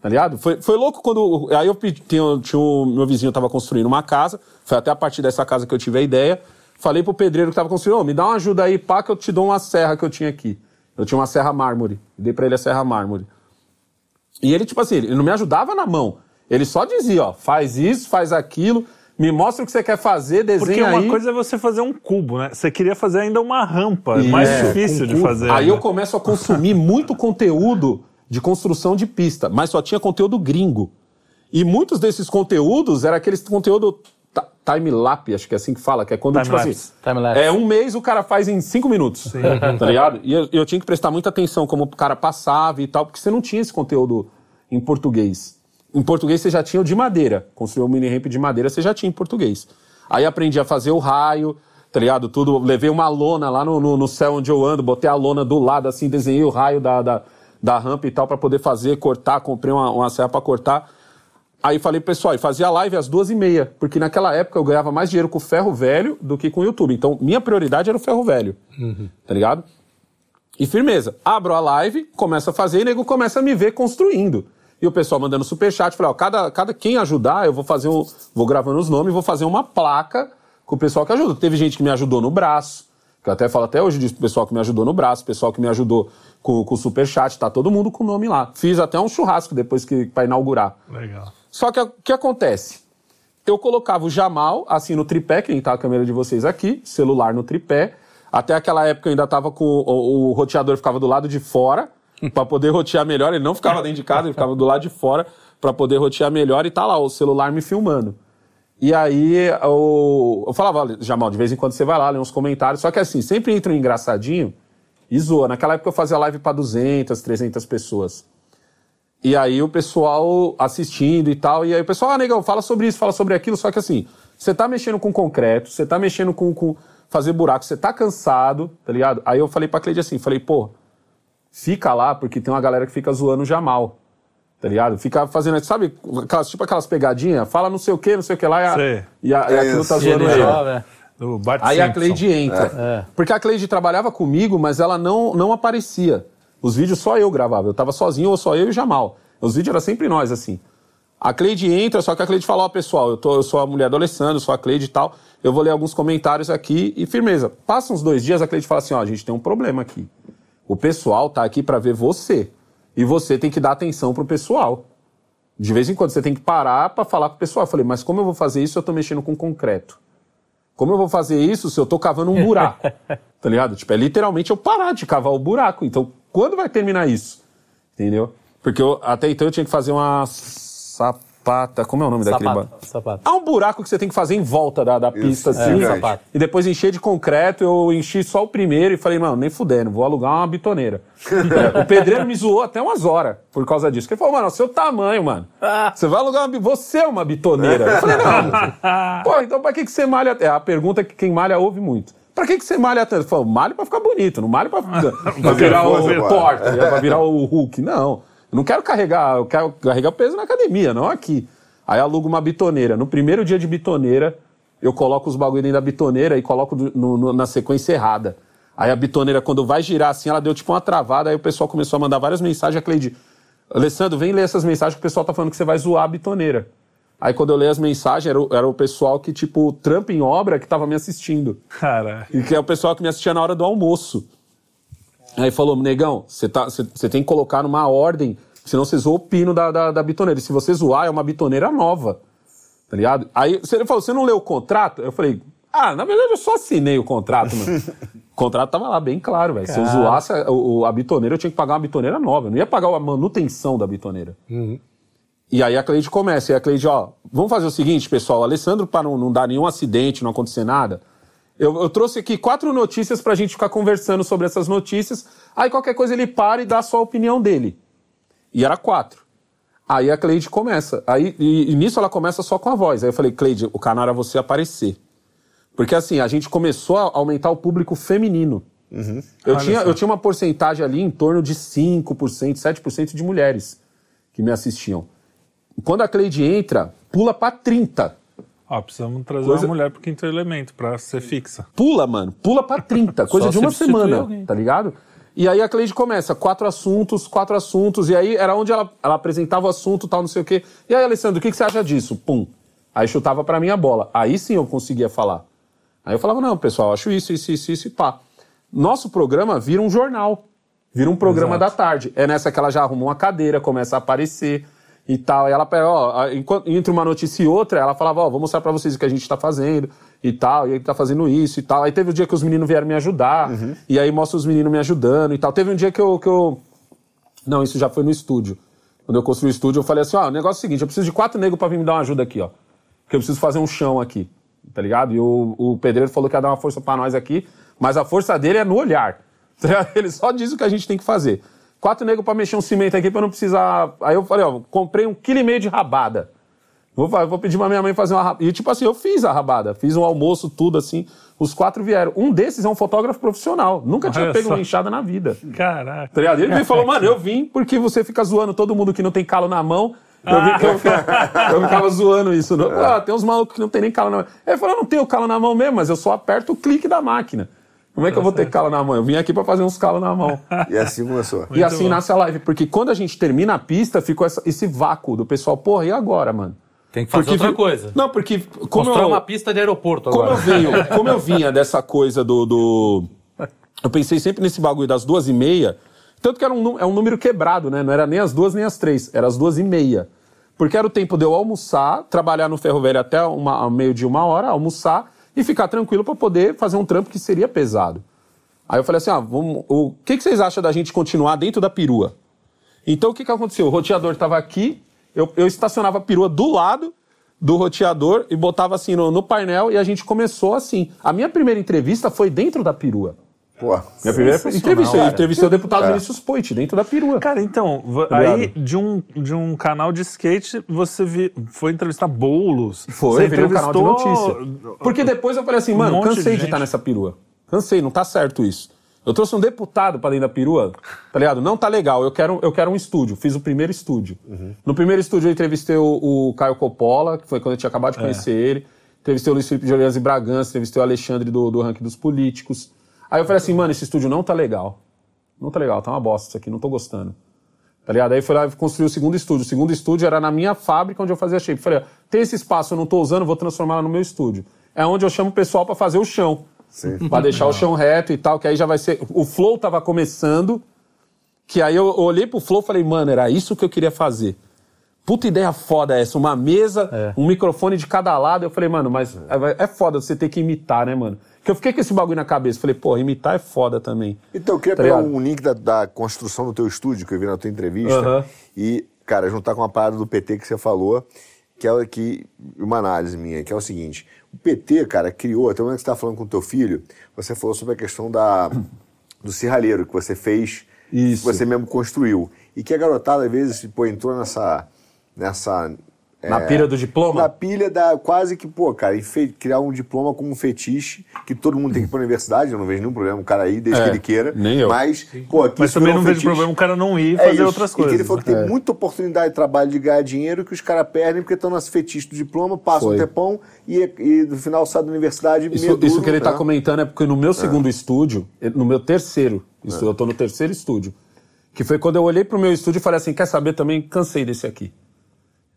tá ligado? Foi, foi louco quando. Aí eu pedi, tinha, tinha um, meu vizinho estava construindo uma casa, foi até a partir dessa casa que eu tive a ideia. Falei pro pedreiro que estava construindo, ô, me dá uma ajuda aí, pá, que eu te dou uma serra que eu tinha aqui. Eu tinha uma serra mármore. Dei pra ele a serra mármore. E ele, tipo assim, ele não me ajudava na mão. Ele só dizia, ó, faz isso, faz aquilo, me mostra o que você quer fazer, desenha Porque uma aí. coisa é você fazer um cubo, né? Você queria fazer ainda uma rampa, é mais É, difícil de fazer. Aí ainda. eu começo a [LAUGHS] consumir muito conteúdo de construção de pista, mas só tinha conteúdo gringo. E muitos desses conteúdos era aqueles conteúdo ta- time-lapse, acho que é assim que fala, que é quando, tipo Time-lapse. assim, Time-lapse. é um mês o cara faz em cinco minutos, [LAUGHS] tá ligado? E eu, eu tinha que prestar muita atenção como o cara passava e tal, porque você não tinha esse conteúdo em português. Em português você já tinha o de madeira, construiu um mini ramp de madeira, você já tinha em português. Aí aprendi a fazer o raio, tá ligado? Tudo, levei uma lona lá no, no, no céu onde eu ando, botei a lona do lado, assim, desenhei o raio da, da, da rampa e tal pra poder fazer, cortar, comprei uma, uma serra pra cortar. Aí falei, pessoal, e fazia live às duas e meia, porque naquela época eu ganhava mais dinheiro com o ferro velho do que com o YouTube. Então, minha prioridade era o ferro velho, tá ligado? E firmeza. Abro a live, começo a fazer e o nego começa a me ver construindo. E o pessoal mandando superchat, falei, ó, cada, cada quem ajudar, eu vou fazer um. Vou gravando os nomes, vou fazer uma placa com o pessoal que ajuda. Teve gente que me ajudou no braço, que eu até falo até hoje disso, pessoal que me ajudou no braço, pessoal que me ajudou com, com o superchat, tá todo mundo com o nome lá. Fiz até um churrasco depois que para inaugurar. Legal. Só que o que acontece? Eu colocava o Jamal, assim, no tripé, quem tá a câmera de vocês aqui, celular no tripé. Até aquela época eu ainda tava com. O, o roteador ficava do lado de fora, [LAUGHS] para poder rotear melhor. Ele não ficava dentro de casa, ele ficava do lado de fora, para poder rotear melhor. E tá lá, o celular me filmando. E aí eu, eu falava, olha, Jamal, de vez em quando você vai lá, lê uns comentários. Só que assim, sempre entra um engraçadinho e zoa. Naquela época eu fazia live para 200, 300 pessoas. E aí o pessoal assistindo e tal, e aí o pessoal, ah, negão, fala sobre isso, fala sobre aquilo, só que assim, você tá mexendo com concreto, você tá mexendo com, com fazer buraco, você tá cansado, tá ligado? Aí eu falei pra Cleide assim, falei, pô, fica lá, porque tem uma galera que fica zoando o Jamal, tá ligado? Fica fazendo, sabe, aquelas, tipo aquelas pegadinhas, fala não sei o que, não sei o que lá, e, a, Sei. e, a, e aquilo tá zoando Ele né? Aí a Simpson. Cleide entra. Porque a Cleide trabalhava comigo, mas ela não, não aparecia. Os vídeos só eu gravava. Eu tava sozinho ou só eu e o Jamal. Os vídeos eram sempre nós, assim. A Cleide entra, só que a Cleide fala, ó, pessoal, eu, tô, eu sou a mulher do Alessandro, sou a Cleide e tal. Eu vou ler alguns comentários aqui e firmeza. Passa uns dois dias, a Cleide fala assim, ó, a gente tem um problema aqui. O pessoal tá aqui pra ver você. E você tem que dar atenção pro pessoal. De vez em quando você tem que parar pra falar com o pessoal. Eu falei, mas como eu vou fazer isso se eu tô mexendo com concreto? Como eu vou fazer isso se eu tô cavando um buraco? [LAUGHS] tá ligado? Tipo, é literalmente eu parar de cavar o buraco. Então, quando vai terminar isso? Entendeu? Porque eu, até então eu tinha que fazer uma sapata. Como é o nome daquele Sapato, ba- sapato. Há um buraco que você tem que fazer em volta da, da pista, Isso, assim. é. E depois encher de concreto, eu enchi só o primeiro e falei, mano, nem fudendo, vou alugar uma bitoneira. É, [LAUGHS] o pedreiro me zoou até umas horas por causa disso. Porque ele falou, mano, seu tamanho, mano. Você vai alugar uma. Você é uma bitoneira. Eu falei, não. [LAUGHS] Pô, então pra que, que você malha? É a pergunta que quem malha ouve muito. Pra que, que você malha tanto? Falou, malho pra ficar bonito, não malho pra, [LAUGHS] pra virar o força, porta, pra virar o [LAUGHS] Hulk. Não. Eu não quero carregar, eu quero carregar peso na academia, não aqui. Aí alugo uma bitoneira. No primeiro dia de bitoneira, eu coloco os bagulho dentro da bitoneira e coloco no- no- na sequência errada. Aí a bitoneira, quando vai girar assim, ela deu tipo uma travada, aí o pessoal começou a mandar várias mensagens. A Cleide, Alessandro, vem ler essas mensagens que o pessoal tá falando que você vai zoar a bitoneira. Aí quando eu leio as mensagens, era o, era o pessoal que, tipo, trampa em obra que tava me assistindo. Cara, E que é o pessoal que me assistia na hora do almoço. Aí falou, negão, você tá, tem que colocar numa ordem, senão você zoa o pino da, da, da bitoneira. E se você zoar, é uma bitoneira nova. Tá ligado? Aí ele falou, você não leu o contrato? Eu falei, ah, na verdade eu só assinei o contrato, mano. o contrato tava lá bem claro, velho. Se eu zoasse a, o- a bitoneira, eu tinha que pagar uma bitoneira nova. Eu não ia pagar a manutenção da bitoneira. E aí a Cleide começa, e a Cleide, ó, vamos fazer o seguinte, pessoal, Alessandro, para não, não dar nenhum acidente, não acontecer nada, eu, eu trouxe aqui quatro notícias pra gente ficar conversando sobre essas notícias, aí qualquer coisa ele para e dá a sua opinião dele. E era quatro. Aí a Cleide começa, aí, e, e nisso ela começa só com a voz. Aí eu falei, Cleide, o canal era você aparecer. Porque assim, a gente começou a aumentar o público feminino. Eu, tinha, eu tinha uma porcentagem ali em torno de 5%, 7% de mulheres que me assistiam. Quando a Cleide entra, pula pra 30. ó, precisamos trazer Coisa- uma mulher pro quinto elemento pra ser fixa. Pula, mano, pula pra 30. [LAUGHS] Coisa de uma semana, alguém. tá ligado? E aí a Cleide começa, quatro assuntos, quatro assuntos, e aí era onde ela, ela apresentava o assunto, tal, não sei o quê. E aí, Alessandro, o que, que você acha disso? Pum. Aí chutava pra mim a bola. Aí sim eu conseguia falar. Aí eu falava, não, pessoal, acho isso, isso, isso, isso e pá. Nosso programa vira um jornal. Vira um programa da tarde. É nessa que ela já arruma uma cadeira, começa a aparecer e tal. E ela ó, entre uma notícia e outra, ela falava, ó, vou mostrar pra vocês o que a gente tá fazendo e tal. E aí tá fazendo isso e tal. Aí teve o dia que os meninos vieram me ajudar. E aí mostra os meninos me ajudando e tal. Teve um dia que eu. Que eu... Não, isso já foi no estúdio. Quando eu construí o estúdio, eu falei assim: ó, o negócio é o seguinte, eu preciso de quatro negros pra vir me dar uma ajuda aqui, ó. Porque eu preciso fazer um chão aqui, tá ligado? E o, o pedreiro falou que ia dar uma força pra nós aqui, mas a força dele é no olhar. [LAUGHS] tá? Ele só diz o que a gente tem que fazer. Quatro negros pra mexer um cimento aqui pra eu não precisar. Aí eu falei, ó, comprei um quilo e meio de rabada. Vou, vou pedir pra minha mãe fazer uma rabada. E tipo assim, eu fiz a rabada, fiz um almoço, tudo assim. Os quatro vieram. Um desses é um fotógrafo profissional. Nunca tinha Olha pego só. uma enxada na vida. Caraca. Tá ligado? Ele veio e falou, mano, eu vim porque você fica zoando todo mundo que não tem calo na mão. Eu, vi eu, ficava, [LAUGHS] eu ficava zoando isso. Não? Ah, tem uns malucos que não tem nem calo na mão. Ele falou, eu não tenho calo na mão mesmo, mas eu só aperto o clique da máquina. Como é que eu vou ter calo na mão? Eu vim aqui pra fazer uns calos na mão. [LAUGHS] E assim começou. e assim nasce a live. Porque quando a gente termina a pista, ficou essa- esse vácuo do pessoal, porra, e agora, mano? Tem que fazer Porque outra coisa. Não, porque como Mostrar eu, uma pista de aeroporto como eu, agora. venho, [LAUGHS] como eu vinha dessa coisa do, do- Eu pensei sempre nesse bagulho das duas e meia. Tanto que era um, é um número quebrado, né? Não era nem as duas nem as três, era as duas e meia. Porque era o tempo de eu almoçar, trabalhar no ferro velho até uma, meio de uma hora, almoçar e ficar tranquilo para poder fazer um trampo que seria pesado. Aí eu falei assim: ah, vamos, o que, que vocês acham da gente continuar dentro da perua? Então o que, que aconteceu? O roteador estava aqui, eu, eu estacionava a perua do lado do roteador e botava assim no, no painel e a gente começou assim. A minha primeira entrevista foi dentro da perua. Pô, Minha primeira entrevista, eu entrevistei o deputado É. Vinícius Poit dentro da perua. Cara, então, Obrigado. aí de um, de um canal de skate, você vi- foi entrevistar bolos. Foi, você virei um canal de entrevistou- notícia. Porque depois eu falei assim, mano, cansei de estar nessa perua. Cansei, não tá certo isso. Eu trouxe um deputado pra dentro da perua, tá ligado? Não tá legal, eu quero, eu quero um estúdio. Fiz o primeiro estúdio. No primeiro estúdio eu entrevistei o, o Caio Coppola, que foi quando eu tinha acabado de conhecer ele. Entrevistei o Luiz Felipe de Orleans e Bragança, entrevistei o Alexandre do, do ranking dos políticos. Aí eu falei assim, mano, esse estúdio não tá legal. Não tá legal, tá uma bosta isso aqui, não tô gostando. Tá ligado? Aí foi lá e construí o segundo estúdio. O segundo estúdio era na minha fábrica onde eu fazia shape. Falei, ó, tem esse espaço, eu não tô usando, vou transformar no meu estúdio. É onde eu chamo o pessoal pra fazer o chão. Sim. Pra deixar o chão reto e tal, que aí já vai ser. O flow tava começando, que aí eu olhei pro flow e falei, mano, era isso que eu queria fazer. Puta ideia foda essa, uma mesa, um microfone de cada lado. Eu falei, mano, mas é, é foda você ter que imitar, né, mano? Que eu fiquei com esse bagulho na cabeça. Falei, pô, imitar é foda também. Então, eu queria Tá pegar ligado? um link da, da construção do teu estúdio, que eu vi na tua entrevista, Aham. e, cara, juntar com uma parada do PT que você falou, que é o que, uma análise minha, que é o seguinte: o PT, cara, criou, até o momento que você estava falando com o teu filho, você falou sobre a questão da, do serralheiro que você fez, Isso. que você mesmo construiu. E que a garotada, às vezes, pô, entrou nessa. Nessa Na pira do diploma? Na pilha da quase que, pô, cara, enfe- criar um diploma como um fetiche que todo mundo tem que ir pra universidade, eu não vejo nenhum problema o cara ir desde É, que ele queira. nem eu. Mas, pô, aqui Mas também não um vejo problema o cara não ir É fazer isso. outras E que coisas. ele falou que tem muita oportunidade de trabalho de ganhar dinheiro que os caras perdem porque estão nesse fetiche do diploma, passam Foi. um tempão e, e no final sai da universidade Isso, isso que ele está né? comentando é porque no meu segundo estúdio, no meu terceiro estúdio, eu estou no terceiro estúdio, que foi quando eu olhei para o meu estúdio e falei assim, quer saber também, cansei desse aqui.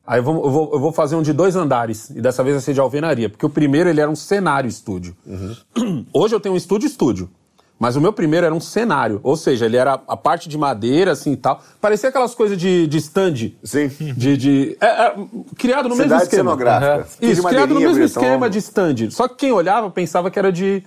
Aí eu vou, eu vou- eu vou fazer um de dois andares, e dessa vez vai ser de alvenaria, porque o primeiro ele era um cenário estúdio. [CLEARS THROAT] Hoje eu tenho um estúdio estúdio, mas o meu primeiro era um cenário, ou seja, ele era a parte de madeira assim e tal, parecia aquelas coisas de, de stand, Sim. de, de é, é, criado no mesmo Cidade esquema. cenográfica. Tudo Isso, de criado no mesmo esquema de stand. Só que quem olhava pensava que era de.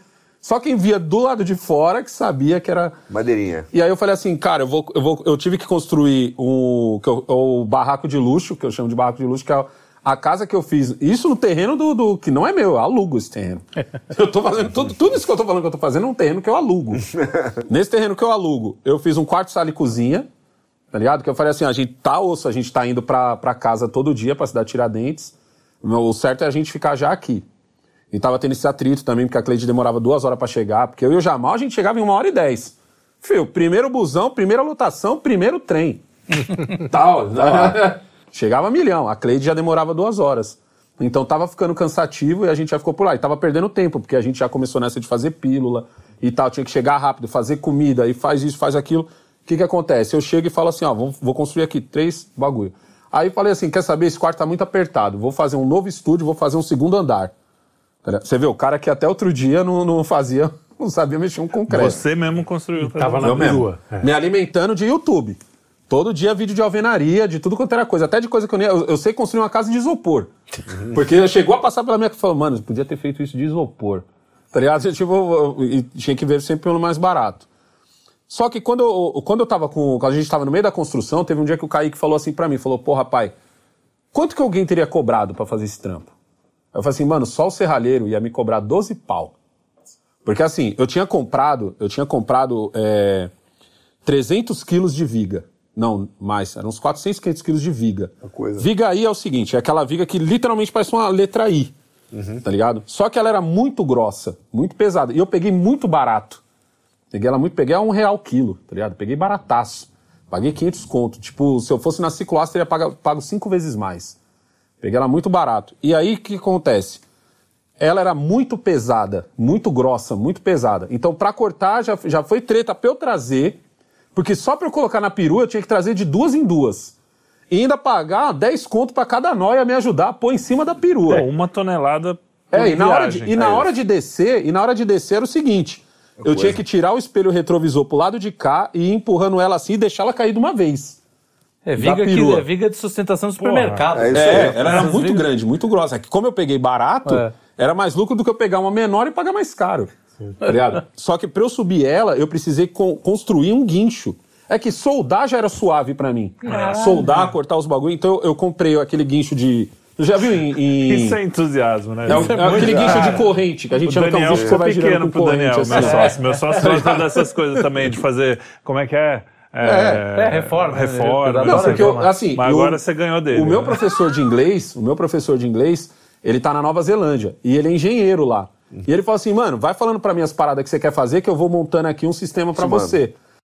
Só quem via do lado de fora que sabia que era. Madeirinha. E aí eu falei assim, cara, eu, vou, eu, vou, eu tive que construir um, que eu- o barraco de luxo, que eu chamo de barraco de luxo, que é a casa que eu fiz. Isso no terreno do, do- que não é meu, eu alugo esse terreno. [LAUGHS] Eu tô fazendo tudo, tudo isso que eu tô falando que eu tô fazendo é um terreno que eu alugo. [LAUGHS] Nesse terreno que eu alugo, eu fiz um quarto, sala e cozinha, tá ligado? Que eu falei assim, a gente tá osso, a gente tá indo pra, pra casa todo dia, pra cidade Tiradentes. O certo é a gente ficar já aqui. E tava tendo esse atrito também, porque a Cleide demorava duas horas pra chegar, porque eu e o Jamal a gente chegava em uma hora e dez. Fio, primeiro busão, primeira lotação, primeiro trem. [LAUGHS] Tal. chegava a milhão. A Cleide já demorava duas horas. Então tava ficando cansativo e a gente já ficou por lá. E tava perdendo tempo, porque a gente já começou nessa de fazer pílula e tal. Tinha que chegar rápido, fazer comida, e faz isso, faz aquilo. O que que acontece? Eu chego e falo assim, ó, vou, vou construir aqui três bagulho. Aí falei assim, quer saber, esse quarto tá muito apertado. Vou fazer um novo estúdio, vou fazer um segundo andar. Você vê, o cara que até outro dia não, não fazia, [LAUGHS] não sabia mexer um concreto. Você mesmo construiu. Tava na perua. É. Me alimentando de YouTube. Todo dia vídeo de alvenaria, de tudo quanto era coisa. Até de coisa que eu nem. Eu, eu sei construir uma casa de isopor. Porque chegou a passar pela minha cabeça e falou, mano, podia ter feito isso de isopor. Tá ligado? Eu, Tipo, eu- eu- e tinha que ver sempre pelo mais barato. Só que quando eu, quando eu tava com. Quando a gente tava no meio da construção, teve um dia que o Kaique falou assim pra mim: falou, pô, rapaz, quanto que alguém teria cobrado pra fazer esse trampo? Eu falei assim, mano, só o serralheiro ia me cobrar 12 pau. Porque assim, eu tinha comprado, eu tinha comprado é, 300 quilos de viga. Não, mais, eram uns 400, 500 quilos de viga. Viga I é o seguinte, é aquela viga que literalmente parece uma letra I, tá ligado? Só que ela era muito grossa, muito pesada. E eu peguei muito barato. Peguei ela muito, peguei a um real quilo, tá ligado? Peguei barataço. Paguei 500 conto. Tipo, se eu fosse na cicloasta, teria pago, pago cinco vezes mais. Peguei ela muito barato. E aí, o que acontece? Ela era muito pesada, muito grossa, muito pesada. Então, pra cortar, já, já foi treta pra eu trazer, porque só pra eu colocar na perua, eu tinha que trazer de duas em duas. E ainda pagar 10 conto pra cada nó ia me ajudar a pôr em cima da perua. Pô, uma tonelada por É, e na, hora de, e na É hora de descer, e na hora de descer era o seguinte: eu tinha que tirar o espelho retrovisor pro lado de cá e ir empurrando ela assim e deixar ela cair de uma vez. É viga, que, é viga de sustentação do supermercado. é isso É, ela era muito vigas- grande, muito grossa. É que como eu peguei barato, É. era mais lucro do que eu pegar uma menor e pagar mais caro. Tá ligado? Só que pra eu subir ela, eu precisei con- construir um guincho. É que soldar já era suave pra mim. Soldar, cortar os bagulho. Então eu, comprei aquele guincho de. Já viu em. em- Isso é entusiasmo, né? É, o- é muito- aquele guincho Cara, de corrente, que a gente chama que é um Daniel guincho que você vai girando pequeno pro Daniel, corrente. meu assim. sócio. Meu sócio gosta dessas coisas também, de fazer. Como é que é? É, reforma, né? Reforma. Não, porque eu, assim. Mas agora você ganhou dele. O meu né? professor de inglês, o meu professor de inglês, ele tá na Nova Zelândia e ele é engenheiro lá. E ele falou assim, mano, vai falando pra mim as paradas que você quer fazer que eu vou montando aqui um sistema mano. você.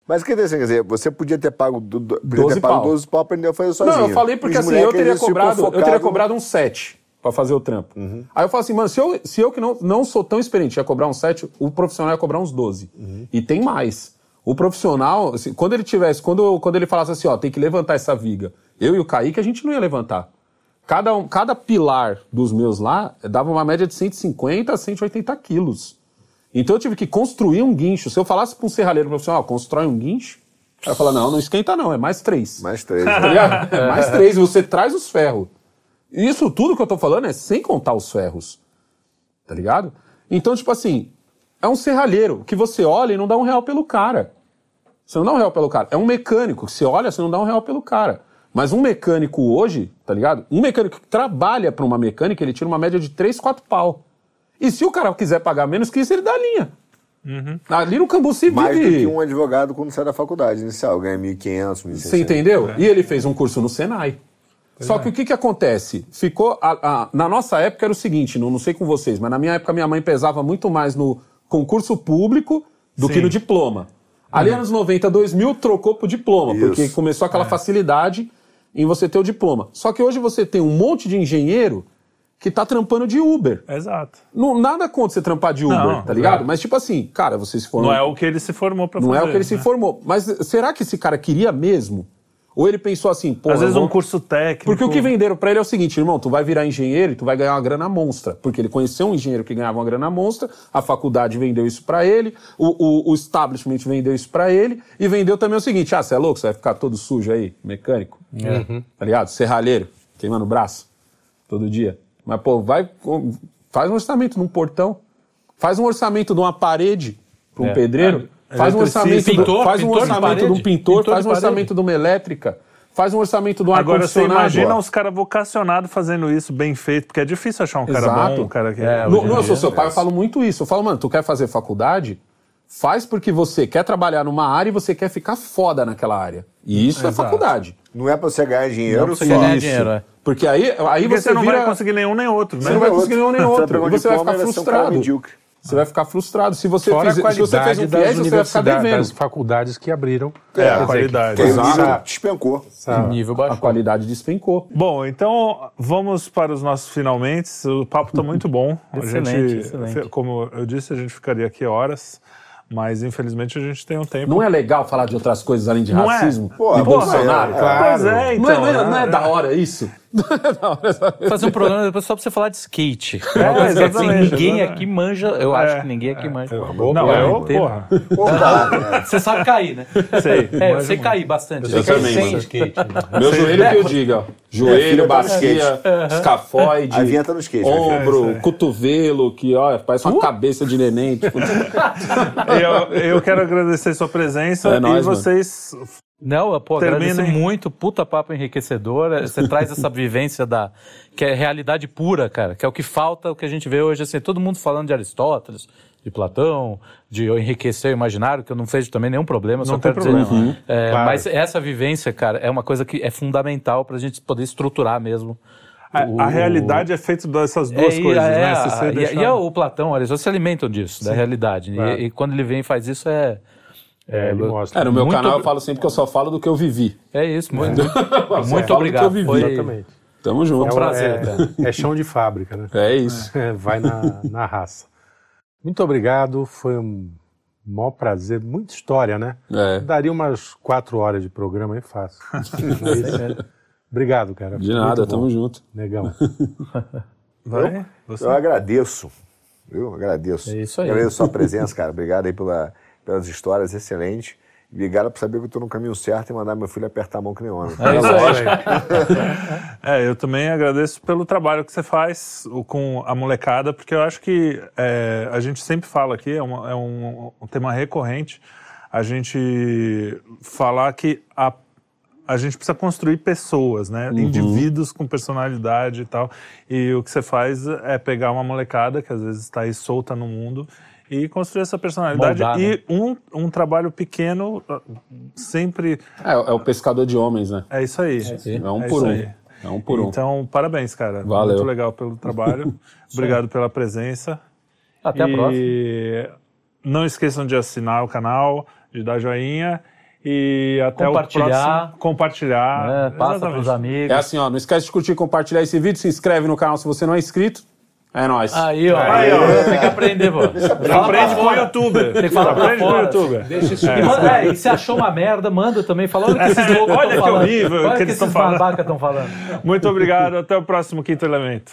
Mas o que é quer dizer, você podia ter pago, do, do, podia 12 ter pago pau. 12 pau pra aprender a fazer sozinho. Não, eu falei porque Os assim, eu teria cobrado, eu teria cobrado um 7 pra fazer o trampo. Aí eu falo assim, mano, se eu, se eu que não, não sou tão experiente ia cobrar um 7, o profissional ia cobrar uns 12. E tem mais. O profissional, assim, quando ele tivesse, quando, quando ele falasse assim, ó, tem que levantar essa viga, eu e o Kaique, a gente não ia levantar. Cada, um, cada pilar dos meus lá dava uma média de 150 a 180 quilos. Então eu tive que construir um guincho. Se eu falasse para um serralheiro profissional, constrói um guincho, ela fala, não, não esquenta não, é mais três. Mais três. Tá? [LAUGHS] É mais três, você traz os ferros. Isso tudo que eu tô falando é sem contar os ferros. Tá ligado? Então, tipo assim, é um serralheiro que você olha e não dá um real pelo cara. Você não dá um real pelo cara. É um mecânico que você olha, você não dá um real pelo cara. Mas um mecânico hoje, tá ligado? Um mecânico que trabalha pra uma mecânica, ele tira uma média de 3, 4 pau. E se o cara quiser pagar menos que isso, ele dá a linha. Ali no Cambuci Mais do vive... que um advogado quando sai da faculdade inicial, ganha 1.500, 1.600. Você entendeu? E ele fez um curso no Senai. Só que o que, que acontece? Ficou. a- a- na nossa época era o seguinte, não, não sei com vocês, mas na minha época minha mãe pesava muito mais no concurso público do que Sim. no diploma. Ali anos 90, 2000, trocou pro diploma, Isso. porque começou aquela facilidade em você ter o diploma. Só que hoje você tem um monte de engenheiro que tá trampando de Uber. Exato. Não, nada contra você trampar de Uber, Não, tá ligado? Mas tipo assim, cara, você se formou. Não é o que ele se formou pra Não fazer. é o que ele se né? formou. Mas será que esse cara queria mesmo? Ou ele pensou assim, pô, Às vezes vou- um curso técnico. porque o que venderam pra ele é o seguinte, irmão, tu vai virar engenheiro e tu vai ganhar uma grana monstra. Porque ele conheceu um engenheiro que ganhava uma grana monstra, a faculdade vendeu isso pra ele, o, o, o establishment vendeu isso pra ele, e vendeu também o seguinte, ah, você é louco, você vai ficar todo sujo aí, mecânico, tá ligado? Serralheiro, queimando o braço, todo dia. Mas, pô, vai, com- faz um orçamento num portão, faz um orçamento de uma parede pra um É. pedreiro, É, faz um orçamento, do- Pintor, faz um pintor de orçamento de um pintor, pintor faz um orçamento de uma elétrica, faz um orçamento de um Agora você ar-condicionado. imagina ó. os caras vocacionados fazendo isso bem feito, porque é difícil achar um cara Exato. bom, um cara que. É, No, no Eu Sou Seu Pai, eu falo muito isso. Eu falo, mano, tu quer fazer faculdade? Faz porque você quer trabalhar numa área e você quer ficar foda naquela área. E isso é Exato. faculdade. Não é pra você ganhar dinheiro Não pra você só. ganhar Isso. dinheiro, é. Porque aí, aí Porque você, você não vira... vai conseguir nenhum nem outro, né? Você não vai conseguir nenhum nem Você vai outro. um E você vai ficar vai ser cara frustrado. Você vai ficar frustrado. Se você, Fora fizer, a se você fez qualidade um das FIES, você vai ficar universidades, devendo. das faculdades que abriram. É, a qualidade. Que o Exato. nível despencou. essa- Nível A baixo. qualidade despencou. Bom, então vamos para os nossos finalmente. O papo está muito bom. A Excelente, [LAUGHS] gente, excelente. Como eu disse, a gente ficaria aqui horas, mas infelizmente a gente tem um tempo. Não é legal falar de outras coisas além de Não é? racismo? Pô, de porra, Bolsonaro? é, claro. Pois é, então. Não é, não é- não é né? da hora isso? [LAUGHS] Não é Fazer um programa depois só pra você falar de skate. É, assim, exatamente, ninguém exatamente. aqui manja, eu acho É, que ninguém aqui manja. Boa Não, eu, inteiro. porra. Pô, tá, Você sabe cair, né? Sei. É, eu sei eu- cair bastante. Eu também, mano. skate. Meu joelho que eu diga, ó. Joelho, bacia, escafoide, A vinha tá no skate, filha. ombro, É, cotovelo, que ó, parece uma cabeça de neném. Tipo, [LAUGHS] Eu, eu quero agradecer sua presença É e nóis, mano. vocês. Não, pô, Termina, agradeço hein? muito, puta papo enriquecedor. É, Você [LAUGHS] traz essa vivência da que é realidade pura, cara, que é o que falta, o que a gente vê hoje, assim, todo mundo falando de Aristóteles, de Platão, de enriquecer o imaginário, que eu não vejo também nenhum problema, só Não tem quero dizer, problema. é, Claro. Mas essa vivência, cara, é uma coisa que é fundamental pra gente poder estruturar mesmo. A, o- a realidade é feita dessas duas e- coisas, é, né? a- Se você e, deixar- e é o Platão, Aristóteles se alimentam disso, da realidade. E- claro. E, quando ele vem e faz isso, é. É, ele mostra. é, no meu Muito canal eu falo sempre que eu só falo do que eu vivi. É isso, [LAUGHS] muito, Só muito falo do que obrigado. eu vivi. Foi- Exatamente. Tamo junto. É, um- prazer, é- cara. é chão de fábrica, né? É isso. É, vai na, na raça. Muito obrigado, foi um maior prazer, muita história, né? É. Daria umas quatro horas de programa aí fácil. [LAUGHS] Mas, obrigado, cara. De nada, tamo junto. Negão. [LAUGHS] Vai? Você? Eu agradeço. Eu agradeço. É isso aí. Agradeço a sua presença, cara. Obrigado aí pela, pelas histórias excelentes. Obrigado por saber que eu tô no caminho certo e mandar meu filho apertar a mão que nem homem. É isso aí. [LAUGHS] É, eu também agradeço pelo trabalho que você faz com a molecada, porque eu acho que é, a gente sempre fala aqui, é, uma- é um, um tema recorrente, a gente falar que a, a gente precisa construir pessoas, né? Indivíduos com personalidade e tal. E o que você faz é pegar uma molecada que às vezes está aí solta no mundo e construir essa personalidade. Moldar, né? e um, um trabalho pequeno sempre É, é o pescador de homens, né? é isso aí. É um É por um. aí. É um por um. Então, parabéns, cara. Valeu. Muito legal pelo trabalho. [LAUGHS] Obrigado pela presença. Até a próxima. E não esqueçam de assinar o canal, de dar joinha e até Compartilhar. o próximo. Compartilhar. É, passa Exatamente. pros amigos. É assim, ó, não esquece de curtir e compartilhar esse vídeo, se inscreve no canal se você não é inscrito. É nóis. Aí, ó. Aí, ó. Tem que aprender, pô. Aprende com o youtuber. Tem que falar pra Aprende com o youtuber. Deixa isso E, manda, é, e se achou uma merda, manda também. Fala, olha o que esses loucos [LAUGHS] Olha estão que falando. horrível Olha que que eles esses babacas estão falando. Muito obrigado. Até o próximo Quinto Elemento.